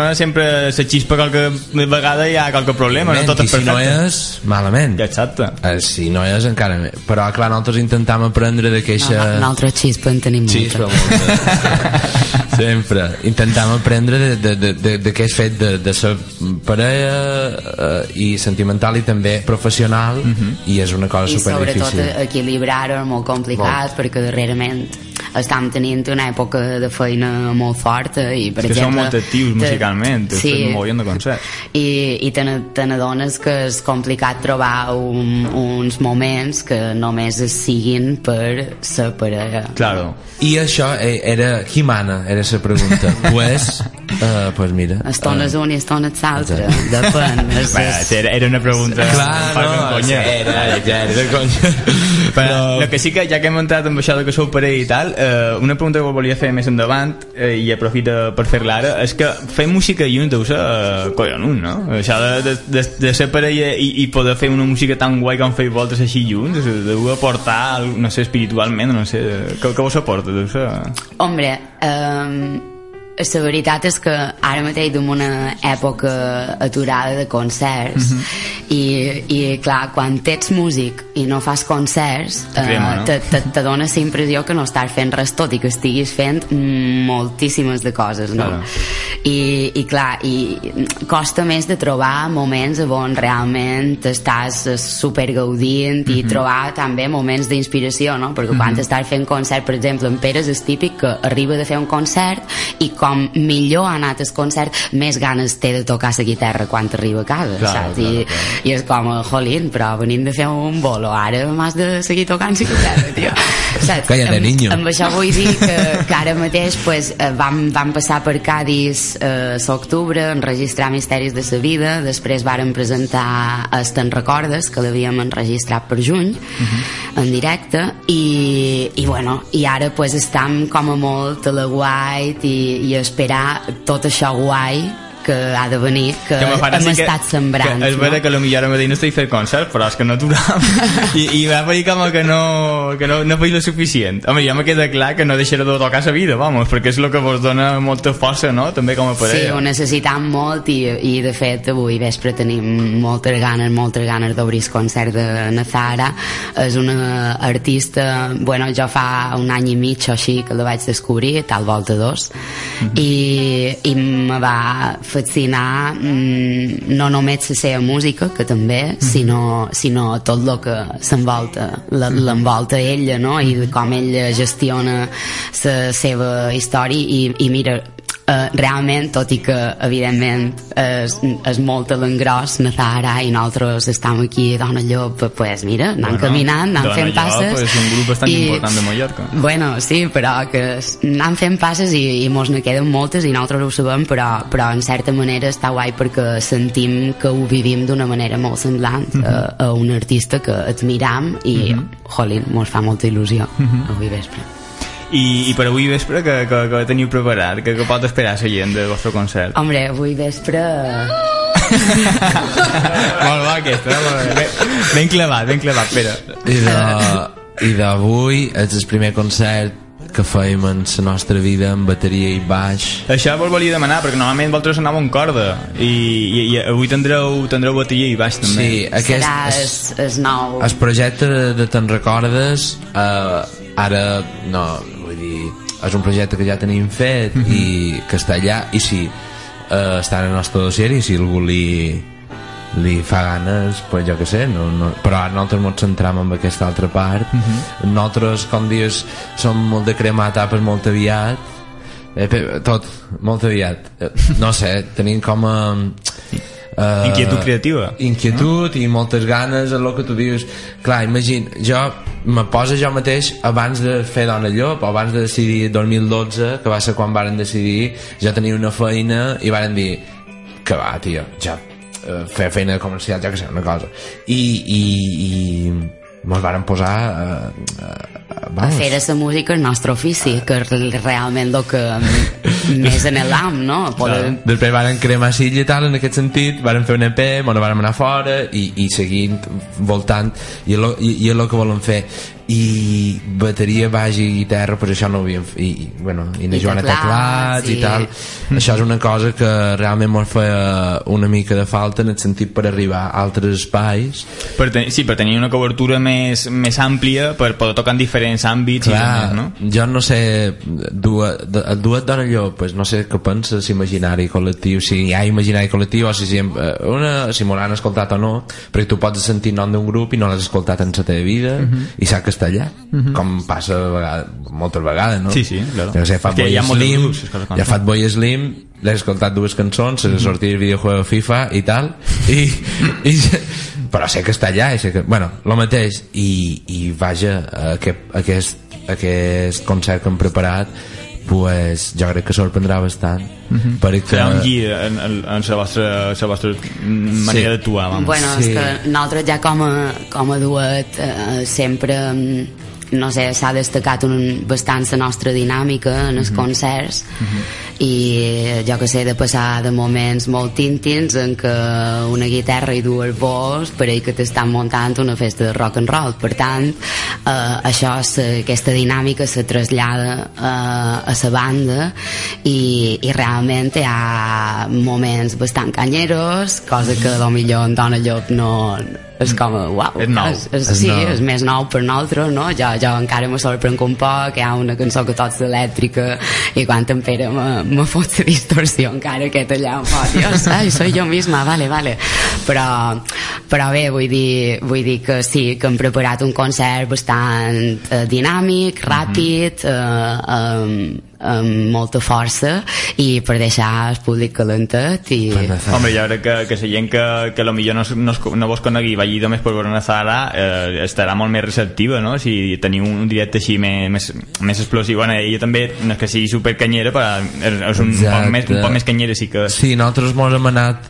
persona sempre se xispa qualque vegada i hi ha qualque problema, no tot I és si no perfecte. és, malament. Exacte. Eh, si no és, encara més. Però, clar, nosaltres intentam aprendre de queixa... No, nosaltres xispa en tenim Sí, molta. però sempre intentam aprendre de, de, de, de, de què és fet de, de ser parella eh, i sentimental i també professional i és una cosa i super sobretot difícil equilibrar-ho és molt complicat Molt. perquè darrerament estem tenint una època de feina molt forta i per És que exemple molt actius te- musicalment, sí. mogollon de concerts. i, i te, te n'adones que és complicat trobar un, uns moments que només es siguin per ser parella Claro. i això eh, era qui mana era la pregunta pues, eh, pues mira estones un i estones l'altre depèn és, és, era, era una pregunta Clar, no, fer conya. era, ja era de conya. Però el que sí que, ja que hem entrat amb això de que sou parella i tal, eh, una pregunta que volia fer més endavant, eh, i aprofita per fer-la ara, és que fer música junts deu ser eh, collonut, no? Això de, de, de, de ser parella i, i poder fer una música tan guai com feu vosaltres així junts, eh, deu aportar, no sé, espiritualment, no sé, què, què vos aporta? Deu ser... Hombre, um, la veritat és que ara mateix en una època aturada de concerts i, i clar, quan ets músic i no fas concerts Te crema, no? te, te, te dona la impressió que no estàs fent res tot i que estiguis fent moltíssimes de coses no? Claro. I, i clar i costa més de trobar moments on realment estàs super gaudint i trobar també moments d'inspiració no? perquè quan estàs fent concert per exemple en Pere és típic que arriba de fer un concert i com millor ha anat el concert més ganes té de tocar la guitarra quan arriba a casa Claro, saps? claro, I, claro. i és com, jolín, però venim de fer un bolo ara m'has de seguir tocant la guitarra tio. saps? Cállate, Amb- niño. amb això vull dir que, que ara mateix pues, eh, vam, vam passar per Cádiz eh, l'octubre, enregistrar Misteris de sa vida, després vàrem presentar Es te'n recordes, que l'havíem enregistrat per juny, en directe, i, i bueno, i ara pues, estam com a molt a la guai i, i esperar tot això guai que ha de venir, que, fa hem gràcia que- estat sembrant. Que és veritat que potser ara mateix no estic fent concert, però és que no aturam. I, i va dir com que no, que no, no feis lo suficient. Home, ja me queda clar que no deixaré de tocar la vida, vamos, perquè és el que vos dona molta força, no?, també com a Sí, parella. ho necessitam molt i, i de fet avui vespre tenim moltes ganes, moltes ganes d'obrir el concert de Nazara és una artista bueno, jo fa un any i mig o així que la vaig descobrir, tal volta dos i, i me va fascinar mm, no només la seva música que també, sinó, sinó tot el que s'envolta la- l'envolta ella no? i com ella gestiona la seva història i, i mira Uh, realment, tot i que evidentment és, és molt a l'engròs Nazara i nosaltres estem aquí Dona Llop, pues mira, anant Bueno, caminant anant Dona fent Llop passes és un grup bastant important de Mallorca. bueno, sí, però que anant fent passes i, i mos ne queden moltes i nosaltres ho sabem, però, però en certa manera està guai perquè sentim que ho vivim d'una manera molt semblant Mhm. a, a un artista que admiram i, jolín, mos fa molta il·lusió Mhm. avui vespre I, I per avui vespre, que, que, que teniu preparat? Que, que pot esperar la gent del vostre concert? Hombre, avui vespre molt bo aquest, eh? Molt bé. Ben, ben clavat, ben clavat, Pere. i de, i d'avui és el primer concert que fèiem en la nostra vida amb bateria i baix. Això vos volia demanar, perquè normalment vosaltres anàveu en corda i, i, i avui tindreu, tindreu bateria i baix també. Sí, aquest Serà es nou. el projecte de, de Te'n recordes eh, ara no, és un projecte que ja tenim fet Mhm. i que està allà i si eh, està en el nostre dossier i si algú li, li fa ganes pues jo que sé no, no, però ara nosaltres ens centram en aquesta altra part Mhm. nosaltres com dius som molt de cremar tapes molt aviat eh, tot, molt aviat Eh, no sé, tenim com a eh, Inquietud creativa. inquietud i moltes ganes en el que tu dius clar, imagina, jo me posa jo mateix abans de fer Dona Llop abans de decidir 2012 que va ser quan varen decidir ja tenia una feina i varen dir que va, tio, ja eh, fer feina comercial, ja que sé, una cosa i, i, i mos varen posar eh, eh, vamos, fer de la música el nostre ofici, que és realment el que més anhelam, no? Poder... Després varen cremar silla i tal en aquest sentit, varen fer un EP, bueno, varen anar fora i, i seguint voltant i és el que volen fer i bateria, baix i guitarra pues això no ho havíem fet i, i, bueno, i na I Joana teclats, teclats i i- tal això és una cosa que realment mos feia una mica de falta en el sentit per arribar a altres espais Per ten sí, per tenir una cobertura més, més àmplia per poder tocar en diferents àmbits i Clar, demés, no? jo no sé el duet Dona Llop pues no sé què penses imaginari col·lectiu si hi ha imaginari col·lectiu o si, si, una, si m'ho han escoltat o no perquè tu pots sentir nom d'un grup i no l'has escoltat en la teva vida Mhm. i sap que està allà Mhm. com passa a vegades, moltes vegades no? Sí, sí, claro. jo sé, Fatboy molts Slim grups, ja això. Fatboy Slim l'he escoltat dues cançons sense sortir el videojuego FIFA i tal i, i però sé que està allà i sé que, bueno, el mateix i, i vaja, aquest, aquest, aquest concert que hem preparat pues, jo crec que sorprendrà bastant Mhm. perquè Serà un guia en, en, en la vostra, la vostra manera Sí. d'actuar, vamos. Bueno, és que nosaltres ja com a, com a duet eh, sempre mm, no sé, s'ha destacat un, bastant la nostra dinàmica en els Mhm. concerts i jo que sé, de passar de moments molt íntims en què una guitarra i dues vols pareix que t'estan muntant una festa de rock and roll per tant, eh, això se, aquesta dinàmica se trasllada eh, a la banda i, i realment hi ha moments bastant canyeros cosa que millor en Dona Llop no és com, uau, És nou. és, és, És sí, nou. és més nou per nosaltres, no? Jo, jo encara me sorprenc un poc, hi ha una cançó que tots elèctrica i quan en Pere me, me fot la distorsió encara aquest allà em fa, Dios, ai, soy jo misma, vale, vale. Però, però bé, vull dir, vull dir que sí, que hem preparat un concert bastant eh, dinàmic, ràpid, eh, amb, amb molta força i per deixar el públic calentet i... Hombre, jo crec que, que la gent que, que lo millor no, no, no vos conegui i vagi només per veure una sala eh, estarà molt més receptiva, no? Si teniu un directe així més, més, més explosiu. Bueno, ella també no és que sigui super canyera, però és, és un, poc més, un poc més canyera sí que... Sí, nosaltres mos hem anat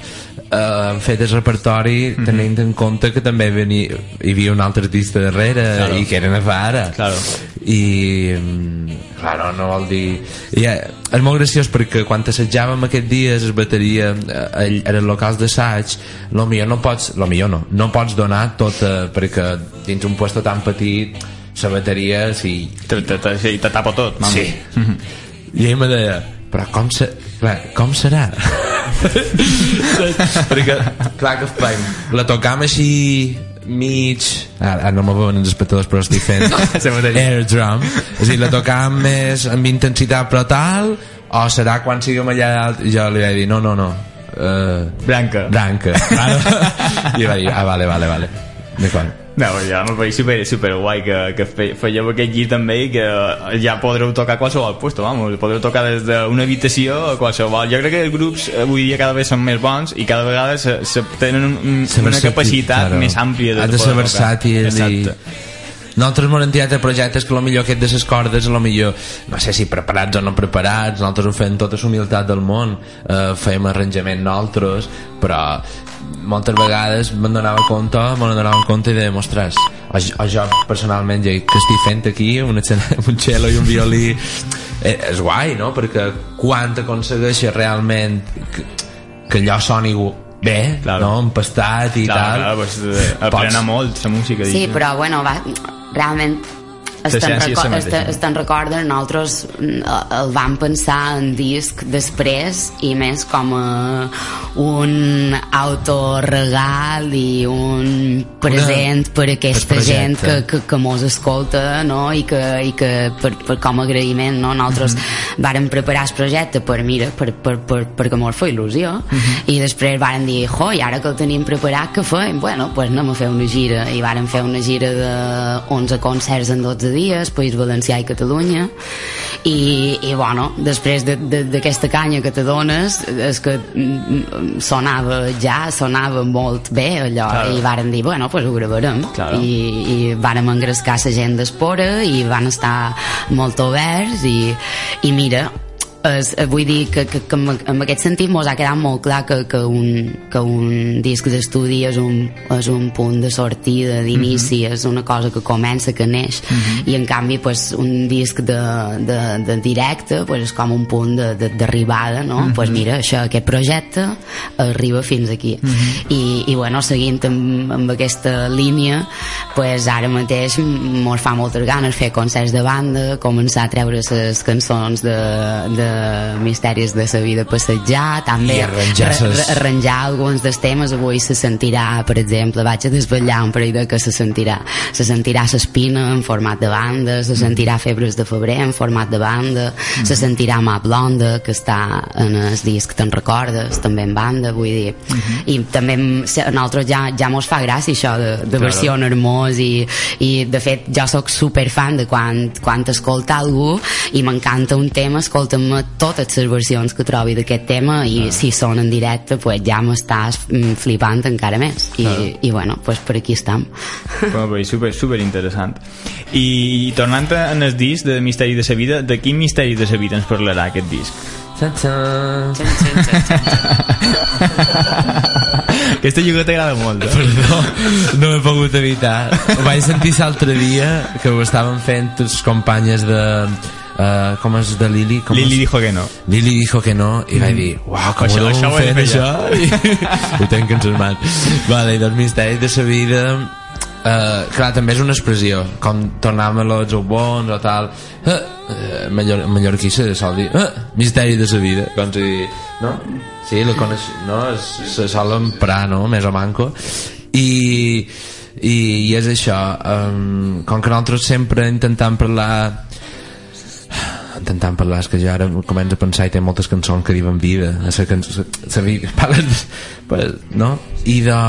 eh, fet el repertori Mhm. tenint en compte que també venia, hi havia un altre artista darrere Claro. i que eren a Fara Claro. i mm, claro, no vol dir i, eh, és molt graciós perquè quan assajàvem aquests dies es bateria eh, en els locals d'assaig lo millor no pots, lo millor no, no pots donar tot eh, perquè dins un puesto tan petit la bateria si te, te, te, sí, te tapo tot vamos. Sí. i ell me deia però com, se, clar, com serà? perquè clar que fem la tocam així mig ara, ara no me veuen els espectadors però estic fent air drum és a dir, la tocam més amb intensitat però tal o serà quan siguem allà dalt i jo li vaig dir no, no, no uh, Branca. Branca. I va dir, ah, vale, vale, vale. D'acord No, ja m'ha pareix super, super guai que, que fèieu aquest gir també i que ja podreu tocar a qualsevol puesto, vamos, podreu tocar des d'una habitació a qualsevol. Jo crec que els grups avui dia cada vegada són més bons i cada vegada se, se tenen un, Ser una capacitat claro. més àmplia de, Has de ser versàtil i... Nosaltres m'hem entitat a projectes que millor aquest de les cordes a lo millor, no sé si preparats o no preparats nosaltres ho fem tota la humilitat del món eh, fèiem arranjament nosaltres però moltes vegades me'n donava compte me'n donava compte i deia, ostres o, jo- o jo personalment ja, que estic fent aquí un, un cello i un violí eh, és guai, no? perquè quan aconsegueixes realment que, que allò soni bé, Claro. no? empastat i Clar, tal clar, pues, eh, aprena Pots- molt la música. Sí, dic. però bueno, va, realment Estan, reco la estan, recorden, nosaltres mm, el vam pensar en disc després i més com a un autorregal i un present per a aquesta per gent que, que, que mos escolta no? i que, i que per, per com a agraïment no? nosaltres vàrem preparar el projecte per, mira, per, per, per, perquè mos fa il·lusió i després vàrem dir, jo, i ara que el tenim preparat què fem? Bueno, pues anem a fer una gira i vàrem fer una gira de 11 concerts en 12 dies País Valencià i Catalunya i, i bueno, després de- de- d'aquesta canya que te dones és que mm, sonava ja, sonava molt bé allò Claro. i vàrem dir, bueno, pues ho gravarem Claro. i, i vàrem engrescar la gent d'espora i van estar molt oberts i, i mira es, eh, vull dir que, que, que en, aquest sentit mos ha quedat molt clar que, que, un, que un disc d'estudi és, un, és un punt de sortida, d'inici, és una cosa que comença, que neix, i en canvi pues, un disc de, de, de directe pues, és com un punt d'arribada, no? pues mira, això, aquest projecte arriba fins aquí. I, i bueno, seguint amb, amb aquesta línia, pues, ara mateix mos fa moltes ganes fer concerts de banda, començar a treure les cançons de, de Misteris de sa vida passejar, també I arranjar ses- arranjar alguns dels temes, avui se sentirà, per exemple, vaig a desvetllar un parell de que se sentirà, se sentirà s'espina en format de banda, se sentirà Febres de febrer en format de banda, se sentirà Mà Blonda, que està en el disc Te'n recordes, també en banda, vull dir, i també em- se- a nosaltres ja, ja mos fa gràcia això de, de Claro. versió en hermós i, i de fet jo sóc super fan de quan, quan escolta algú i m'encanta un tema, escolta'm totes les versions que trobi d'aquest tema i si són en directe pues ja m'estàs mm, flipant encara més i, Claro. i bueno, pues per aquí estem Bueno, pues, super, super interessant. I, i tornant en el disc de Misteri de sa vida, de quin misteri de sa vida ens parlarà aquest disc? Txan, txan. Aquesta lliga t'agrada molt, eh? Perdó, no m'he pogut evitar. Ho vaig sentir l'altre dia que ho estaven fent les companyes de... Uh, com és de Lili? Com Lili és? dijo que no. Lili dijo que no i vaig dir, uau, com Això- ho això fet això. I ho tenc en mans vale, i dels misteris de sa vida Uh, clar, també és una expressió com tornar-me los bons o tal uh, uh, mallor, mallorquí se sol dir uh, misteri de sa vida com si dir, no? sí, lo coneix, no? Es, se sol emprar no? més o manco i, i, i és això um, com que nosaltres sempre intentem parlar intentant parlar, és que jo ara començo a pensar i té moltes cançons que diuen vida a la cançó, la vida, no? I de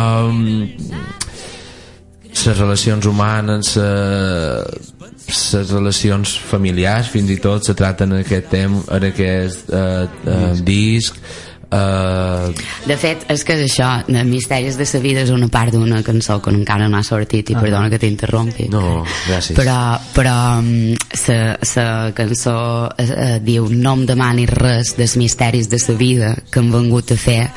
les relacions humanes les relacions familiars fins i tot se traten en aquest temps en aquest uh, uh, disc uh, De fet, és que és això, de Misteris de sa vida és una part d'una cançó que encara no ha sortit i Ah. perdona que t'interrompi. no, gràcies Però, però mm, sa, sa cançó eh, eh, diu no em demanis res dels misteris de sa vida que hem vengut a fer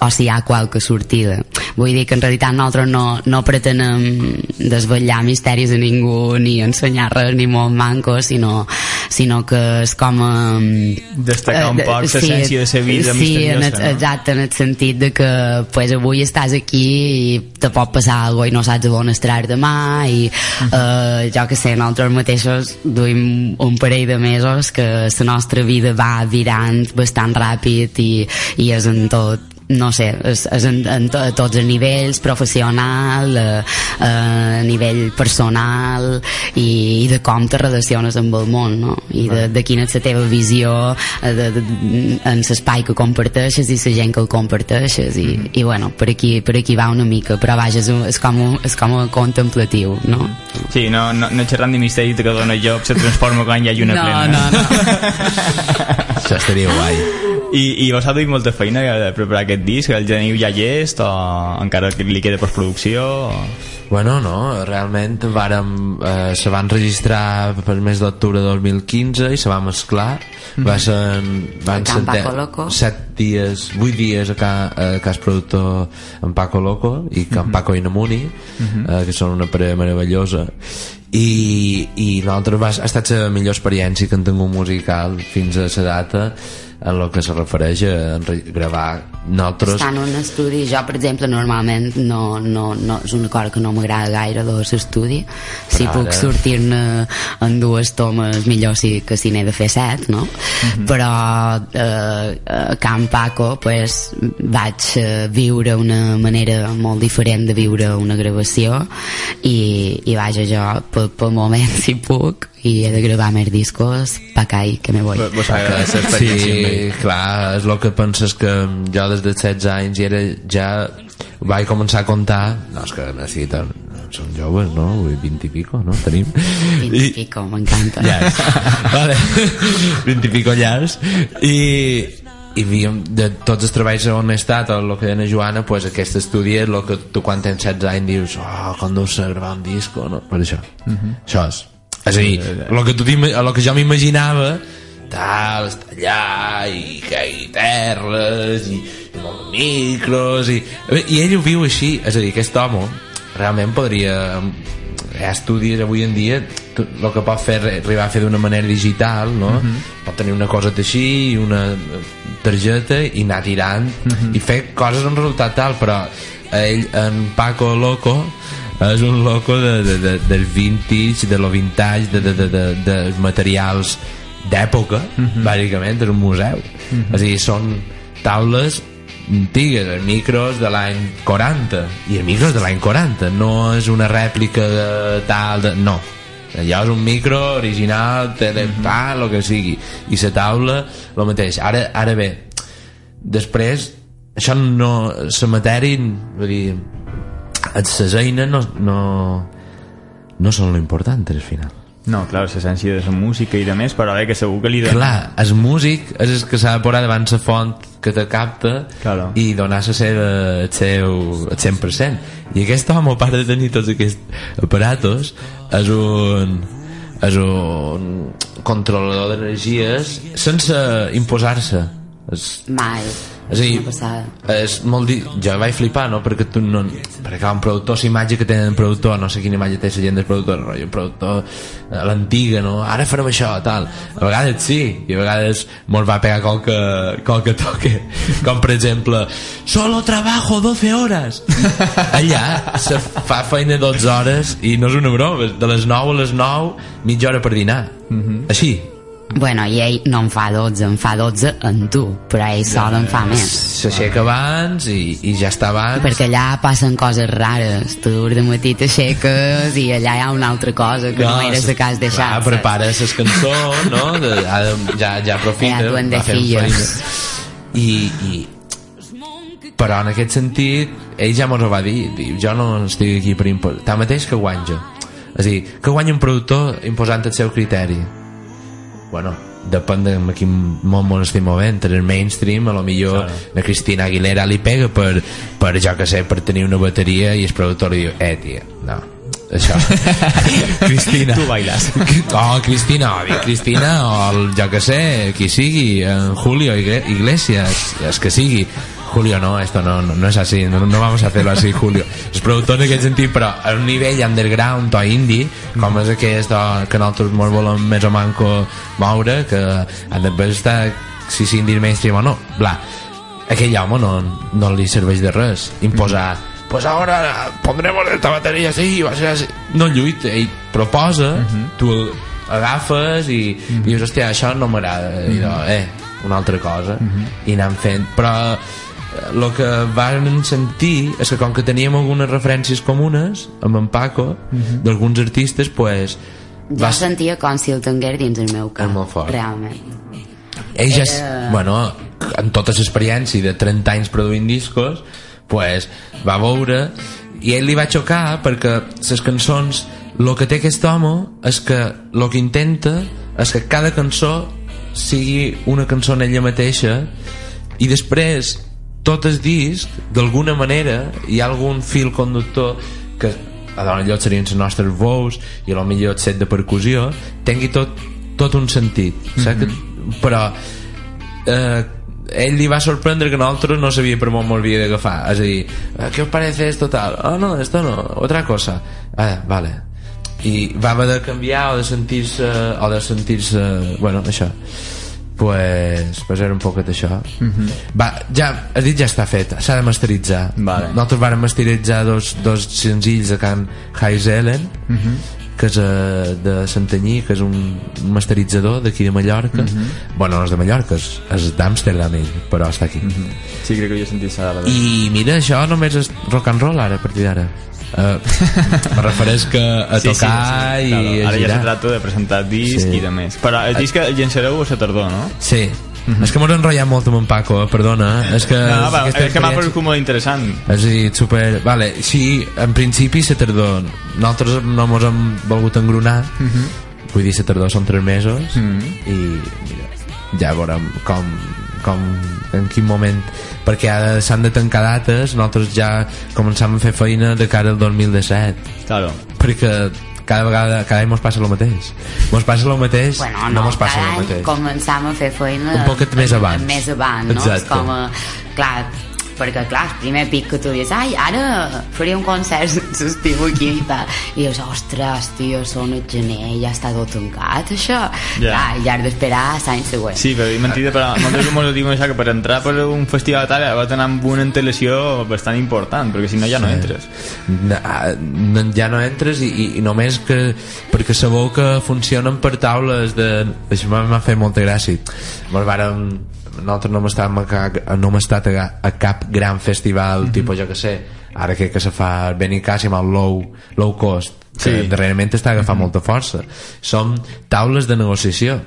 o si hi ha qualque sortida. Vull dir que en realitat nosaltres no, no pretenem desvetllar misteris a ningú ni ensenyar res ni molt manco, sinó, sinó que és com... Eh, Destacar un poc l'essència de sa vida sí, misteriosa, en el, no? exacte, en el sentit de que pues, avui estàs aquí i te pot passar alguna i no saps on estaràs demà i eh, jo que sé, nosaltres mateixos duim un parell de mesos que la nostra vida va virant bastant ràpid i, i és en tot no sé, és, és en, en to, a tots els nivells, professional, eh, eh, a nivell personal i, i de com te relaciones amb el món, no? I de, de quina és la teva visió eh, de, de, en l'espai que comparteixes i la gent que el comparteixes i, i bueno, per aquí, per aquí va una mica, però vaja, és, un- és, com, un- és com a contemplatiu, no? Sí, no, no, no xerrant de misteri que dona lloc, se transforma quan hi ha lluna No, plena. no, no. això estaria guai I, i vos ha duit molta feina de preparar aquest disc, el teniu ja llest o encara que li queda postproducció? O... Bueno, no, realment vàrem, eh, se van registrar per mes d'octubre de 2015 i se va mesclar Mhm. va ser, van ser set dies, vuit dies a, ca, a cas productor en Paco Loco i que en Paco Inamuni Mhm. eh, que són una parella meravellosa i, i nosaltres va, ha estat la millor experiència que han tingut musical fins a la data en el que se refereix a gravar nosaltres. Està en un estudi, jo per exemple normalment no, no, no és una cosa que no m'agrada gaire de l'estudi. Si Però puc ara- sortir-ne en dues tomes millor sí que si n'he de fer set no? però eh, a Can Paco pues, vaig eh, viure una manera molt diferent de viure una gravació i, i vaja jo per, per moment si puc i he de gravar més discos pa caí que me voy Vos Sí, clar, és el que penses que jo des de 16 anys i era, ja vaig començar a comptar no, és que necessiten són joves, no? Vull dir, 20 i pico, no? Tenim 20 i pico, m'encanta llars vale. 20 i pico llars i i havíem, de tots els treballs on he estat o el que deia Joana pues aquest estudi és el que tu quan tens 16 anys dius oh, quan deus ser gravar un disco no? per això, Mhm. això és és a dir, el que, tu el que jo m'imaginava tal, està allà i que hi terres i, i molts micros i, i ell ho viu així és a dir, aquest home realment podria hi ha estudis avui en dia el que pot fer arribar a fer d'una manera digital no? Mhm. pot tenir una cosa així una targeta i anar tirant Mhm. i fer coses amb resultat tal però ell, en Paco Loco és un loco de, de, de, del vintage de lo vintage de, de, de, de, de materials d'època Mhm. bàsicament és un museu. Mhm. és a dir, són taules antigues, els micros de l'any 40 i els micros de l'any 40 no és una rèplica de tal de... no, allò és un micro original té de tal, el que sigui. I la taula, el mateix. Ara, ara bé, després això no, la matèria vull dir, les eines no, no, no són lo important al final No, claro, s'essència de la música i de més, però bé, que segur que li dona... Clar, el músic és el que s'ha de posar davant la font que te capta claro. i donar la seva, el seu el 100%. I aquest home, a part de tenir tots aquests aparatos, és un és un controlador d'energies sense imposar-se. És, mai és a dir, és molt di... jo vaig flipar no? perquè tu no perquè clar, un productor l'imatge que tenen el productor no sé quina imatge té la gent del productor rotllo, un productor a l'antiga no? ara farem això tal. A vegades sí i a vegades molt va pegar qualque, qualque toque. Com per exemple solo trabajo 12 hores allà se fa feina 12 hores i no és una broma de les 9 a les 9 mitja hora per dinar. Així Bueno, i ell no en fa 12, en fa 12 en tu, però ell sol en fa més. s'aixeca abans i, i ja està abans Perquè allà passen coses rares. Tu de matí t'aixeques i allà hi ha una altra cosa que no, no eres de cas de clar, xar. prepara les cançons no? de, ja, ja, aprofita Ja duen de filles. i, i però en aquest sentit ell ja mos ho va dir diu, jo no estic aquí per imposar tanmateix que guany jo és a dir, que guanya un productor imposant el seu criteri bueno, depèn de en quin món mos estem movent en el mainstream a lo millor Claro. la Cristina Aguilera li pega per, per jo que sé, per tenir una bateria i el productor li diu, eh tia, no això Cristina Tu bailes. oh, Cristina, o Cristina o el, jo que sé, qui sigui en Julio Igle- Iglesias es que sigui Julio no, esto no, no, no es así no, no vamos a hacerlo así Julio. Els productors en aquest sentit però a un nivell underground o indie com és aquest que nosaltres molt volem més o manco moure que han de estar si indie mainstream o no. Bla. aquell home no, no li serveix de res imposar pues ahora pondremos esta batería así va a ser así no lluita, ell proposa tu agafes i i dius, hòstia, això no m'agrada i no, eh, una altra cosa. I anem fent, però el que van sentir és que com que teníem algunes referències comunes amb en Paco d'alguns artistes pues, Jo sentia com si el tingués dins el meu cap. Molt fort. Realment. ell ja és, Era- bueno, amb tota l'experiència de 30 anys produint discos pues, va veure i ell li va xocar perquè les cançons el que té aquest home és que el que intenta és que cada cançó sigui una cançó en ella mateixa i després tot el disc d'alguna manera hi ha algun fil conductor que a dona lloc serien les nostres veus i a lo millor el set de percussió tingui tot, tot un sentit saps? Que, però eh, ell li va sorprendre que nosaltres no sabia per on m'ho havia d'agafar. És a dir, "Eh, què us parece esto tal? oh no, esto no, otra cosa. Ah, vale. I va haver de canviar o de sentir-se o de sentir-se, bueno, això pues, pues era un poquet això Mhm. va, ja, has dit ja està fet s'ha de masteritzar Vale. nosaltres vam masteritzar dos, dos senzills de Can Heis Ellen Mhm. que és eh, de Santanyí que és un masteritzador d'aquí de Mallorca Mhm. bueno, no és de Mallorca és, és d'Amsterdam ell, però està aquí Sí, crec que jo he sentit i mira, això només és rock and roll ara a partir d'ara uh, me refereix que a Sí, sí, tocar sí, i claro. a Ara ja trata de presentar disc Sí. i de més. Però el disc el llençareu a la tardor, no? Sí, és que m'ho he enrotllat molt amb en Paco, eh? perdona. És que, No, va, aquesta és que m'ha paregut molt interessant. És a dir, super... Vale, sí, en principi la tardor. Nosaltres no mos hem volgut engrunar. Mhm. Vull dir, la tardor són tres mesos Mhm. i mira, ja veurem com, com en quin moment perquè ara s'han de tancar dates nosaltres ja començam a fer feina de cara al 2017 claro. perquè cada vegada, cada any mos passa el mateix mos passa el mateix, Bueno, no, no, mos passa el mateix començam a fer feina Un poquet més abans. més avant no? Exacte. és com a, clar, perquè clar, el primer pic que tu dius ai, ara faré un concert s'estiu aquí i tal i dius, ostres, tio, són el gener ja està tot tancat això Ja. clar, has d'esperar l'any següent Sí, però he mentit, però com us dic això, que per entrar per un festival tal va d'anar amb una antelació bastant important, perquè si no ja no Sí. entres. No- ja no entres i, i, i només que perquè sabeu que funcionen per taules de... això m'ha m'ha fet molta gràcia Mos vàrem, nosaltres no hem estat a, ca- no hem estat a, a cap gran festival Mhm. tipus jo que sé ara que, que se fa Benicàssim al low, low cost que Sí. Mhm. darrerament està agafant molta força són taules de negociació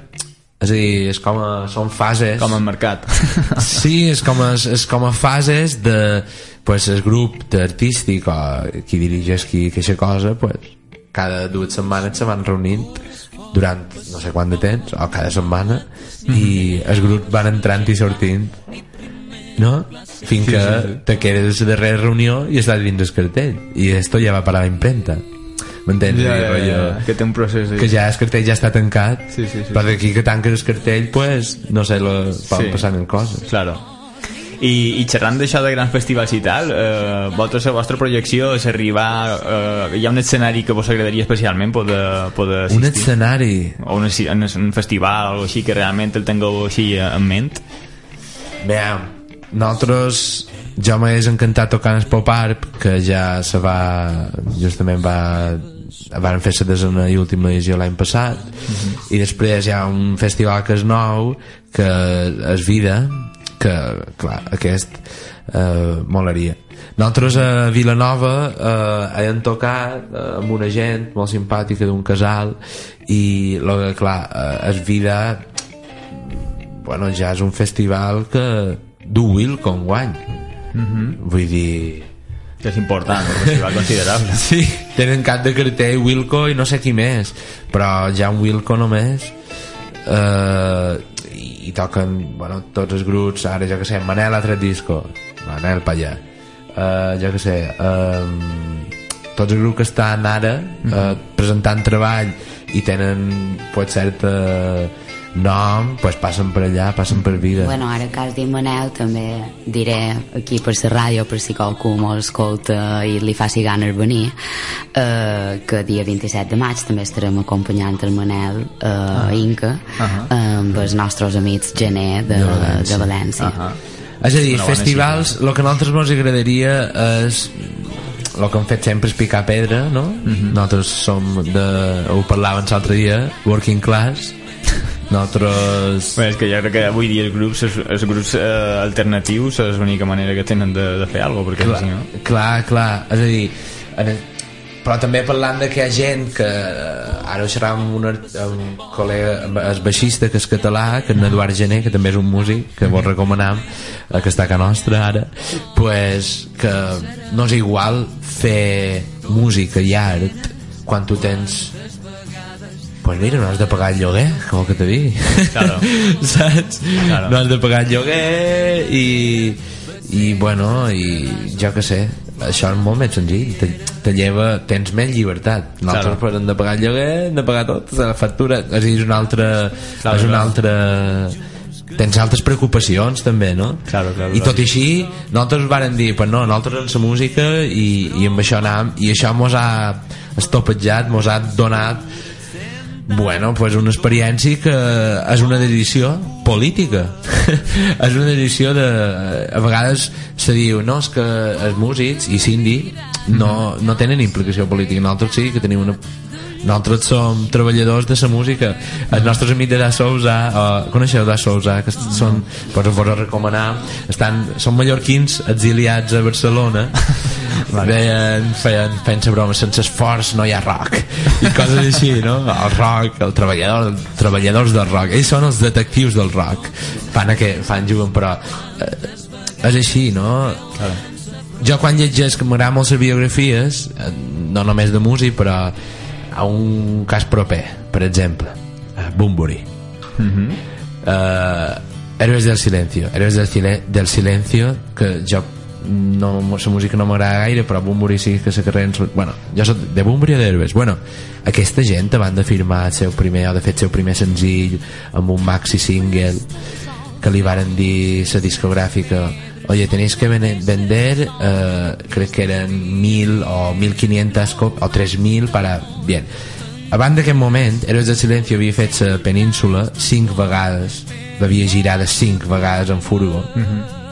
és a dir, és com a, són fases Com al mercat. sí, és com a, és com a fases de pues, el grup artístic o qui dirigeix qui, aquesta cosa pues, cada dues setmanes se van reunint durant no sé quant de temps o cada setmana i els grups van entrant i sortint no? fins Sí, que sí, sí. te quedes darrera reunió i estàs dins el cartell i esto ja va parar la impremta m'entens? Ja, ja, ja, que té un procés ahí. que ja el cartell ja està tancat Sí, sí, sí. però d'aquí que tanques el cartell pues, no sé, lo, poden Sí. passar mil coses Claro. I, i xerrant d'això de grans festivals i tal, eh, vosaltres, la vostra projecció és arribar... Eh, hi ha un escenari que vos agradaria especialment poder, poder un assistir? escenari O un, un, un festival o així que realment el tingueu així en ment? Veam, nosaltres jo m'hagués encantat tocant el Pop Art que ja se va justament va van fer la desena i última edició l'any passat i després hi ha un festival que és nou que és Vida que clar, aquest eh, molaria nosaltres a Vilanova eh, hem tocat eh, amb una gent molt simpàtica d'un casal i lo que clar eh, és Vida bueno, ja és un festival que du Wilcon guany Mhm. vull dir Que és important, un festival considerable. sí, tenen cap de cartell Wilco i no sé qui més però ja un Wilco només eh, i, i toquen bueno, tots els grups ara jo que sé, Manel ha tret disco Manel pa allà eh, jo que sé eh, tots els grups que estan ara eh, presentant treball i tenen pues, cert eh, nom pues, passen per allà, passen per vida Bueno, ara que has dit Manel, també diré aquí per la ràdio, per si qualcú mos escolta i li faci ganes venir, eh, que dia 27 de maig també estarem acompanyant el Manel eh, a Inca Ahà. amb els nostres amics Gené de, De València. de València. Ahà. És a dir, Una festivals, el que a nosaltres ens agradaria és el que hem fet sempre és picar pedra, no? Mhm. Nosaltres som de... ho parlàvem l'altre dia, working class. Nosaltres... Bé, és que jo crec que avui dia els grups, els, els grups eh, alternatius és l'única manera que tenen de, de fer alguna cosa, perquè clar, si no... clar, clar, és a dir en però també parlant de que hi ha gent que eh, ara ho xerràvem amb un, amb un col·lega el baixista que és català que és en Eduard Gené, que també és un músic que vos recomanam, eh, que està a nostra ara pues, que no és igual fer música i art quan tu tens pues mira, no has de pagar el lloguer, com que te digui. Claro. Saps? Claro. No has de pagar el lloguer i, i bueno, i jo que sé, això és molt més senzill. Te, te lleva, tens més llibertat. Nosaltres Claro. hem de pagar el lloguer, hem de pagar tot, la factura. És a dir, és una altra... Claro, és una altra tens altres preocupacions també, no? Claro, claro, I tot i així nosaltres varen dir, pues no, nosaltres en la música i, i amb això anàvem, i això mos ha estopetjat, mos ha donat Bueno, pues una experiència que és una decisió política. és una decisió de... A vegades se diu, no, és que els músics i Cindy no, no tenen implicació política. Nosaltres sí que tenim una nosaltres som treballadors de la música. Els nostres amics de Da Sousa uh, coneixeu Da Sousa que són, pues us vols recomanar estan, són mallorquins exiliats a Barcelona. Deien, feien, feien la broma sense esforç no hi ha rock. I coses així, no? el rock, el treballador els treballadors del rock, ells són els detectius del rock. Fan, que, fan juguen però eh, és així, no? jo quan llegeix que m'agraden molt les biografies eh, no només de músic però a un cas proper per exemple a Bunbury. Eh, Héroes del Silencio. Héroes del, Sile del Silencio que jo no, la música no m'agrada gaire però Bunbury sí que la carrera en... bueno, jo soc de Bunbury o d'Héroes? Bueno, aquesta gent van de firmar el seu primer o de fet el seu primer senzill amb un maxi single que li varen dir la discogràfica oye, tenéis que ven- vender eh, crec que eren 1.000 o 1.500 cop o 3.000 para... bien abans d'aquest moment Héroes del Silencio havia fet la península 5 vegades l'havia girada 5 vegades en furgo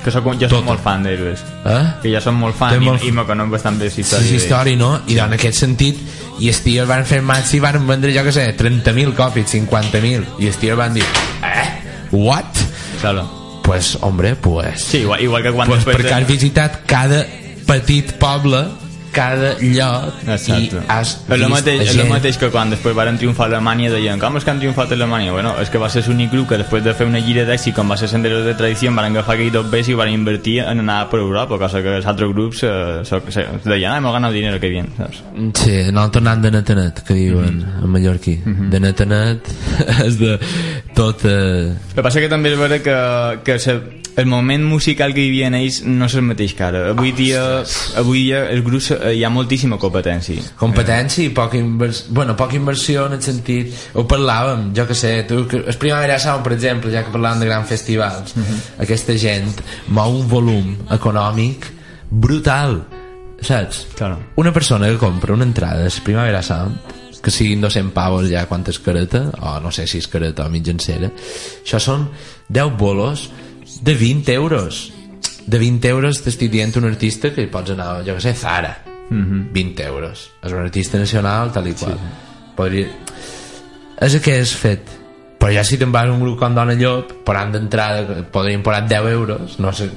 Que soc, jo soc molt fan d'Héroes. Eh? Que ja som molt fan Té i, molt- i me conec bastant bé història. sí, història, no? I en aquest sentit, i els tios van fer maxi i van vendre, jo que sé, 30.000 còpies, 50.000, i els tios van dir, eh? What? Claro. Pues, hombre, pues... Sí, igual, igual que quan pues després perquè has visitat cada petit poble, cada lloc, Exacte. i has És el, mateix, és el gent- mateix que quan després varen triomfar a Alemanya deien com és que han triomfat a Alemanya? Bueno, és que va ser l'únic grup que després de fer una gira d'èxit com va ser Senderos de Tradició van agafar aquell dos bes i van invertir en anar per Europa cosa que els altres grups eh, so, se, deien, ah, hemos ganado dinero, que bien saps? Sí, nosaltres anant de net a net, que diuen Mhm. en mallorquí. De net a net és de tot... Eh... El que passa que també és vera que, que se, el moment musical que hi havia en ells no és el mateix que ara. Avui dia, avui dia els grups eh, hi ha moltíssima competència. competència i poca inversió bueno, poca inversió en el sentit ho parlàvem, jo que sé tu, que, el Primavera Sound per exemple, ja que parlàvem de grans festivals aquesta gent mou un volum econòmic brutal saps? Claro. una persona que compra una entrada a Primavera Sound que siguin 200 pavos ja quantes careta o no sé si és careta o mitjancera això són 10 bolos de 20 euros. De 20 euros t'estic dient un artista que pots anar, jo que sé, Zara. 20 euros. És un artista nacional tal i qual. Podria... és el que és fet. Però ja si te'n vas a un grup com Dona Llop posant d'entrada, podrien posar 10 euros no sé,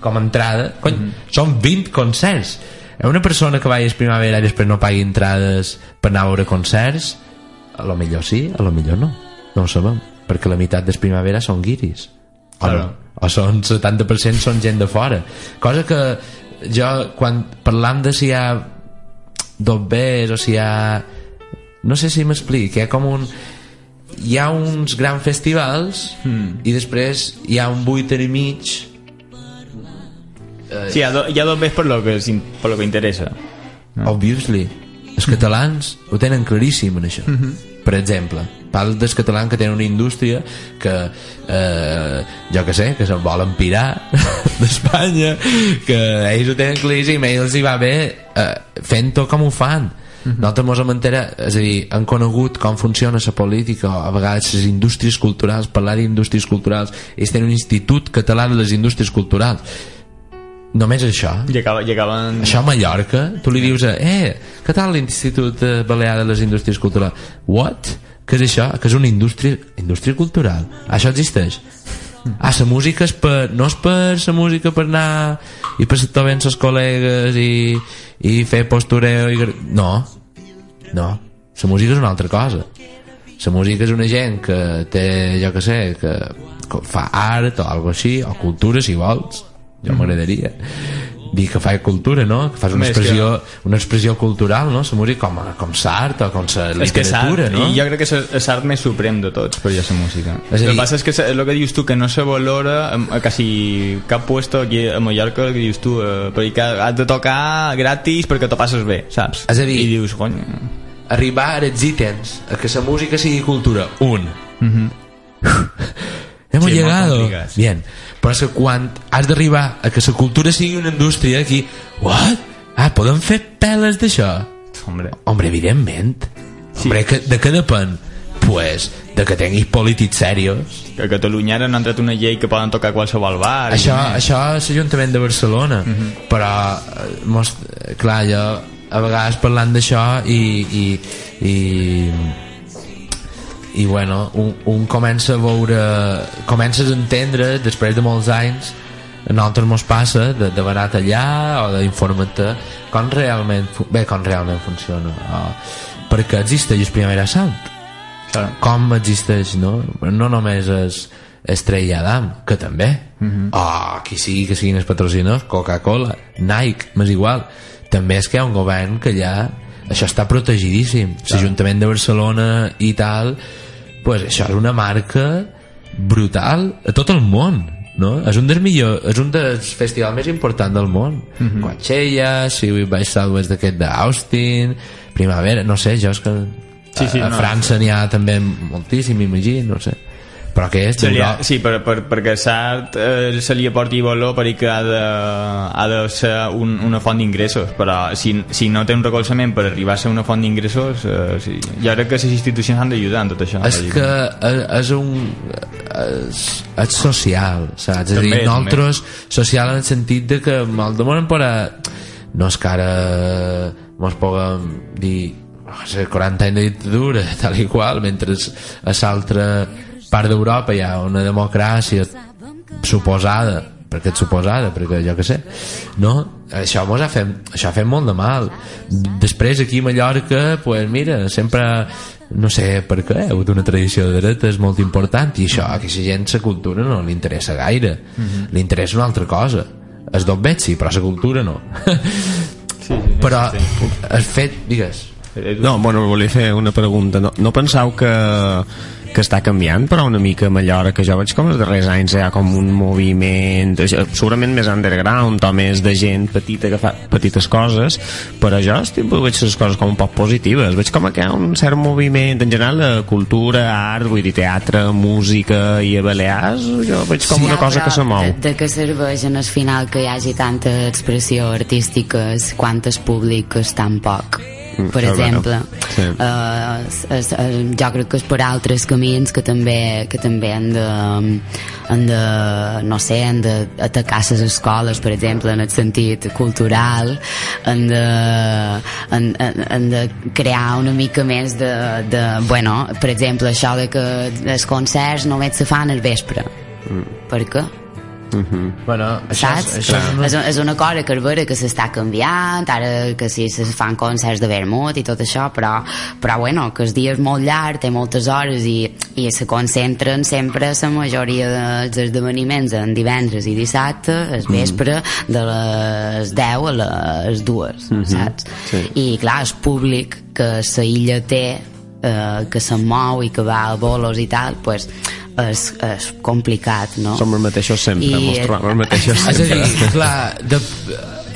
com a entrada. Cony, són 20 concerts una persona que vagi a primavera i després no pagui entrades per anar a veure concerts a lo millor sí, a lo millor no. No ho sabem, perquè la meitat des primavera són guiris. O, Claro. no, o són 70% són gent de fora. Cosa que jo quan parlam de si hi ha dos Bs o si hi ha no sé si m'explic hi ha com un hi ha uns grans festivals i després hi ha un buiter i mig Sí, hi ha, do, hi ha dos bes per lo que, per lo que interessa. obviously els catalans ho tenen claríssim en això. Per exemple parlo dels catalans que tenen una indústria que eh, jo que sé que se'n volen pirar d'Espanya que ells ho tenen claríssim i ells hi va bé eh, fent-ho com ho fan. Nosaltres mos hem enterat, és a dir, han conegut com funciona la política, a vegades les indústries culturals, parlar d'indústries culturals ells tenen un institut català de les indústries culturals només això I, acaba, i acaben... això a Mallorca, tu li dius a, eh, què tal l'Institut Balear de les Indústries Culturals? What? Què és això? Que és una indústria, indústria cultural? Això existeix? Ah, la música és per, no és per la música per anar i per estar ben els col·legues i, i fer postureo i... no, no la música és una altra cosa la música és una gent que té, jo que sé que, que fa art o algo així o cultura si vols jo m'agradaria dir que fa cultura, no? Que fas una que- expressió, una expressió cultural, no? Música com, com l'art o com la És que és literatura, no? i jo crec que és l'art més suprem de tots, per ja la música. És a el que dir- passa és que el que dius tu, que no se valora a quasi cap puesto aquí a Mallorca que dius tu, eh, perquè has de tocar gratis perquè t'ho passes bé, saps? És a dir- I dius, cony... arribar a els ítems a que la música sigui cultura un hemos Sí, llegado bien però és que quan has d'arribar a que la cultura sigui una indústria aquí what? ah, podem fer peles d'això Hombre. hombre evidentment hombre, que, de què depèn pues, de que tinguis polítics serios Que a Catalunya ara han entrat una llei que poden tocar qualsevol bar. i això, més. això és l'Ajuntament de Barcelona però eh, mos, clar, jo a vegades parlant d'això i, i, i i bueno, un, un comença a veure comences a entendre després de molts anys a nosaltres mos passa de, de barat allà o d'informar-te com realment bé, com realment funciona. O, perquè existeix el primer assalt. Com existeix no, no només és Estrella Damm que també. Mhm. o qui sigui que siguin els patrocinadors Coca-Cola, Nike, m'és igual. També és que hi ha un govern que ja això està protegidíssim. l'Ajuntament de Barcelona i tal pues això és una marca brutal a tot el món no? és un dels millors és un dels festivals més importants del món Mhm. Coachella, South by Southwest d'aquest d'Austin Primavera, no sé, jo és que Sí, sí, a, a no, França n'hi ha també moltíssim, imagino, no sé però que és d'Europa. sí, per, per, perquè l'art eh, se li aporti valor perquè ha de, ha de ser un, una font d'ingressos però si, si no té un recolzament per arribar a ser una font d'ingressos eh, sí. jo crec que les institucions han d'ajudar en tot això és que és, és un és, és social saps? és a També, dir, també. nosaltres social en el sentit de que el demoren per a no és que ara mos puguem dir "Oh, és 40 anys de dictadura tal i qual mentre a l'altra part d'Europa hi ha una democràcia suposada perquè és suposada, perquè jo que sé no? això mos ha fet, això ha fet molt de mal. Després aquí a Mallorca pues mira, sempre no sé per què, hi ha hagut una tradició de dretes molt important i això, a aquesta gent la cultura no li interessa gaire. Mhm. li interessa una altra cosa. Es dos veig sí, però la cultura no. Però el fet, digues. No, bueno, volia fer una pregunta. No, no penseu que, que està canviant, però una mica a Mallorca, jo veig com els darrers anys hi ha com un moviment, segurament més underground o més de gent petita que fa petites coses, però jo estic, veig les coses com un poc positives. Veig com que hi ha un cert moviment, en general, de cultura, art, vull dir, teatre, música i a Balears, jo veig com una cosa que se mou. De, de què serveix en el final que hi hagi tanta expressió artística quan el públic és tan poc? Mm, per és exemple vera. Sí. eh, es, es, eh, jo crec que és per altres camins que també, que també han de, han de no sé, han d'atacar les escoles per exemple en el sentit cultural han de, han, han, han de crear una mica més de, de bueno, per exemple això de que els concerts només se fan al vespre per què? Bueno, això saps? és, això és, és, és una cosa que és vera que s'està canviant ara que sí se fan concerts de vermut i tot això però, però bueno, que el dia és molt llarg té moltes hores i, i se concentren sempre la majoria dels esdeveniments en divendres i dissabte al vespre de les 10 a les 2 Mhm. saps? Sí. i clar, el públic que la illa té eh, que se'n mou i que va a bolos i tal pues, és, és complicat no? Som els mateixos sempre, I- mos trobem els mateixos és a sempre. dir, clar de,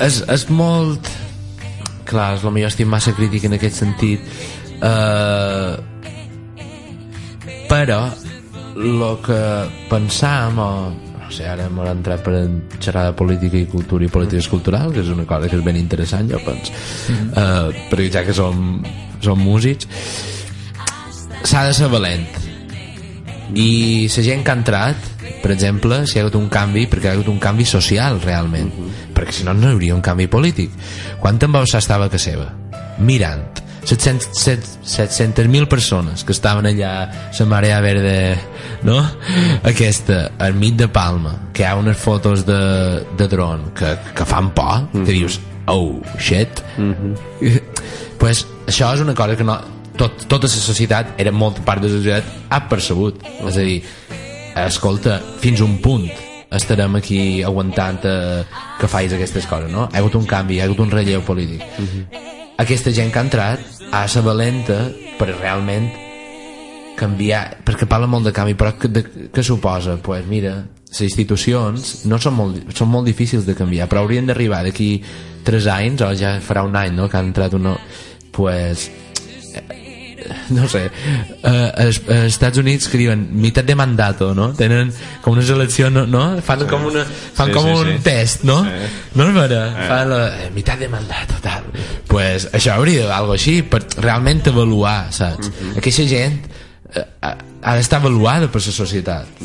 és, és molt clar, és millor estic massa crític en aquest sentit uh, però el que pensam o no sé, ara hem entrat per xerrar de política i cultura i polítiques culturals que és una cosa que és ben interessant jo penso uh, perquè ja que som, som músics s'ha de ser valent i la gent que ha entrat per exemple, si hi ha hagut un canvi perquè hi ha hagut un canvi social realment. Perquè si no no hi hauria un canvi polític. Quan en Bausà estava casa seva? Mirant. 700 700.000 persones que estaven allà la marea verde no? aquesta al mig de Palma que hi ha unes fotos de, de dron que, que fan por que dius oh shit. Pues això és una cosa que no, tot, tota la societat era molta part de la societat ha percebut és a dir, escolta fins un punt estarem aquí aguantant eh, que facis aquestes coses no? ha hagut un canvi, ha hagut un relleu polític aquesta gent que ha entrat ha de ser valenta per realment canviar, perquè parla molt de canvi però que, de, què suposa? pues mira les institucions no són molt, són molt difícils de canviar però haurien d'arribar d'aquí 3 anys o ja farà un any no, que ha entrat un nou pues no sé eh, als, als Estats Units que diuen meitat de mandato no? tenen com unes eleccions no? no? fan com, una, fan Sí, com sí, un sí. test no? Eh. no és vera Eh. fan la, eh, meitat de mandato tal. pues això hauria d'haver algo així per realment avaluar saps? Mhm. aquesta gent eh, ha, d'estar avaluada per la societat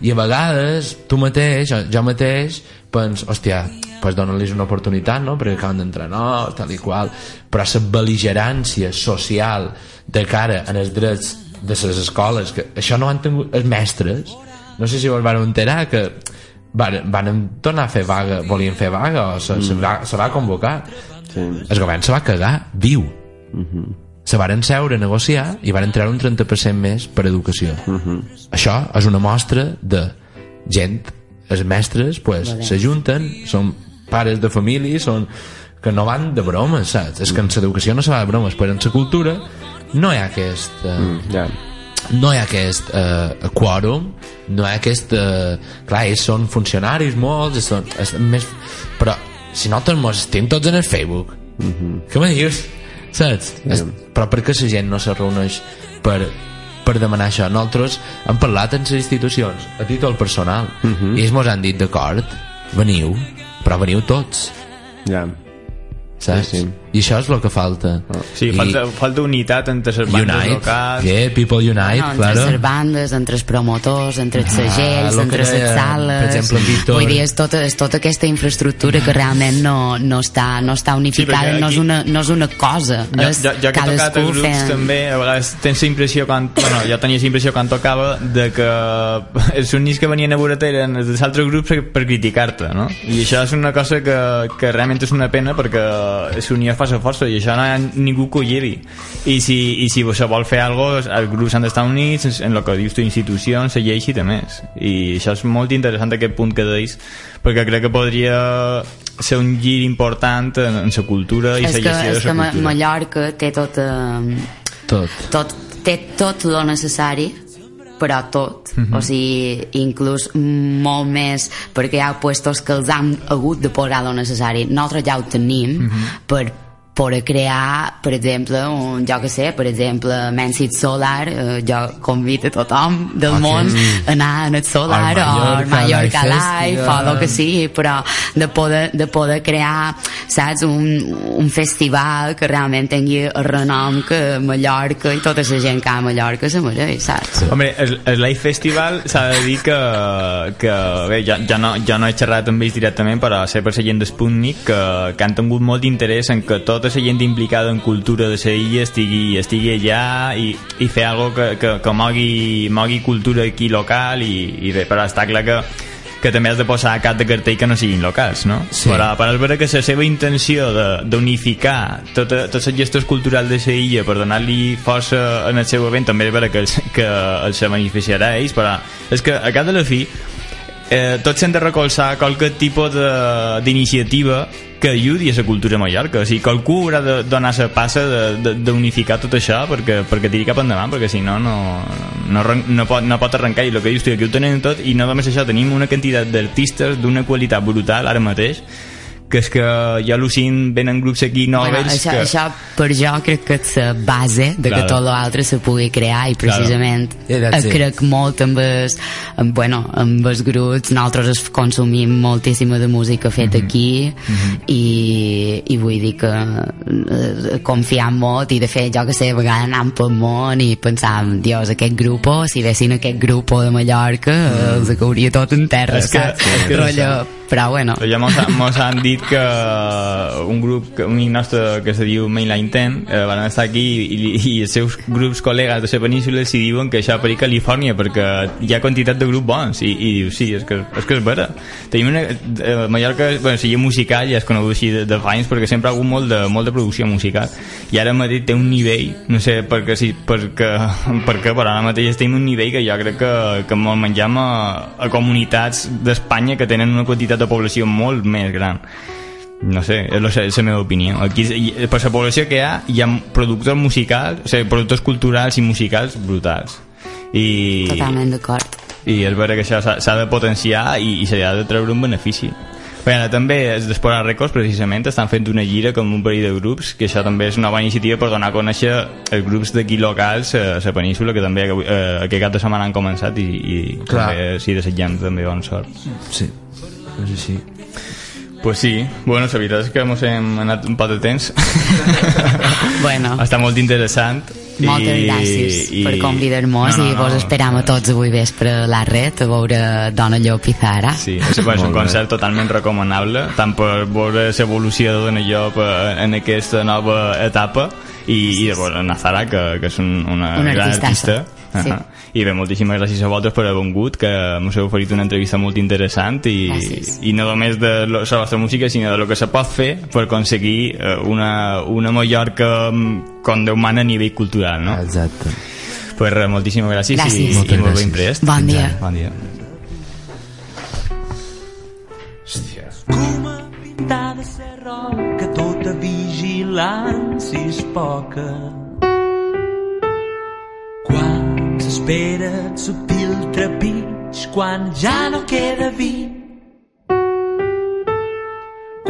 i a vegades tu mateix, jo, jo mateix pens, hòstia, pues dona-los una oportunitat no? perquè acaben d'entrar no, tal i qual però la beligerància social de cara en els drets de les escoles que això no han tingut els mestres. No sé si vos van enterar que van, van tornar a fer vaga volien fer vaga o se, se, va, se va convocar. Sí. el govern se va cagar viu. Se varen seure a negociar i van treure un 30% més per educació. Això és una mostra de gent els mestres pues, Vale. s'ajunten són pares de família són que no van de bromes saps? és que en l'educació no se va de bromes però en la cultura no hi ha aquest eh, Mm, ja. no hi ha aquest eh, quòrum no hi ha aquest eh, clar, ells són funcionaris molts són, és més, però si nosaltres mos estem tots en el Facebook què me dius? saps? És, però per què la gent no se reuneix per, per demanar això nosaltres hem parlat en les institucions a títol personal i ells mos han dit d'acord, veniu però veniu tots ja. saps? Sí, sí. I això és el que falta Sí, falta, falta unitat entre les bandes Unite, locals. yeah, people unite, no, entre claro. les bandes, entre els promotors, entre els segells, que entre les sales... per exemple, Víctor. Vull dir, és tota, és tota aquesta infraestructura que realment no, no, està, no està unificada, perquè no, és una, no és una cosa. Jo, és jo, jo que he tocat a cadascú grups fent- també, a vegades tens la impressió quan, bueno, jo tenia la impressió quan tocava de que els únics que venien a veure eren els dels altres grups per, per criticar-te, no? I això és una cosa que, que realment és una pena perquè l'unió fa la força i això no hi ha ningú que ho llevi. I si, i si se vol fer alguna cosa, els grups han d'estar units en el que dius tu, institucions, la llei i de més. I això és molt interessant aquest punt que deis, perquè crec que podria ser un gir important en, en la cultura i la és que, gestió és de que la cultura. Mallorca té tot, eh, tot. tot, té tot lo necessari però tot, Mhm. o sigui inclús molt més perquè hi ha puestos que els han hagut de posar lo necessari, nosaltres ja ho tenim Mhm. per per crear, per exemple, un, jo que sé, per exemple, Mansit Solar, eh, jo convido a tothom del Ok. món a anar en el Solar Al o Mallorca al Mallorca Live o el que sigui, però de poder, de poder crear, saps, un, un festival que realment tingui el renom que Mallorca i tota la gent que a Mallorca se mereix, saps? Hombre, el, el Live Festival s'ha de dir que, que bé, ja, ja, no, ja no he xerrat amb ells directament però sé per la gent d'Sputnik que, que han tingut molt d'interès en que tota la gent implicada en cultura de la illa estigui, estigui allà i, i fer algo que, que, que mogui, mogui cultura aquí local i, i bé, però està clar que que també has de posar a cap de cartell que no siguin locals, no? Sí. Però, però és vera que la seva intenció de- d'unificar tota, tots els gestors culturals de la illa per donar-li força en el seu event també és vera que, els- que el se beneficiarà a ells, però és que a cap de la fi eh, tots hem de recolzar qualque tipus d'iniciativa que ajudi a la cultura Mallorca. O sigui, qualcú haurà de donar la passa d'unificar tot això perquè, perquè tiri cap endavant perquè si no no, no, no, pot, no pot arrencar. I el que dius tu, aquí ho tenim tot i no només això, tenim una quantitat d'artistes d'una qualitat brutal ara mateix que és que jo al·lucin venen grups aquí Bueno, novells això, que... això per jo crec que és la base de Claro. que tot l'altre se pugui crear i precisament that's eh, it. crec molt amb els, amb, bueno, amb els grups nosaltres es consumim moltíssima de música feta aquí i, i vull dir que eh, confiem molt i de fet jo que sé, a vegades anàvem pel món i pensàvem, dios, aquest grup si vessin aquest grup de Mallorca mm. els cauria tot en terra És que- saps? és que això. però bueno Però ja mos, mos han dit que un grup, un nostre que se diu Mainline 10 eh, van estar aquí i, i els seus grups col·legues de la península s'hi diuen que això per a Califòrnia perquè hi ha quantitat de grups bons i, i diu, sí, és que, és que és vera. Tenim una, eh, Mallorca, bueno, si musical ja és conegut així de, de fa anys perquè sempre ha hagut molt de, molt de producció musical. I ara Madrid té un nivell no sé per què, sí, perquè, perquè però ara mateix tenim un nivell que jo crec que, que molt menjam a, a comunitats d'Espanya que tenen una quantitat de població molt més gran no sé, és la, és la meva opinió. Aquí, per la població que hi ha hi ha productors musicals, o sigui, productors culturals i musicals brutals. I, totalment d'acord. i és vera que això s'ha s'ha de potenciar i, i s'ha de treure un benefici. Bueno, també els d'Espora Records precisament estan fent una gira amb un parell de grups que això també és una bona iniciativa per donar a conèixer els grups d'aquí locals a la península que també eh, aquest cap de setmana han començat i, i Clar. també sí, desitgem també bona sort. Sí, és així Pues sí, bueno, la veritat és que ens hem anat un poc de temps bueno està molt interessant Moltes gràcies i- per convidar-nos No, no, i vos no. esperam a tots avui vespre a la red a veure Dona Llop i Zara. Sí, és, bueno, és un concert totalment recomanable, tant per veure l'evolució de Dona Llop eh, en aquesta nova etapa i, i de veure Nazara, que, que és un, una, Una gran artista. Sí. I bé, moltíssimes gràcies a vosaltres per haver vingut, que mos heu oferit una entrevista molt interessant i, Gràcies. i no només de la vostra música, sinó de lo que se pot fer per aconseguir eh, una, una Mallorca mm, com Déu mana a nivell cultural, no? Exacte. Pues moltíssimes gràcies, Gràcies. i, Moltes i molt gràcies. ben prest. Bon dia. Bon dia. Coma pintada ser roca, tota vigilància és poca. Quan s'espera el subtil trepig, quan ja no queda vi.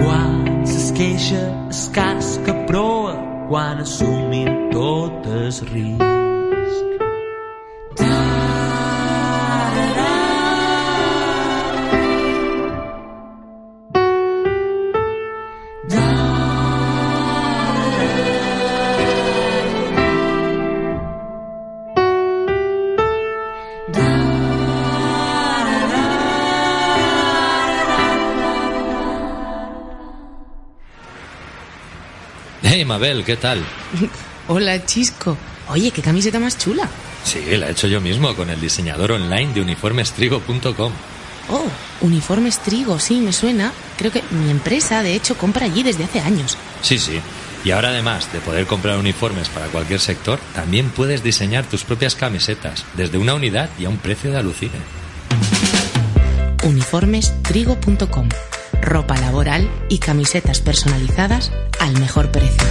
Quan s'esqueixa escàs que proa, quan assumir tot es risc. Mabel, ¿qué tal? Hola, Chisco. Oye, qué camiseta más chula. Sí, la he hecho yo mismo con el diseñador online de uniformestrigo.com. Oh, uniformes Trigo, sí, me suena. Creo que mi empresa, de hecho, compra allí desde hace años. Sí, sí. Y ahora además de poder comprar uniformes para cualquier sector, también puedes diseñar tus propias camisetas, desde una unidad y a un precio de alucine. Uniformestrigo.com. Ropa laboral y camisetas personalizadas al mejor precio.